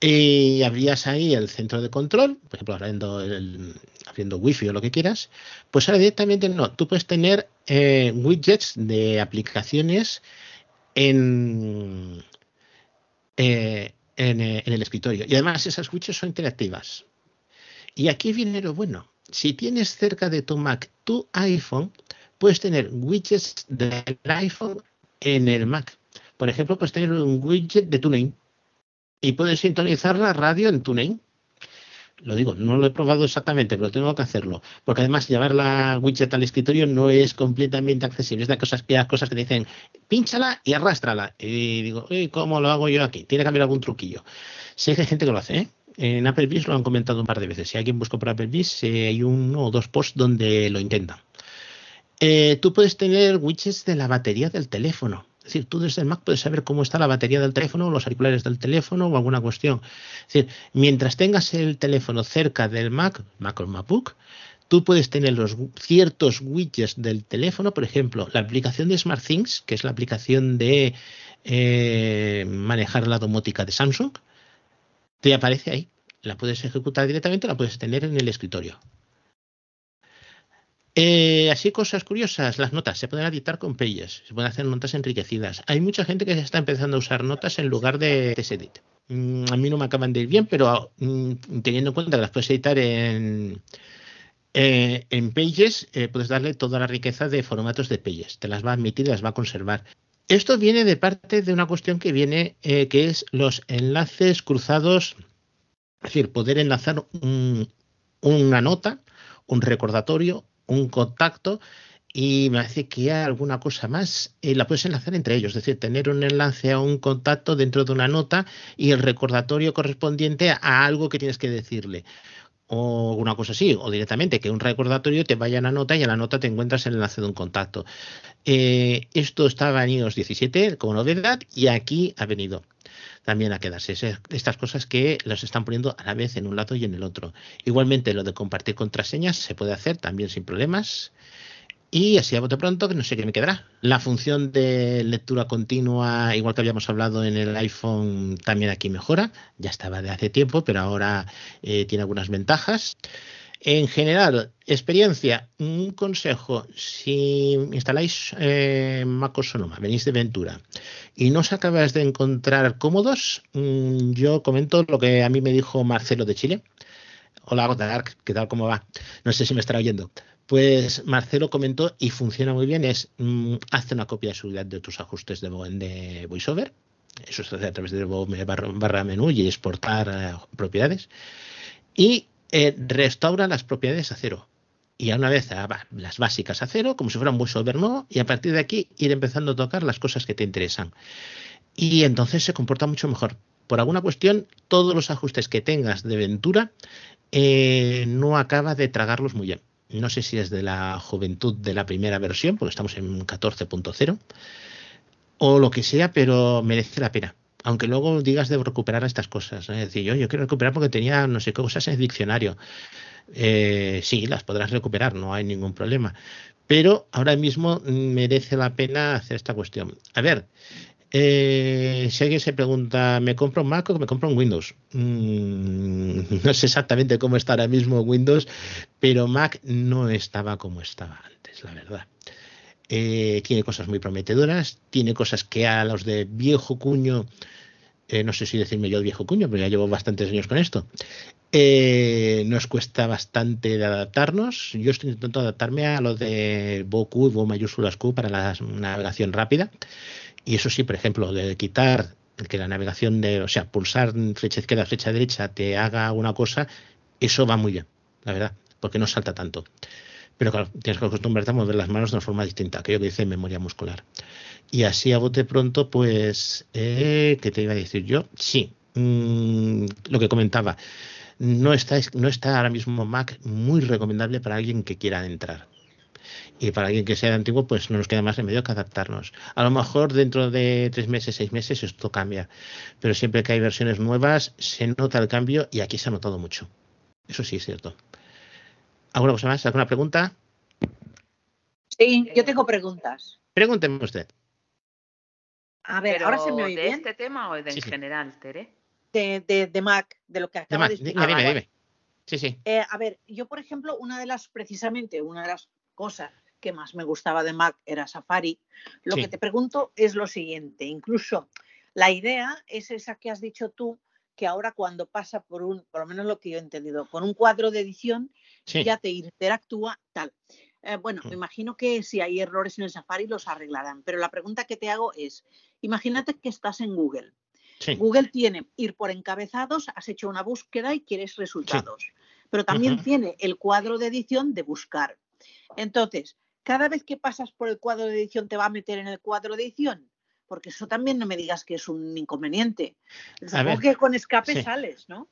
Y abrías ahí el centro de control, por ejemplo, abriendo, el, abriendo wifi o lo que quieras, pues ahora directamente no, tú puedes tener eh, widgets de aplicaciones en, eh, eh, en, el escritorio. Y además esas widgets son interactivas. Y aquí viene lo bueno. Si tienes cerca de tu Mac tu iPhone, puedes tener widgets del iPhone en el Mac. Por ejemplo, puedes tener un widget de TuneIn y puedes sintonizar la radio en TuneIn lo digo, no lo he probado exactamente, pero tengo que hacerlo. Porque además llevar la widget al escritorio no es completamente accesible. Es de cosas cosas que dicen, pínchala y arrástrala. Y digo, ¿cómo lo hago yo aquí? Tiene que haber algún truquillo. Sé que hay gente que lo hace, ¿eh? En Applebee's lo han comentado un par de veces. Si alguien busca por Applebee's, eh, hay uno o dos posts donde lo intentan. Eh, tú puedes tener widgets de la batería del teléfono. Decir, tú desde el Mac puedes saber cómo está la batería del teléfono, los auriculares del teléfono o alguna cuestión. Es decir, mientras tengas el teléfono cerca del Mac, Mac o MacBook, tú puedes tener los ciertos widgets del teléfono, por ejemplo, la aplicación de SmartThings, que es la aplicación de eh, manejar la domótica de Samsung, te aparece ahí. La puedes ejecutar directamente, la puedes tener en el escritorio. Eh, así cosas curiosas, las notas se pueden editar con Pages, se pueden hacer notas enriquecidas. Hay mucha gente que se está empezando a usar notas en lugar de TextEdit. Mm, a mí no me acaban de ir bien, pero mm, teniendo en cuenta que las puedes editar en, eh, en Pages, eh, puedes darle toda la riqueza de formatos de Pages. Te las va a admitir, las va a conservar. Esto viene de parte de una cuestión que viene, que es los enlaces cruzados, es decir, poder enlazar una nota, un recordatorio, un contacto y me hace que hay alguna cosa más y la puedes enlazar entre ellos, es decir, tener un enlace a un contacto dentro de una nota y el recordatorio correspondiente a algo que tienes que decirle. O una cosa así, o directamente que un recordatorio te vaya a la nota y en la nota te encuentras el enlace de un contacto. Eh, esto estaba en iOS 17 como novedad y aquí ha venido también a quedarse. Estas cosas que los están poniendo a la vez en un lado y en el otro. Igualmente lo de compartir contraseñas se puede hacer también sin problemas. Y así a bote pronto, que no sé qué me quedará. La función de lectura continua, igual que habíamos hablado en el iPhone, también aquí mejora. Ya estaba de hace tiempo, pero ahora eh, tiene algunas ventajas. En general, experiencia, un consejo, si instaláis eh, MacOS Sonoma, venís de Ventura y no os acabas de encontrar cómodos, mm, yo comento lo que a mí me dijo Marcelo de Chile. Hola, ¿qué tal? ¿Cómo va? No sé si me estará oyendo. Pues Marcelo comentó y funciona muy bien, es mm, hace una copia de seguridad de tus ajustes de, de VoiceOver, eso se hace a través de barra, menú y exportar eh, propiedades, y eh, restaura las propiedades a cero. Y a una vez las básicas a cero, como si fuera un nuevo, y a partir de aquí ir empezando a tocar las cosas que te interesan. Y entonces se comporta mucho mejor. Por alguna cuestión, todos los ajustes que tengas de Ventura eh, no acaba de tragarlos muy bien. No sé si es de la juventud de la primera versión, porque estamos en 14.0, o lo que sea, pero merece la pena aunque luego digas de recuperar estas cosas. Es decir, yo, yo quiero recuperar porque tenía no sé qué cosas en el diccionario. Eh, sí, las podrás recuperar, no hay ningún problema. Pero ahora mismo merece la pena hacer esta cuestión. A ver, eh, si alguien se pregunta, ¿me compro un Mac o me compro un Windows? Mm, no sé exactamente cómo está ahora mismo Windows, pero Mac no estaba como estaba antes, la verdad. Eh, tiene cosas muy prometedoras, tiene cosas que a los de viejo cuño, eh, no sé si decirme yo viejo cuño, pero ya llevo bastantes años con esto, eh, nos cuesta bastante de adaptarnos. Yo estoy intentando adaptarme a lo de Boku, Bo mayúsculas Q para la navegación rápida. Y eso sí, por ejemplo, de quitar que la navegación de, o sea, pulsar flecha izquierda, flecha derecha te haga una cosa, eso va muy bien, la verdad, porque no salta tanto. Pero claro, tienes que acostumbrarte a mover las manos de una forma distinta, aquello que dice memoria muscular. Y así a bote pronto, pues, eh, ¿qué te iba a decir yo? Sí, mm, lo que comentaba, no está, no está ahora mismo Mac muy recomendable para alguien que quiera entrar. Y para alguien que sea de antiguo, pues no nos queda más remedio que adaptarnos. A lo mejor dentro de tres meses, seis meses, esto cambia. Pero siempre que hay versiones nuevas, se nota el cambio y aquí se ha notado mucho. Eso sí es cierto. ¿Alguna cosa más? ¿Alguna pregunta? Sí, yo tengo preguntas. Pregúnteme usted. A ver, ahora se me oye ¿De este tema o de en general, Tere? De, de, Mac, de lo que acaba de, explicar. Dime, dime, Sí, sí. Eh, a ver, yo, por ejemplo, una de las, precisamente, una de las cosas que más me gustaba de Mac era Safari. Lo que te pregunto es lo siguiente, incluso la idea es esa que has dicho tú, que ahora cuando pasa por un, por lo menos lo que yo he entendido, por un cuadro de edición, ya te interactúa tal. Eh, bueno, me mm. imagino que si hay errores en el Safari los arreglarán, pero la pregunta que te hago es, imagínate que estás en Google. Google tiene ir por encabezados, has hecho una búsqueda y quieres resultados, pero también tiene el cuadro de edición de buscar. Entonces, cada vez que pasas por el cuadro de edición te va a meter en el cuadro de edición, porque eso también no me digas que es un inconveniente. Supongo que con escape sales, ¿no?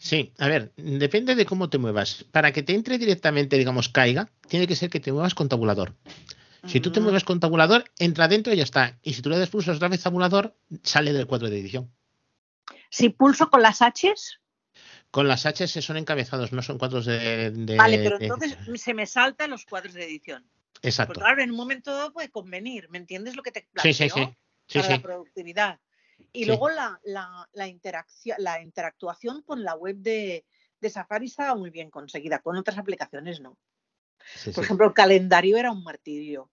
Sí, a ver, depende de cómo te muevas. Para que te entre directamente, digamos, caiga, tiene que ser que te muevas con tabulador. Si tú te mueves con tabulador, entra dentro y ya está. Y si tú le das pulso otra vez tabulador, sale del cuadro de edición. Si pulso con las H's. Con las H son encabezados, no son cuadros de. vale, pero entonces se me saltan los cuadros de edición. Exacto. Porque claro, en un momento puede convenir, ¿me entiendes lo que te planteo? Sí, sí, sí. para la productividad. Y luego la, la, interacción, la interactuación con la web de, de Safari estaba muy bien conseguida, con otras aplicaciones no. Por ejemplo, el calendario era un martirio.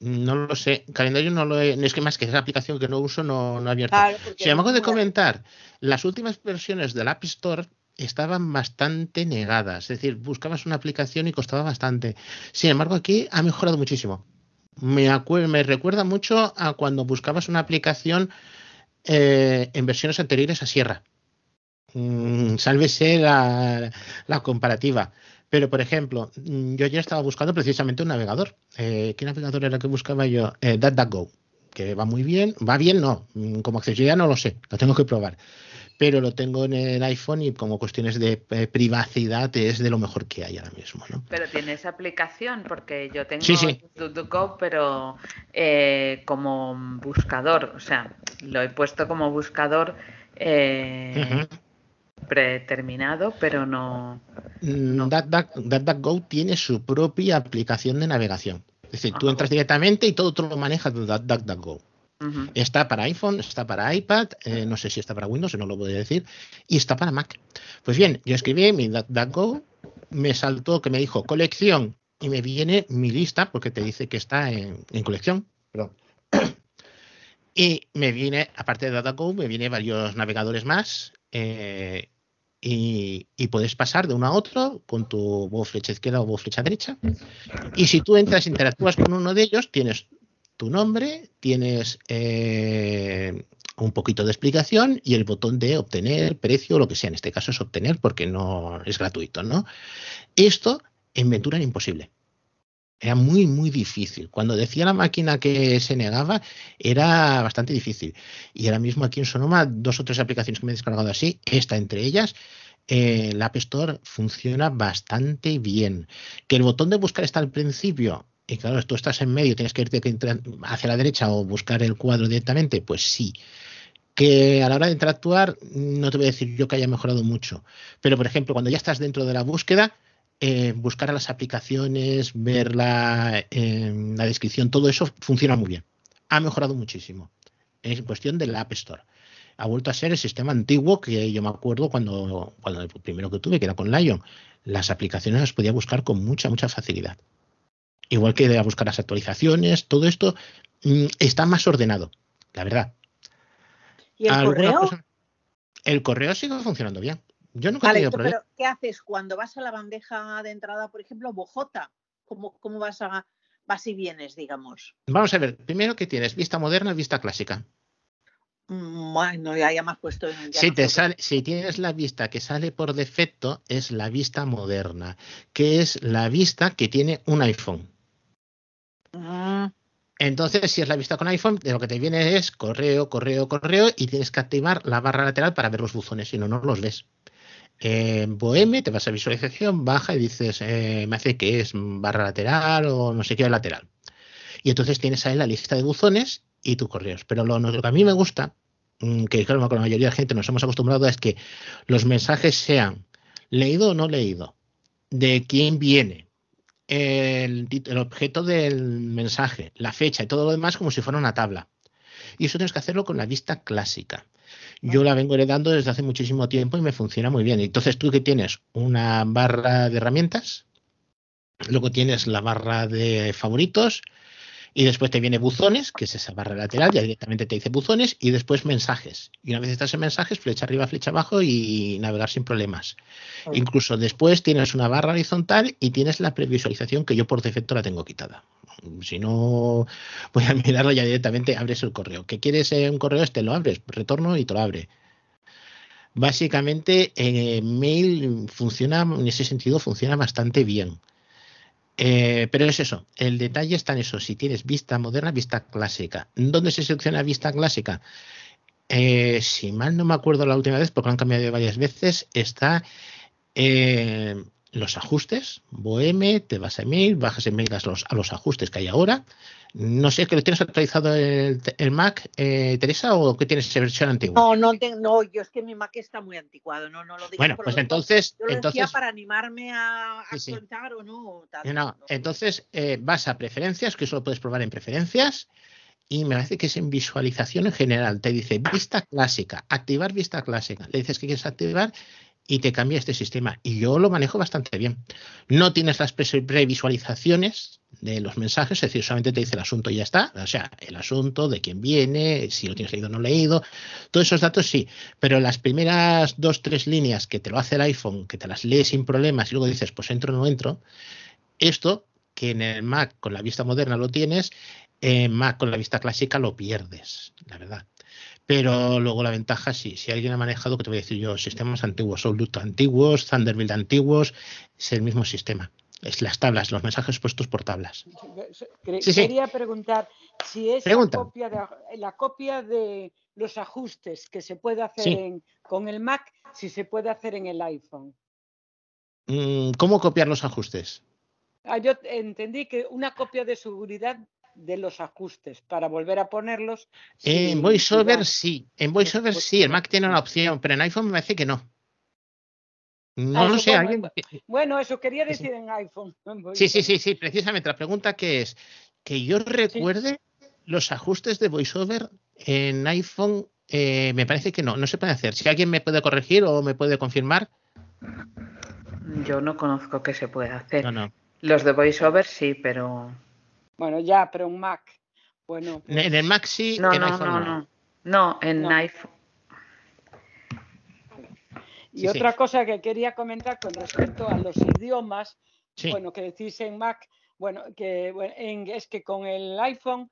No lo sé, calendario no lo he, es que más que esa aplicación que no uso no, no he abierto. si me hago de comentar, las últimas versiones del App Store estaban bastante negadas, es decir, buscabas una aplicación y costaba bastante. Sin embargo, aquí ha mejorado muchísimo. Me, me recuerda mucho a cuando buscabas una aplicación eh, en versiones anteriores a Sierra. Mm, sálvese la, comparativa. Pero, por ejemplo, mm, yo ya estaba buscando precisamente un navegador. Eh, ¿Qué navegador era que buscaba yo? Eh, DuckDuckGo, que va muy bien. Va bien, no. Mm, como accesibilidad no lo sé, lo tengo que probar. Pero lo tengo en el iPhone y como cuestiones de eh, privacidad es de lo mejor que hay ahora mismo. ¿no? Pero tienes aplicación, porque yo tengo sí, sí. DuckDuckGo, pero como buscador. O sea, lo he puesto como buscador. Eh, predeterminado, pero no. Mm, no. DuckDuckGo tiene su propia aplicación de navegación. Es decir, tú entras directamente y todo, todo lo manejas Está para iPhone, está para iPad, eh, no sé si está para Windows, no lo puedo decir, y está para Mac. Pues bien, yo escribí mi DuckDuckGo, me saltó que me dijo colección y me viene mi lista porque te dice que está en, colección. y me viene, aparte de DuckDuckGo, me viene varios navegadores más eh, y, puedes pasar de uno a otro con tu voz flecha izquierda o voz flecha derecha. Y si tú entras e interactúas con uno de ellos, tienes tu nombre, tienes eh, un poquito de explicación y el botón de obtener precio, lo que sea. En este caso es obtener porque no es gratuito, ¿no? Esto en Ventura era imposible. Era muy, muy difícil. Cuando decía la máquina que se negaba, era bastante difícil. Y ahora mismo aquí en Sonoma, dos o tres aplicaciones que me he descargado así, esta entre ellas, eh, la App Store funciona bastante bien. Que el botón de buscar está al principio, y claro, tú estás en medio, tienes que irte hacia la derecha o buscar el cuadro directamente, pues sí. Que a la hora de interactuar, no te voy a decir yo que haya mejorado mucho. Pero, por ejemplo, cuando ya estás dentro de la búsqueda, eh, buscar a las aplicaciones, ver la, la descripción, todo eso funciona muy bien. Ha mejorado muchísimo. Es cuestión del App Store. Ha vuelto a ser el sistema antiguo que yo me acuerdo cuando, cuando el primero que tuve, que era con Lion. Las aplicaciones las podía buscar con mucha, mucha facilidad. Igual que de buscar las actualizaciones, todo esto mm, está más ordenado, la verdad. ¿Y el correo? el correo sigue funcionando bien. Yo nunca he tenido Pero, ¿qué haces cuando vas a la bandeja de entrada, por ejemplo, Bojota? ¿Cómo, cómo vas a vas y vienes, digamos? Vamos a ver, primero que tienes vista moderna, vista clásica. Mm, bueno, ya, ya me has puesto. si, te sale, si tienes la vista que sale por defecto, es la vista moderna, que es la vista que tiene un iPhone. Ah. Entonces, si es la vista con iPhone, de lo que te viene es correo, correo, correo, y tienes que activar la barra lateral para ver los buzones, si no, no los ves en Boheme, te vas a visualización, baja y dices, eh, me hace que es barra lateral o no sé qué lateral. Y entonces tienes ahí la lista de buzones y tus correos. Pero lo, que a mí me gusta, mm, que claro, con la mayoría de la gente nos hemos acostumbrado, es que los mensajes sean leído o no leído, de quién viene, el, objeto del mensaje, la fecha y todo lo demás como si fuera una tabla. Y eso tienes que hacerlo con la vista clásica. Yo la vengo heredando desde hace muchísimo tiempo y me funciona muy bien. Entonces tú que tienes una barra de herramientas, luego tienes la barra de favoritos y después te viene buzones, que es esa barra lateral, ya directamente te dice buzones y después mensajes. Y una vez estás en mensajes, flecha arriba, flecha abajo y navegar sin problemas. Incluso después tienes una barra horizontal y tienes la previsualización que yo por defecto la tengo quitada. Si no, voy a mirarlo ya directamente, abres el correo. ¿Qué quieres un correo este? Lo abres, retorno y te lo abre. Básicamente, eh, Mail funciona, en ese sentido, funciona bastante bien. Eh, pero es eso, el detalle está en eso, si tienes vista moderna, vista clásica. ¿Dónde se selecciona vista clásica? Eh, si mal no me acuerdo la última vez, porque han cambiado varias veces, está los ajustes, Boheme, te vas a email, bajas email a los, a los ajustes que hay ahora. No sé, ¿que lo tienes actualizado el, el Mac, eh, Teresa, o que tienes esa versión antigua? No, no, no, yo es que mi Mac está muy anticuado, no, no lo digo. Bueno, pues entonces... Yo lo entonces, decía para animarme a actualizar o no. no, entonces eh, vas a preferencias, que eso lo puedes probar en preferencias, y me parece que es en visualización en general. Te dice vista clásica, activar vista clásica. Le dices que quieres activar y te cambia este sistema. Y yo lo manejo bastante bien. No tienes las previsualizaciones de los mensajes, es decir, solamente te dice el asunto y ya está. O sea, el asunto, de quién viene, si lo tienes leído o no leído. Todos esos datos sí. Pero las primeras dos, tres líneas que te lo hace el iPhone, que te las lees sin problemas y luego dices, pues entro o no entro, esto que en el Mac con la vista moderna lo tienes, en Mac con la vista clásica lo pierdes, la verdad. Pero luego la ventaja, sí, si alguien ha manejado, que te voy a decir yo, sistemas antiguos, Outlook antiguos, Thunderbird antiguos, es el mismo sistema. Es las tablas, los mensajes puestos por tablas. Quería preguntar si es la copia, de, la copia, de, los ajustes que se puede hacer con el Mac, si se puede hacer en el iPhone. Mm, ¿Cómo copiar los ajustes? Ah, yo entendí que una copia de seguridad de los ajustes para volver a ponerlos. En VoiceOver sí, en VoiceOver sí, el Mac tiene una opción, pero en iPhone me parece que no. No lo sé, alguien. Bueno, eso quería decir en iPhone. sí, sí, sí, sí, precisamente. La pregunta que es que yo recuerde los ajustes de VoiceOver en iPhone, eh, me parece que no, no se puede hacer. Si alguien me puede corregir o me puede confirmar. Yo no conozco que se pueda hacer. Los de VoiceOver sí, pero bueno, ya, pero un Mac. Bueno. En el Mac sí, no, en no, iPhone no, no. No, en iPhone. Y otra cosa que quería comentar con respecto a los idiomas, bueno, que decís en Mac, bueno, que es que con el iPhone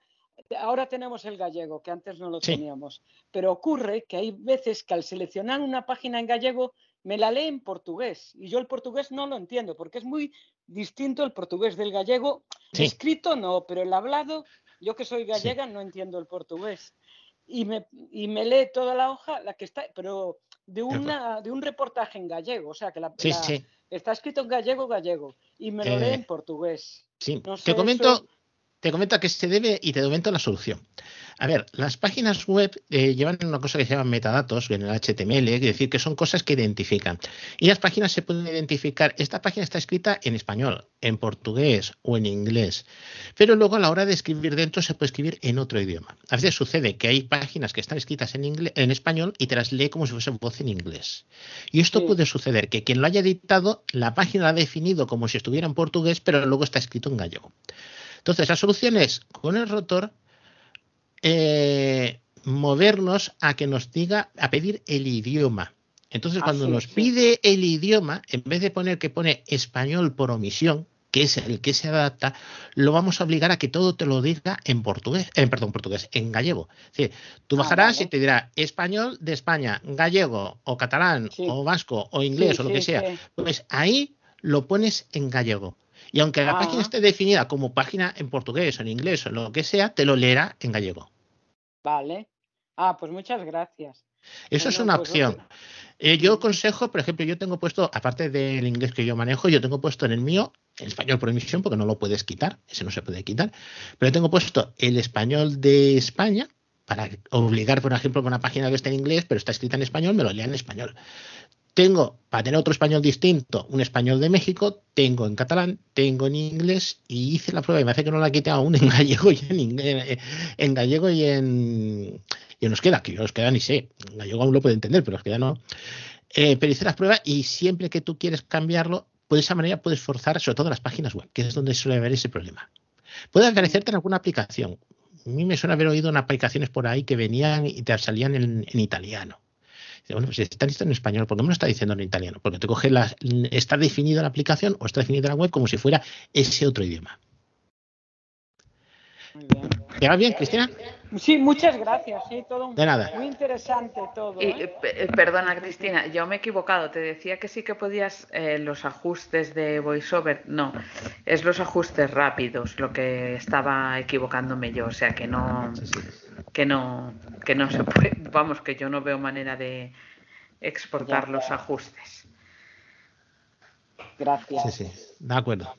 ahora tenemos el gallego, que antes no lo teníamos, pero ocurre que hay veces que al seleccionar una página en gallego me la lee en portugués y yo el portugués no lo entiendo porque es muy distinto el portugués del gallego. Escrito no, pero el hablado, yo que soy gallega no entiendo el portugués. Y me, y me lee toda la hoja, la que está, pero de, una, de un reportaje en gallego, o sea que la, está escrito en gallego, gallego, y me lo lee en portugués. Sí, te comento, te comento a qué se debe y te comento la solución. A ver, las páginas web eh, llevan una cosa que se llama metadatos en el HTML, es decir, que son cosas que identifican. Y las páginas se pueden identificar. Esta página está escrita en español, en portugués o en inglés. Pero luego a la hora de escribir dentro se puede escribir en otro idioma. A veces sucede que hay páginas que están escritas en, inglés, en español y te las lee como si fuese voz en inglés. Y esto puede suceder, que quien lo haya editado, la página la ha definido como si estuviera en portugués, pero luego está escrito en gallego. Entonces, la solución es, con el rotor, eh, movernos a que nos diga, a pedir el idioma. Entonces, cuando nos pide el idioma, en vez de poner que pone español por omisión, que es el que se adapta, lo vamos a obligar a que todo te lo diga en portugués, en, perdón, portugués, en gallego. Es tú ah, bajarás y te dirá español de España, gallego o catalán o vasco o inglés o lo que sea. Pues ahí lo pones en gallego. Y aunque la página ah. esté definida como página en portugués o en inglés o lo que sea, te lo leerá en gallego. Vale. Ah, pues muchas gracias. Eso es una pues opción. Eh, yo aconsejo, por ejemplo, yo tengo puesto, aparte del inglés que yo manejo, yo tengo puesto en el mío el español por emisión, porque no lo puedes quitar, ese no se puede quitar, pero tengo puesto el español de España, para obligar, por ejemplo, que una página que esté en inglés, pero está escrita en español, me lo lea en español. Tengo, para tener otro español distinto, un español de México, tengo en catalán, tengo en inglés y hice la prueba y me hace que no la quité aún en gallego y en, inglés, en gallego y en, y en euskera, que yo euskera ni sé, en gallego aún lo puedo entender, pero euskera no. Eh, pero hice la prueba y siempre que tú quieres cambiarlo, pues de esa manera puedes forzar, sobre todo las páginas web, que es donde suele haber ese problema. Puede aparecerte en alguna aplicación. A mí me suena haber oído en aplicaciones por ahí que venían y te salían en italiano bueno, pues está listo en español, ¿por qué me lo está diciendo en italiano? Porque te coge la, está definida la aplicación o está definida la web como si fuera ese otro idioma. ¿Te va bien, Cristina? Sí, muchas gracias. Sí, todo de nada. Muy interesante todo. ¿eh? Eh, perdona, Cristina, yo me he equivocado. Te decía que sí que podías eh, los ajustes de VoiceOver. No, es los ajustes rápidos lo que estaba equivocándome yo. O sea que no, que no, que no se puede. Vamos, que yo no veo manera de exportar los ajustes. Gracias. Sí, sí, de acuerdo.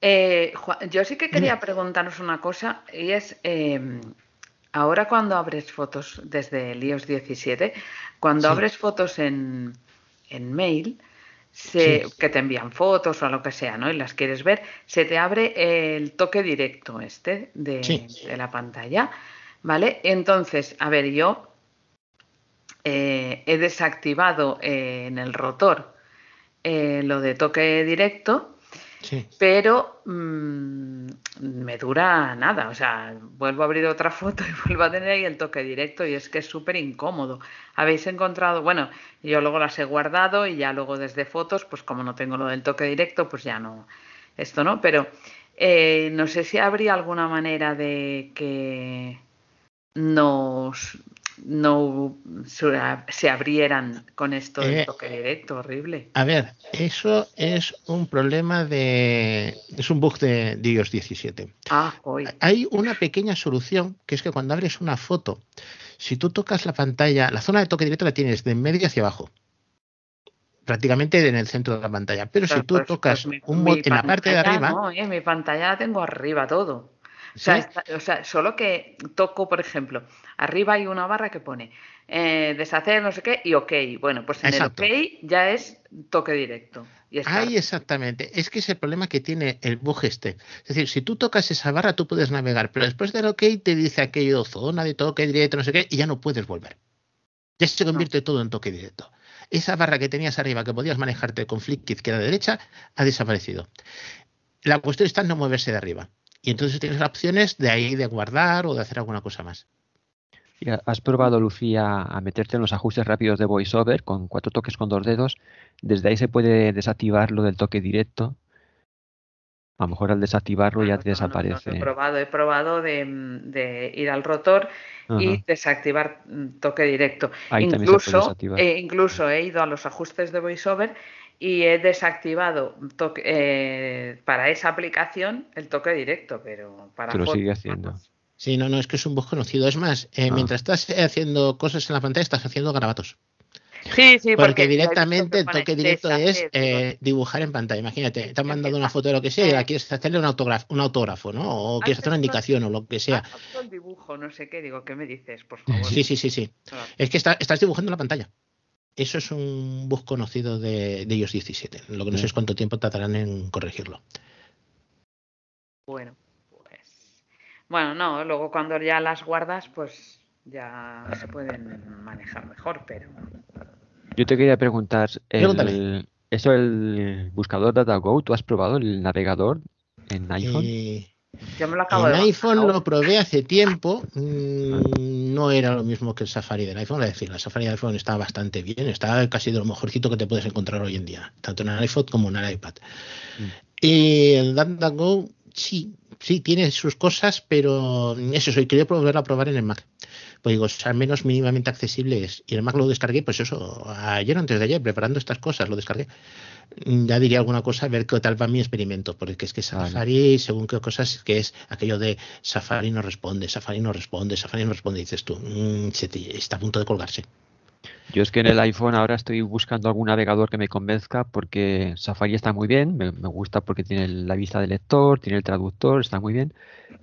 Eh, yo sí que quería preguntaros una cosa y es, em, ahora cuando abres fotos desde el iOS 17, cuando abres fotos en, en mail, que te envían fotos o a lo que sea, ¿no? Y las quieres ver, se te abre el toque directo este de, la pantalla, ¿vale? Entonces, a ver, yo eh, he desactivado en el rotor eh, lo de toque directo pero mm, me dura nada, o sea, vuelvo a abrir otra foto y vuelvo a tener ahí el toque directo y es que es súper incómodo. Habéis encontrado, bueno, yo luego las he guardado y ya luego desde fotos, pues como no tengo lo del toque directo, pues ya no, esto no, pero eh, no sé si habría alguna manera de que nos no se abrieran con esto del eh, toque directo, horrible. A ver, eso es un problema de. Es un bug de, iOS 17. Ah, hoy. Hay una pequeña solución que es que cuando abres una foto, si tú tocas la pantalla, la zona de toque directo la tienes de medio hacia abajo. Prácticamente en el centro de la pantalla. Pero, si tú pues, tocas pues un botón en la parte de arriba. No, en mi pantalla la tengo arriba todo. O, sea, solo que toco, por ejemplo, arriba hay una barra que pone eh, deshacer no sé qué y OK. Bueno, pues en el OK ya es toque directo. Y Ahí exactamente. Es que es el problema que tiene el bug este. Es decir, si tú tocas esa barra, tú puedes navegar, pero después del OK te dice aquello zona de toque directo, no sé qué, y ya no puedes volver. Ya se convierte todo en toque directo. Esa barra que tenías arriba que podías manejarte con flick izquierda-derecha ha desaparecido. La cuestión está en no moverse de arriba. Y entonces tienes opciones de ahí de guardar o de hacer alguna cosa más. ¿Has probado, Lucía, a meterte en los ajustes rápidos de VoiceOver con cuatro toques con dos dedos? Desde ahí se puede desactivar lo del toque directo. A lo mejor al desactivarlo ya te desaparece. he probado, he probado de, ir al rotor y desactivar mm, toque directo. incluso, eh, incluso he ido a los ajustes de VoiceOver y he desactivado eh, para esa aplicación el toque directo, pero para... lo sigue haciendo. Sí, no, no, es que es un bug conocido. Es más, eh, ah. mientras estás haciendo cosas en la pantalla, estás haciendo garabatos. Sí, sí, porque, directamente el toque directo es eh, dibujar en pantalla. Imagínate, te han mandado una foto de lo que sea y quieres hacerle un autógrafo, un autógrafo, ¿no? O quieres hacer una indicación o lo que sea. el dibujo, no sé qué, digo, ¿qué me dices, por favor? Sí, sí, sí, sí. Ah. Es que estás dibujando la pantalla. Eso es un bug conocido de, de iOS 17. Lo que no sé es cuánto tiempo tardarán en corregirlo. Bueno, pues. Bueno, no, luego cuando ya las guardas, pues ya se pueden manejar mejor, pero. Yo te quería preguntar. El, eso, el buscador DataGo, ¿tú has probado el navegador en iPhone? Eh, en iPhone lo probé hace tiempo. Mm, no era lo mismo que el Safari del iPhone. Es decir, la Safari del iPhone está bastante bien. Está casi de lo mejorcito que te puedes encontrar hoy en día. Tanto en el iPhone como en el iPad. Mm. Y el DuckDuckGo, sí, sí, tiene sus cosas, pero eso soy. Quería volverlo a probar en el Mac. Pues digo, al menos mínimamente accesible es. Y el Mac lo descargué, pues eso, ayer antes de ayer, preparando estas cosas, lo descargué ya diría alguna cosa, a ver qué tal va mi experimento, porque es que Safari, según qué cosas, que es aquello de Safari no responde, Safari no responde, Safari no responde, dices tú, mm, está a punto de colgarse. Yo es que en el iPhone ahora estoy buscando algún navegador que me convenzca porque Safari está muy bien, me, gusta porque tiene la vista del lector, tiene el traductor, está muy bien,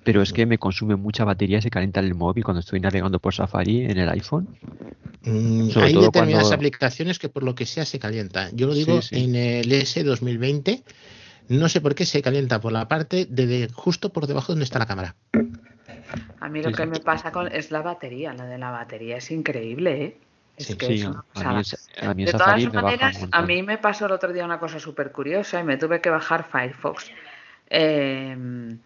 pero es que me consume mucha batería y se calienta el móvil cuando estoy navegando por Safari en el iPhone. Mm, hay determinadas aplicaciones que por lo que sea se calienta. Yo lo digo en el S 2020, no sé por qué se calienta por la parte de, justo por debajo donde está la cámara. A mí lo que me pasa con es la batería, la de la batería es increíble, ¿eh? Es que a, mí, de todas maneras, a mí me pasó el otro día una cosa súper curiosa y me tuve que bajar Firefox. Em,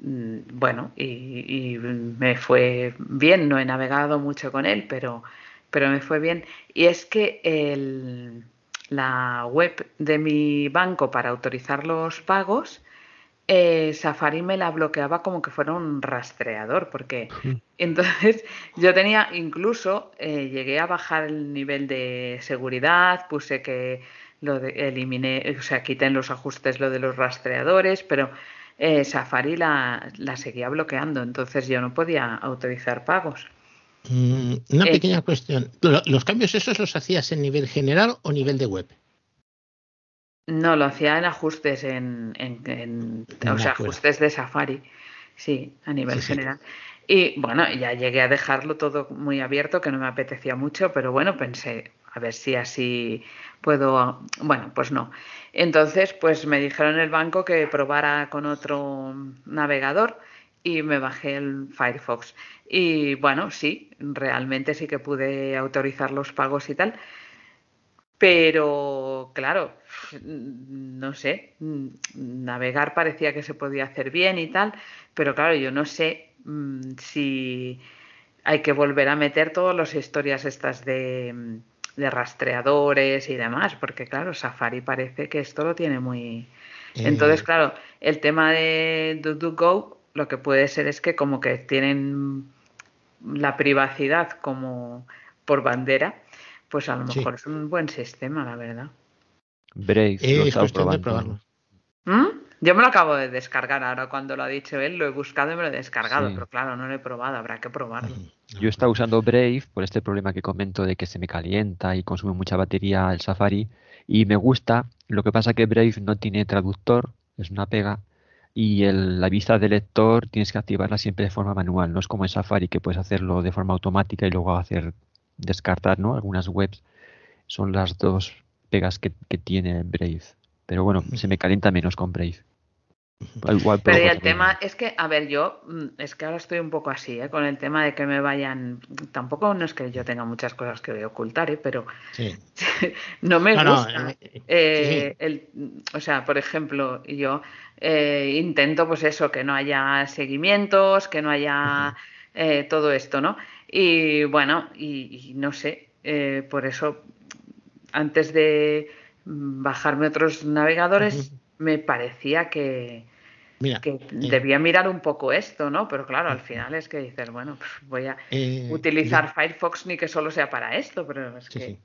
mm, bueno, y, me fue bien, no he navegado mucho con él, pero, pero me fue bien. Y es que el, la web de mi banco para autorizar los pagos eh, Safari me la bloqueaba como que fuera un rastreador, porque entonces yo tenía, incluso eh, llegué a bajar el nivel de seguridad, puse que lo de, eliminé, o sea, quité en los ajustes lo de los rastreadores, pero eh, Safari la, la, seguía bloqueando, entonces yo no podía autorizar pagos. Mm, una pequeña cuestión. ¿Los cambios esos los hacías en nivel general o nivel de web? No, lo hacía en ajustes, en, o sea, ajustes de Safari, sí, a nivel general. Y bueno, ya llegué a dejarlo todo muy abierto, que no me apetecía mucho, pero bueno, pensé, a ver si así puedo, bueno, pues no. Entonces, pues me dijeron en el banco que probara con otro navegador y me bajé el Firefox. Y bueno, sí, realmente sí que pude autorizar los pagos y tal. Pero claro, no sé, navegar parecía que se podía hacer bien y tal, pero claro, yo no sé mm, si hay que volver a meter todas las historias estas de, de, rastreadores y demás, porque claro, Safari parece que esto lo tiene muy... Entonces, claro, el tema de DuDuGo lo que puede ser es que como que tienen la privacidad como por bandera pues a lo mejor es un buen sistema, la verdad. Brave, eh, probarlo. ¿Mm? Yo me lo acabo de descargar ahora cuando lo ha dicho él, lo he buscado y me lo he descargado, pero claro, no lo he probado, habrá que probarlo. Yo estaba usando Brave por este problema que comento de que se me calienta y consume mucha batería el Safari y me gusta, lo que pasa que Brave no tiene traductor, es una pega, y el, la vista del lector tienes que activarla siempre de forma manual, no es como en Safari que puedes hacerlo de forma automática y luego hacer descartar, ¿no? Algunas webs son las dos pegas que, tiene Brave. Pero bueno, se me calienta menos con Brave. pero el tema es que, a ver, yo mm, es que ahora estoy un poco así, ¿eh? con el tema de que me vayan. Tampoco no es que yo tenga muchas cosas que ocultar, ¿eh? pero no me gusta. Eh, eh, el, o sea, por ejemplo, yo intento, pues eso, que no haya seguimientos, que no haya todo esto, ¿no? Y bueno, y, no sé, eh, por eso antes de bajarme otros navegadores me parecía que, que debía mirar un poco esto, ¿no? Pero claro, al final es que dices, bueno, pues voy a eh, utilizar Firefox ni que solo sea para esto, pero es que...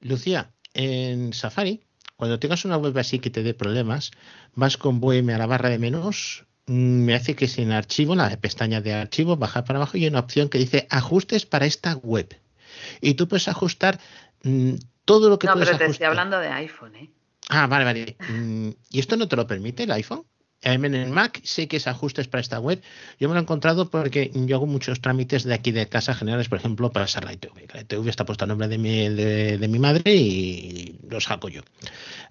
Lucía, en Safari, cuando tengas una web así que te dé problemas, vas con VM a la barra de menús, me hace que sin archivo, en la pestaña de archivo, bajar para abajo y hay una opción que dice ajustes para esta web. Y tú puedes ajustar mm, todo lo que no, puedes pero te estoy hablando de iPhone, ¿eh? Ah, vale, vale. Mm, ¿Y esto no te lo permite el iPhone? En el Mac sé que es ajustes para esta web. Yo me lo he encontrado porque yo hago muchos trámites de aquí de casa generales, por ejemplo, para pasar la ITV. La ITV está puesta a nombre de mi, de, mi madre y lo saco yo.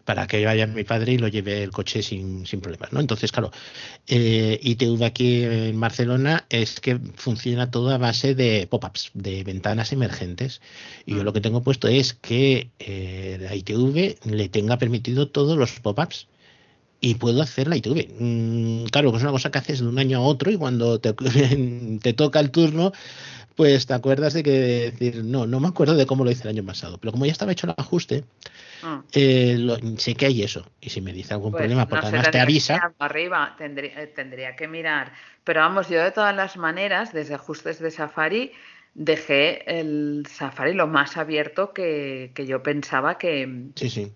Para que vaya mi padre y lo lleve el coche sin, sin problemas. ¿no? Entonces, claro, eh, ITV aquí en Barcelona es que funciona todo a base de pop-ups, de ventanas emergentes. Y yo lo que tengo puesto es que eh, la ITV le tenga permitido todos los pop-ups y puedo hacer la ITV. Mm, claro, que es una cosa que haces de un año a otro y cuando te, te toca el turno, pues te acuerdas de que decir, no, no me acuerdo de cómo lo hice el año pasado, pero como ya estaba hecho el ajuste, ah. eh, sé que hay eso. Y si me dice algún pues problema, porque además te avisa. Arriba tendría, eh, tendría que mirar. Pero vamos, yo de todas las maneras, desde ajustes de Safari, dejé el Safari lo más abierto que, yo pensaba que,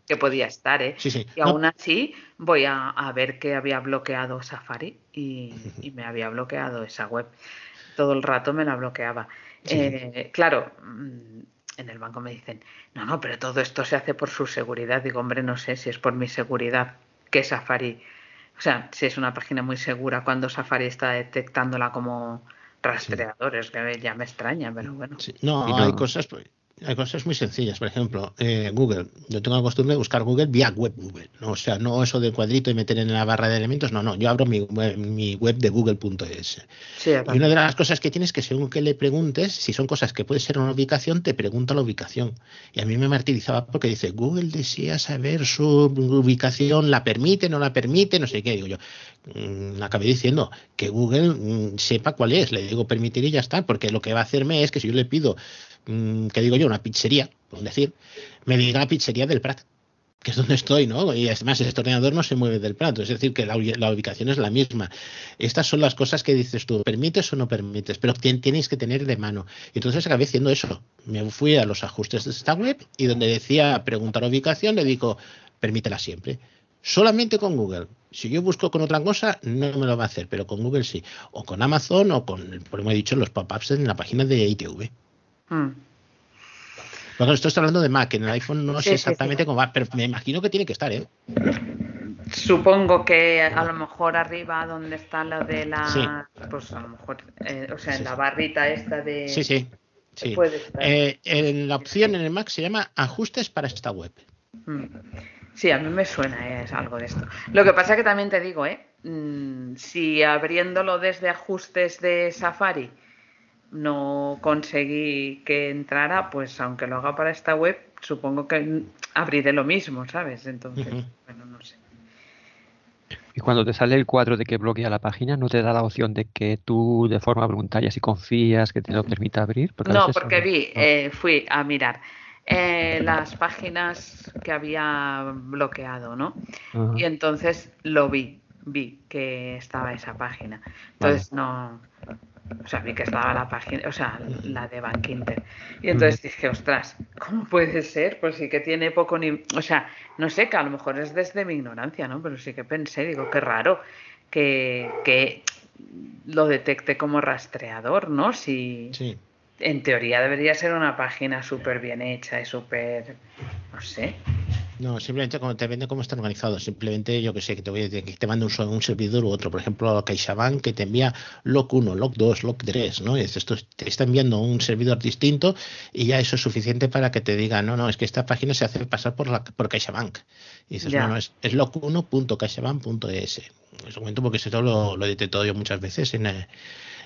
que podía estar. ¿eh? y aún así voy a, ver que había bloqueado Safari y, me había bloqueado esa web. Todo el rato me la bloqueaba. Eh, claro, mm, en el banco me dicen, no, no, pero todo esto se hace por su seguridad. Digo, hombre, no sé si es por mi seguridad que Safari, o sea, si es una página muy segura cuando Safari está detectándola como rastreadores, que ya me extraña, pero bueno. No, hay cosas, pues, hay cosas muy sencillas. Por ejemplo, eh, Google. Yo tengo la costumbre de buscar Google vía web Google. ¿no? O sea, no eso del cuadrito y meter en la barra de elementos. No, no. Yo abro mi, mi web de google.es. Sí, y una de las cosas que tienes que según que le preguntes, si son cosas que puede ser una ubicación, te pregunta la ubicación. Y a mí me martirizaba porque dice, Google desea saber su ubicación, la permite, no la permite, no sé qué. Digo yo, mm, acabé diciendo que Google mm, sepa cuál es. Le digo permitir y ya está, porque lo que va a hacerme es que si yo le pido Mm, que digo yo, una pizzería, por decir, me diga la pizzería del Prat, que es donde estoy, ¿no? Y además este ordenador no se mueve del Prat, es decir, que la, ubicación es la misma. Estas son las cosas que dices tú, ¿permites o no permites? Pero tienes que tener de mano. Entonces acabé haciendo eso. Me fui a los ajustes de esta web y donde decía preguntar ubicación, le digo, permítela siempre. Solamente con Google. Si yo busco con otra cosa, no me lo va a hacer, pero con Google sí. O con Amazon o con, como he dicho, los pop-ups en la página de ITV. Mm. Bueno, esto está hablando de Mac, en el iPhone no sé exactamente cómo va, pero me imagino que tiene que estar, ¿eh? Supongo que a lo mejor arriba donde está lo de la, pues a lo mejor, eh, o sea, en la barrita esta de. Sí, sí. sí. Eh, en la opción en el Mac se llama ajustes para esta web. Mm. Sí, a mí me suena eh, es algo de esto. Lo que pasa que también te digo, ¿eh? Mm, si abriéndolo desde ajustes de Safari no conseguí que entrara, pues aunque lo haga para esta web, supongo que abriré lo mismo, ¿sabes? Entonces, bueno, no sé. Y cuando te sale el cuadro de que bloquea la página, ¿no te da la opción de que tú de forma voluntaria, si confías, que te lo permita abrir? no, porque vi, eh, fui a mirar eh, las páginas que había bloqueado, ¿no? Y entonces lo vi, vi que estaba esa página. Entonces no, o sea, vi que estaba la página, o sea, la de Bank Inter. Y entonces dije, ostras, ¿cómo puede ser? Pues sí que tiene poco ni. O sea, no sé, que a lo mejor es desde mi ignorancia, ¿no? Pero sí que pensé, digo, qué raro que, que lo detecte como rastreador, ¿no? Si. Sí. En teoría debería ser una página súper bien hecha y súper. No sé. No, simplemente como te vende cómo están organizados. Simplemente, yo que sé, que te voy a decir que te manda un, un servidor u otro. Por ejemplo, CaixaBank que te envía LOC 1, LOC 2, LOC 3, ¿no? Y esto te está enviando un servidor distinto y ya eso es suficiente para que te diga, no, no, es que esta página se hace pasar por, la, por CaixaBank. Y dices, no, no, es, es loc1.caixabank.es. Es un momento porque eso lo, lo he detectado yo muchas veces en, en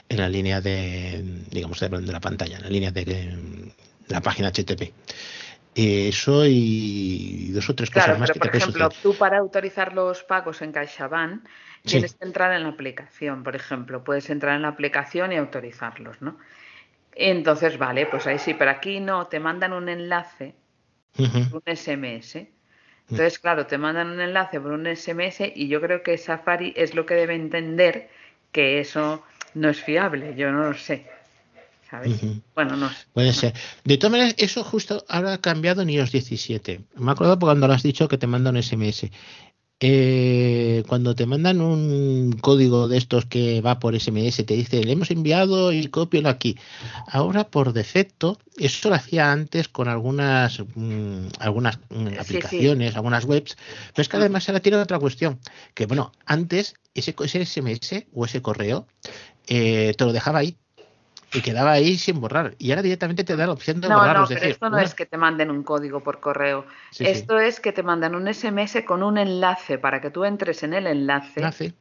la línea de, digamos, de, la pantalla, en la línea de la página HTTP eso y dos o tres cosas más. Pero, por ejemplo, tú para autorizar los pagos en CaixaBank tienes que entrar en la aplicación, por ejemplo. Puedes entrar en la aplicación y autorizarlos, ¿no? Entonces, vale, pues ahí sí, pero aquí no, te mandan un enlace, un SMS. Entonces, claro, te mandan un enlace por un SMS y yo creo que Safari es lo que debe entender que eso no es fiable, yo no lo sé. Bueno, no Puede ser. De todas maneras, eso justo ahora ha cambiado en iOS 17. Me acuerdo cuando lo has dicho que te mandan un SMS. Eh, cuando te mandan un código de estos que va por SMS, te dice, le hemos enviado y cópialo aquí. Ahora, por defecto, eso lo hacía antes con algunas, mm, algunas mm, aplicaciones, algunas webs, pero es que además ahora tiene otra cuestión, que bueno, antes ese, ese SMS o ese correo eh, te lo dejaba ahí y quedaba ahí sin borrar. Y ahora directamente te da la opción de borrar. No, pero esto no es que te manden un código por correo. esto es que te mandan un SMS con un enlace para que tú entres en el enlace,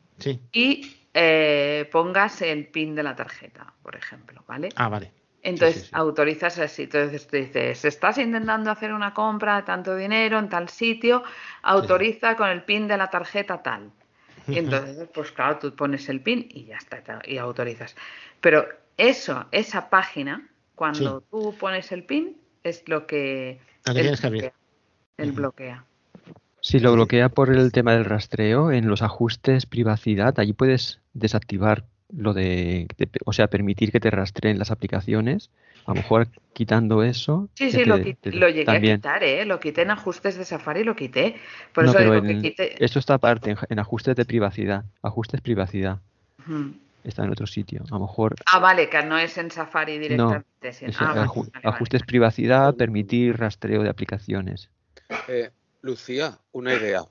y eh, pongas el PIN de la tarjeta, por ejemplo, ¿vale? Ah, vale. Entonces autorizas así. Entonces te dices, estás intentando hacer una compra de tanto dinero en tal sitio, autoriza con el PIN de la tarjeta tal. Y entonces, pues claro, tú pones el PIN y ya está, y autorizas. Pero eso, esa página, cuando tú pones el pin, es lo que, el, bloquea, Si lo bloquea por el tema del rastreo, en los ajustes privacidad, allí puedes desactivar lo de, o sea, permitir que te rastreen las aplicaciones. A lo mejor quitando eso. Sí, sí, lo, llegué a quitar, ¿eh? Lo quité en ajustes de Safari, lo quité. Por eso digo que quité... Esto está aparte, en, ajustes de privacidad. Ajustes privacidad está en otro sitio. A lo mejor. Ah, vale, que no es en Safari directamente. Ah, ajustes privacidad, permitir rastreo de aplicaciones. Eh, Lucía, una idea.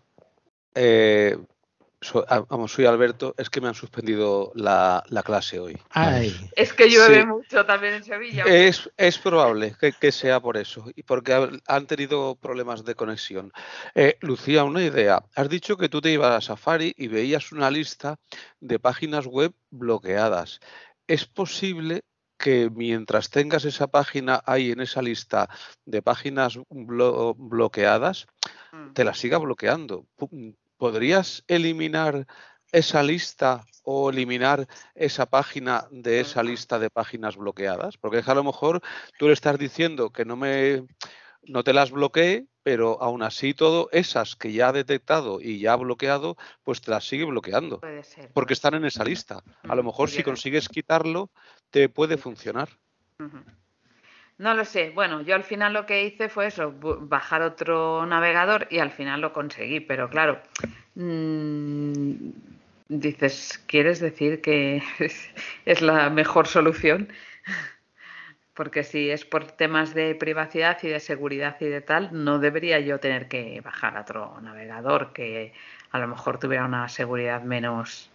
Eh, Ah, vamos, soy Alberto, es que me han suspendido la, clase hoy. Es que llueve mucho también en Sevilla. Es, es probable que, sea por eso, y porque han tenido problemas de conexión. Eh, Lucía, una idea. Has dicho que tú te ibas a Safari y veías una lista de páginas web bloqueadas. ¿Es posible que mientras tengas esa página ahí en esa lista de páginas bloqueadas, mm. te la siga bloqueando? ¿Podrías eliminar esa lista o eliminar esa página de esa lista de páginas bloqueadas? Porque a lo mejor tú le estás diciendo que no me no te las bloquee, pero aún así todo esas que ya ha detectado y ya ha bloqueado, pues te las sigue bloqueando. Porque están en esa lista. A lo mejor si consigues quitarlo, te puede funcionar. No lo sé. Bueno, yo al final lo que hice fue eso, bajar otro navegador y al final lo conseguí. Pero claro, mmm, dices, ¿quieres decir que es la mejor solución? Porque si es por temas de privacidad y de seguridad y de tal, no debería yo tener que bajar otro navegador que a lo mejor tuviera una seguridad menos.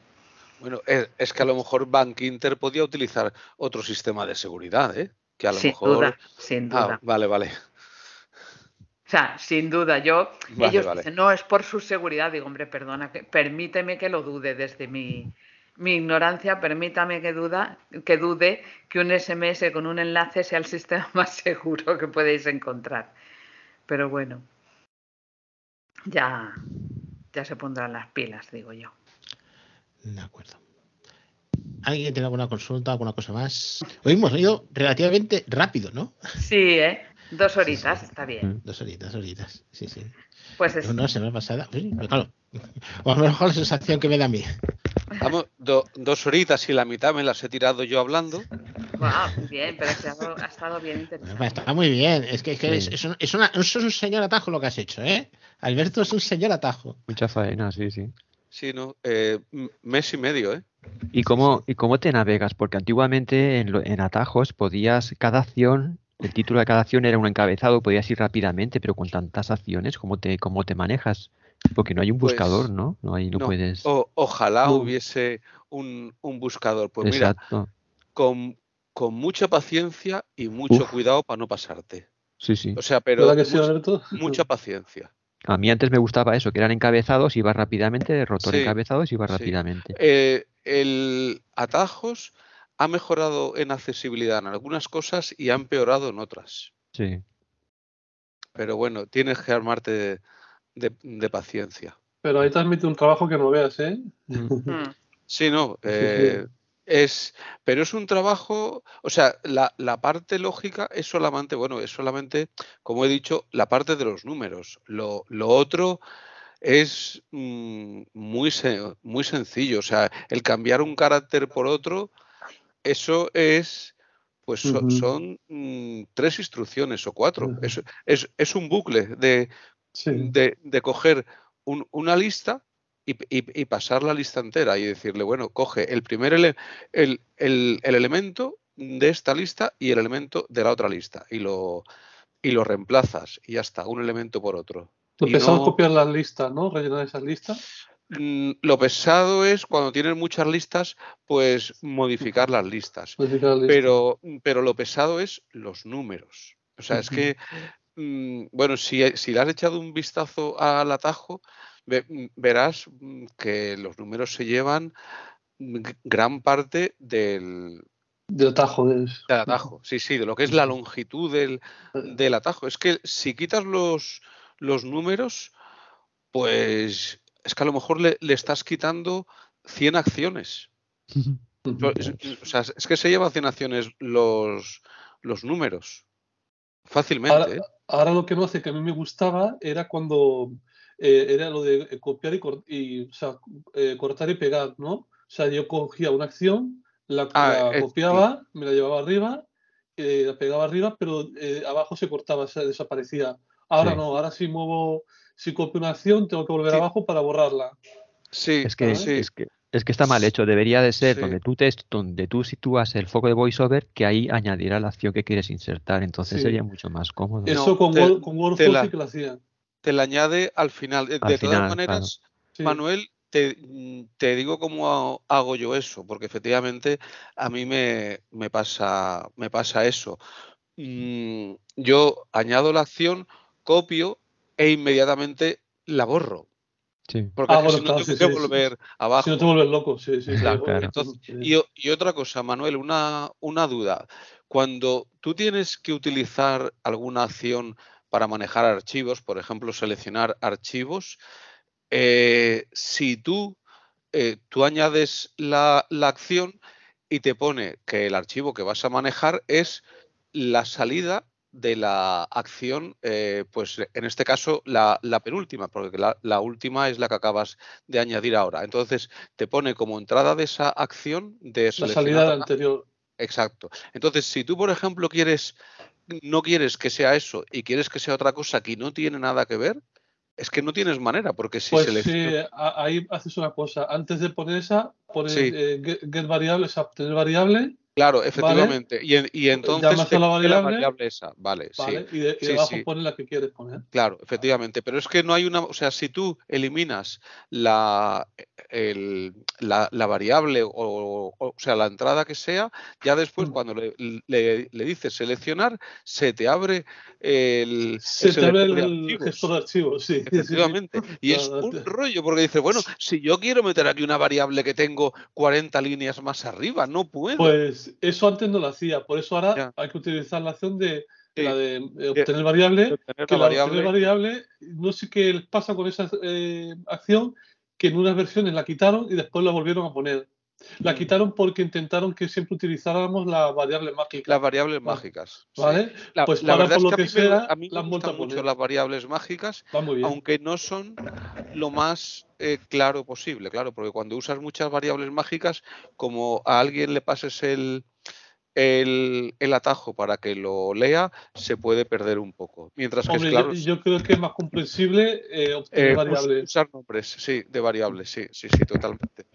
Bueno, es, que a lo mejor Bank Inter podía utilizar otro sistema de seguridad, ¿eh? Que a lo sin mejor. Duda, sin ah, duda. vale, vale. O sea, sin duda, yo, ellos dicen, no, es por su seguridad. Digo, hombre, perdona, que, permíteme que lo dude desde mi, mi ignorancia, permítame que, duda, que dude que un SMS con un enlace sea el sistema más seguro que podéis encontrar. Pero bueno, ya, ya se pondrán las pilas, digo yo. De acuerdo. ¿Alguien tiene alguna consulta, alguna cosa más? Hoy hemos ido relativamente rápido, ¿no? Sí, ¿eh? Dos horitas, está bien. Mm, dos horitas, horitas, sí, sí. Pues es... Una semana pasada, pues, claro, o a lo mejor la sensación que me da a mí. Vamos, dos horitas y la mitad me las he tirado yo hablando. Wow, bien, pero ha estado bien interesante. Está muy bien, es que, es, que es, un, es, es, un señor atajo lo que has hecho, ¿eh? Alberto es un señor atajo. Mucha faena, sí, sí. Sí, no, eh, mes y medio, ¿eh? ¿Y cómo, ¿Y cómo te navegas? Porque antiguamente en, en atajos podías, cada acción el título de cada acción era un encabezado, podías ir rápidamente, pero con tantas acciones, ¿cómo te, cómo te manejas? Porque no hay un pues buscador, ¿no? No, hay, no, puedes. ojalá hubiese un, un, buscador. Pues Exacto. mira, con, con, mucha paciencia y mucho cuidado para no pasarte. Sí, sí. O sea, pero mucha, mucha, paciencia. A mí antes me gustaba eso, que eran encabezados, iba rápidamente, rotor encabezados, iba rápidamente. Eh, el atajos ha mejorado en accesibilidad en algunas cosas y ha empeorado en otras. Sí. Pero bueno, tienes que armarte de, paciencia. Pero ahí transmite un trabajo que no veas, ¿eh? Mm. Sí, no. Eh, es, pero es un trabajo, o sea, la, parte lógica es solamente, bueno, es solamente, como he dicho, la parte de los números. Lo, otro es mm, muy, muy sencillo. O sea, el cambiar un carácter por otro eso es, pues son mm, tres instrucciones o cuatro. es, un bucle de, de, coger una lista y, pasar la lista entera y decirle, bueno, coge el primer el, elemento de esta lista y el elemento de la otra lista y lo, y lo reemplazas y ya está, un elemento por otro. Lo pesado copiar las listas, ¿no? Rellenar esas listas. Mm, lo pesado es cuando tienes muchas listas, pues modificar las listas. Pero, pero lo pesado es los números. O sea, es que, mm, bueno, si, si le has echado un vistazo al atajo, mm, verás que los números se llevan gran parte del, del atajo. Del... atajo, sí, sí, de lo que es la longitud del, del atajo. Es que si quitas los, los números, pues es que a lo mejor le, estás quitando 100 acciones. o sea, es que se llevan 100 acciones los, los números. Fácilmente. ¿eh? Ahora, lo que no hace que a mí me gustaba era cuando eh, era lo de copiar y, y o sea, eh, cortar y pegar, ¿no? O sea, yo cogía una acción, la, ah, copiaba, me la llevaba arriba, la pegaba arriba, pero abajo se cortaba, se desaparecía. Ahora no, ahora sí muevo si copio una acción, tengo que volver abajo para borrarla. Sí, es que, es que es que está mal hecho. Debería de ser donde tú te, donde tú sitúas el foco de VoiceOver, que ahí añadirá la acción que quieres insertar. Entonces sería mucho más cómodo. Eso con, WordFlow sí que lo hacía. Te la añade al final. De, todas maneras, Manuel, te, te, digo cómo hago yo eso, porque efectivamente a mí me, me pasa, me pasa eso. Mm, yo añado la acción, copio e inmediatamente la borro. Sí. Porque ah, si no tengo que volver abajo. Si no te vuelves loco, sí, sí. y, otra cosa, Manuel, una, una duda. Cuando tú tienes que utilizar alguna acción para manejar archivos, por ejemplo, seleccionar archivos, eh, si tú, eh, tú añades la, la acción y te pone que el archivo que vas a manejar es la salida de la acción, eh, pues en este caso la, penúltima, porque la, última es la que acabas de añadir ahora. Entonces te pone como entrada de esa acción de la salida anterior. Exacto. Entonces, si tú, por ejemplo, quieres, no quieres que sea eso y quieres que sea otra cosa que no tiene nada que ver, es que no tienes manera, porque si pues sí, ahí haces una cosa. Antes de poner esa, pones eh, get, variable, o sea, obtener variable, Claro, efectivamente. Y, y, entonces la variable, esa. Vale, sí. Y, de, debajo pones la que quieres poner. Claro, efectivamente. Pero es que no hay una. O sea, si tú eliminas la, la, variable o, o, sea, la entrada que sea, ya después mm. cuando le, le, dices seleccionar, se te abre el. Se te abre el, gestor de archivos, sí. Efectivamente. Y es un rollo, porque dices, bueno, si yo quiero meter aquí una variable que tengo 40 líneas más arriba, no puedo. Pues eso antes no lo hacía, por eso ahora hay que utilizar la acción de, la de obtener variable, que la variable. variable, no sé qué pasa con esa eh, acción, que en unas versiones la quitaron y después la volvieron a poner. La mm. quitaron porque intentaron que siempre utilizáramos las variables mágicas. Las variables mágicas. ¿Vale? pues la verdad es que, a mí me, gustan mucho las variables mágicas, aunque no son lo más eh, claro posible, claro, porque cuando usas muchas variables mágicas, como a alguien le pases el, el, atajo para que lo lea, se puede perder un poco. Mientras que claro, yo, creo que es más comprensible eh, obtener eh, variables. Usar nombres, sí, de variables, sí, sí, sí, totalmente.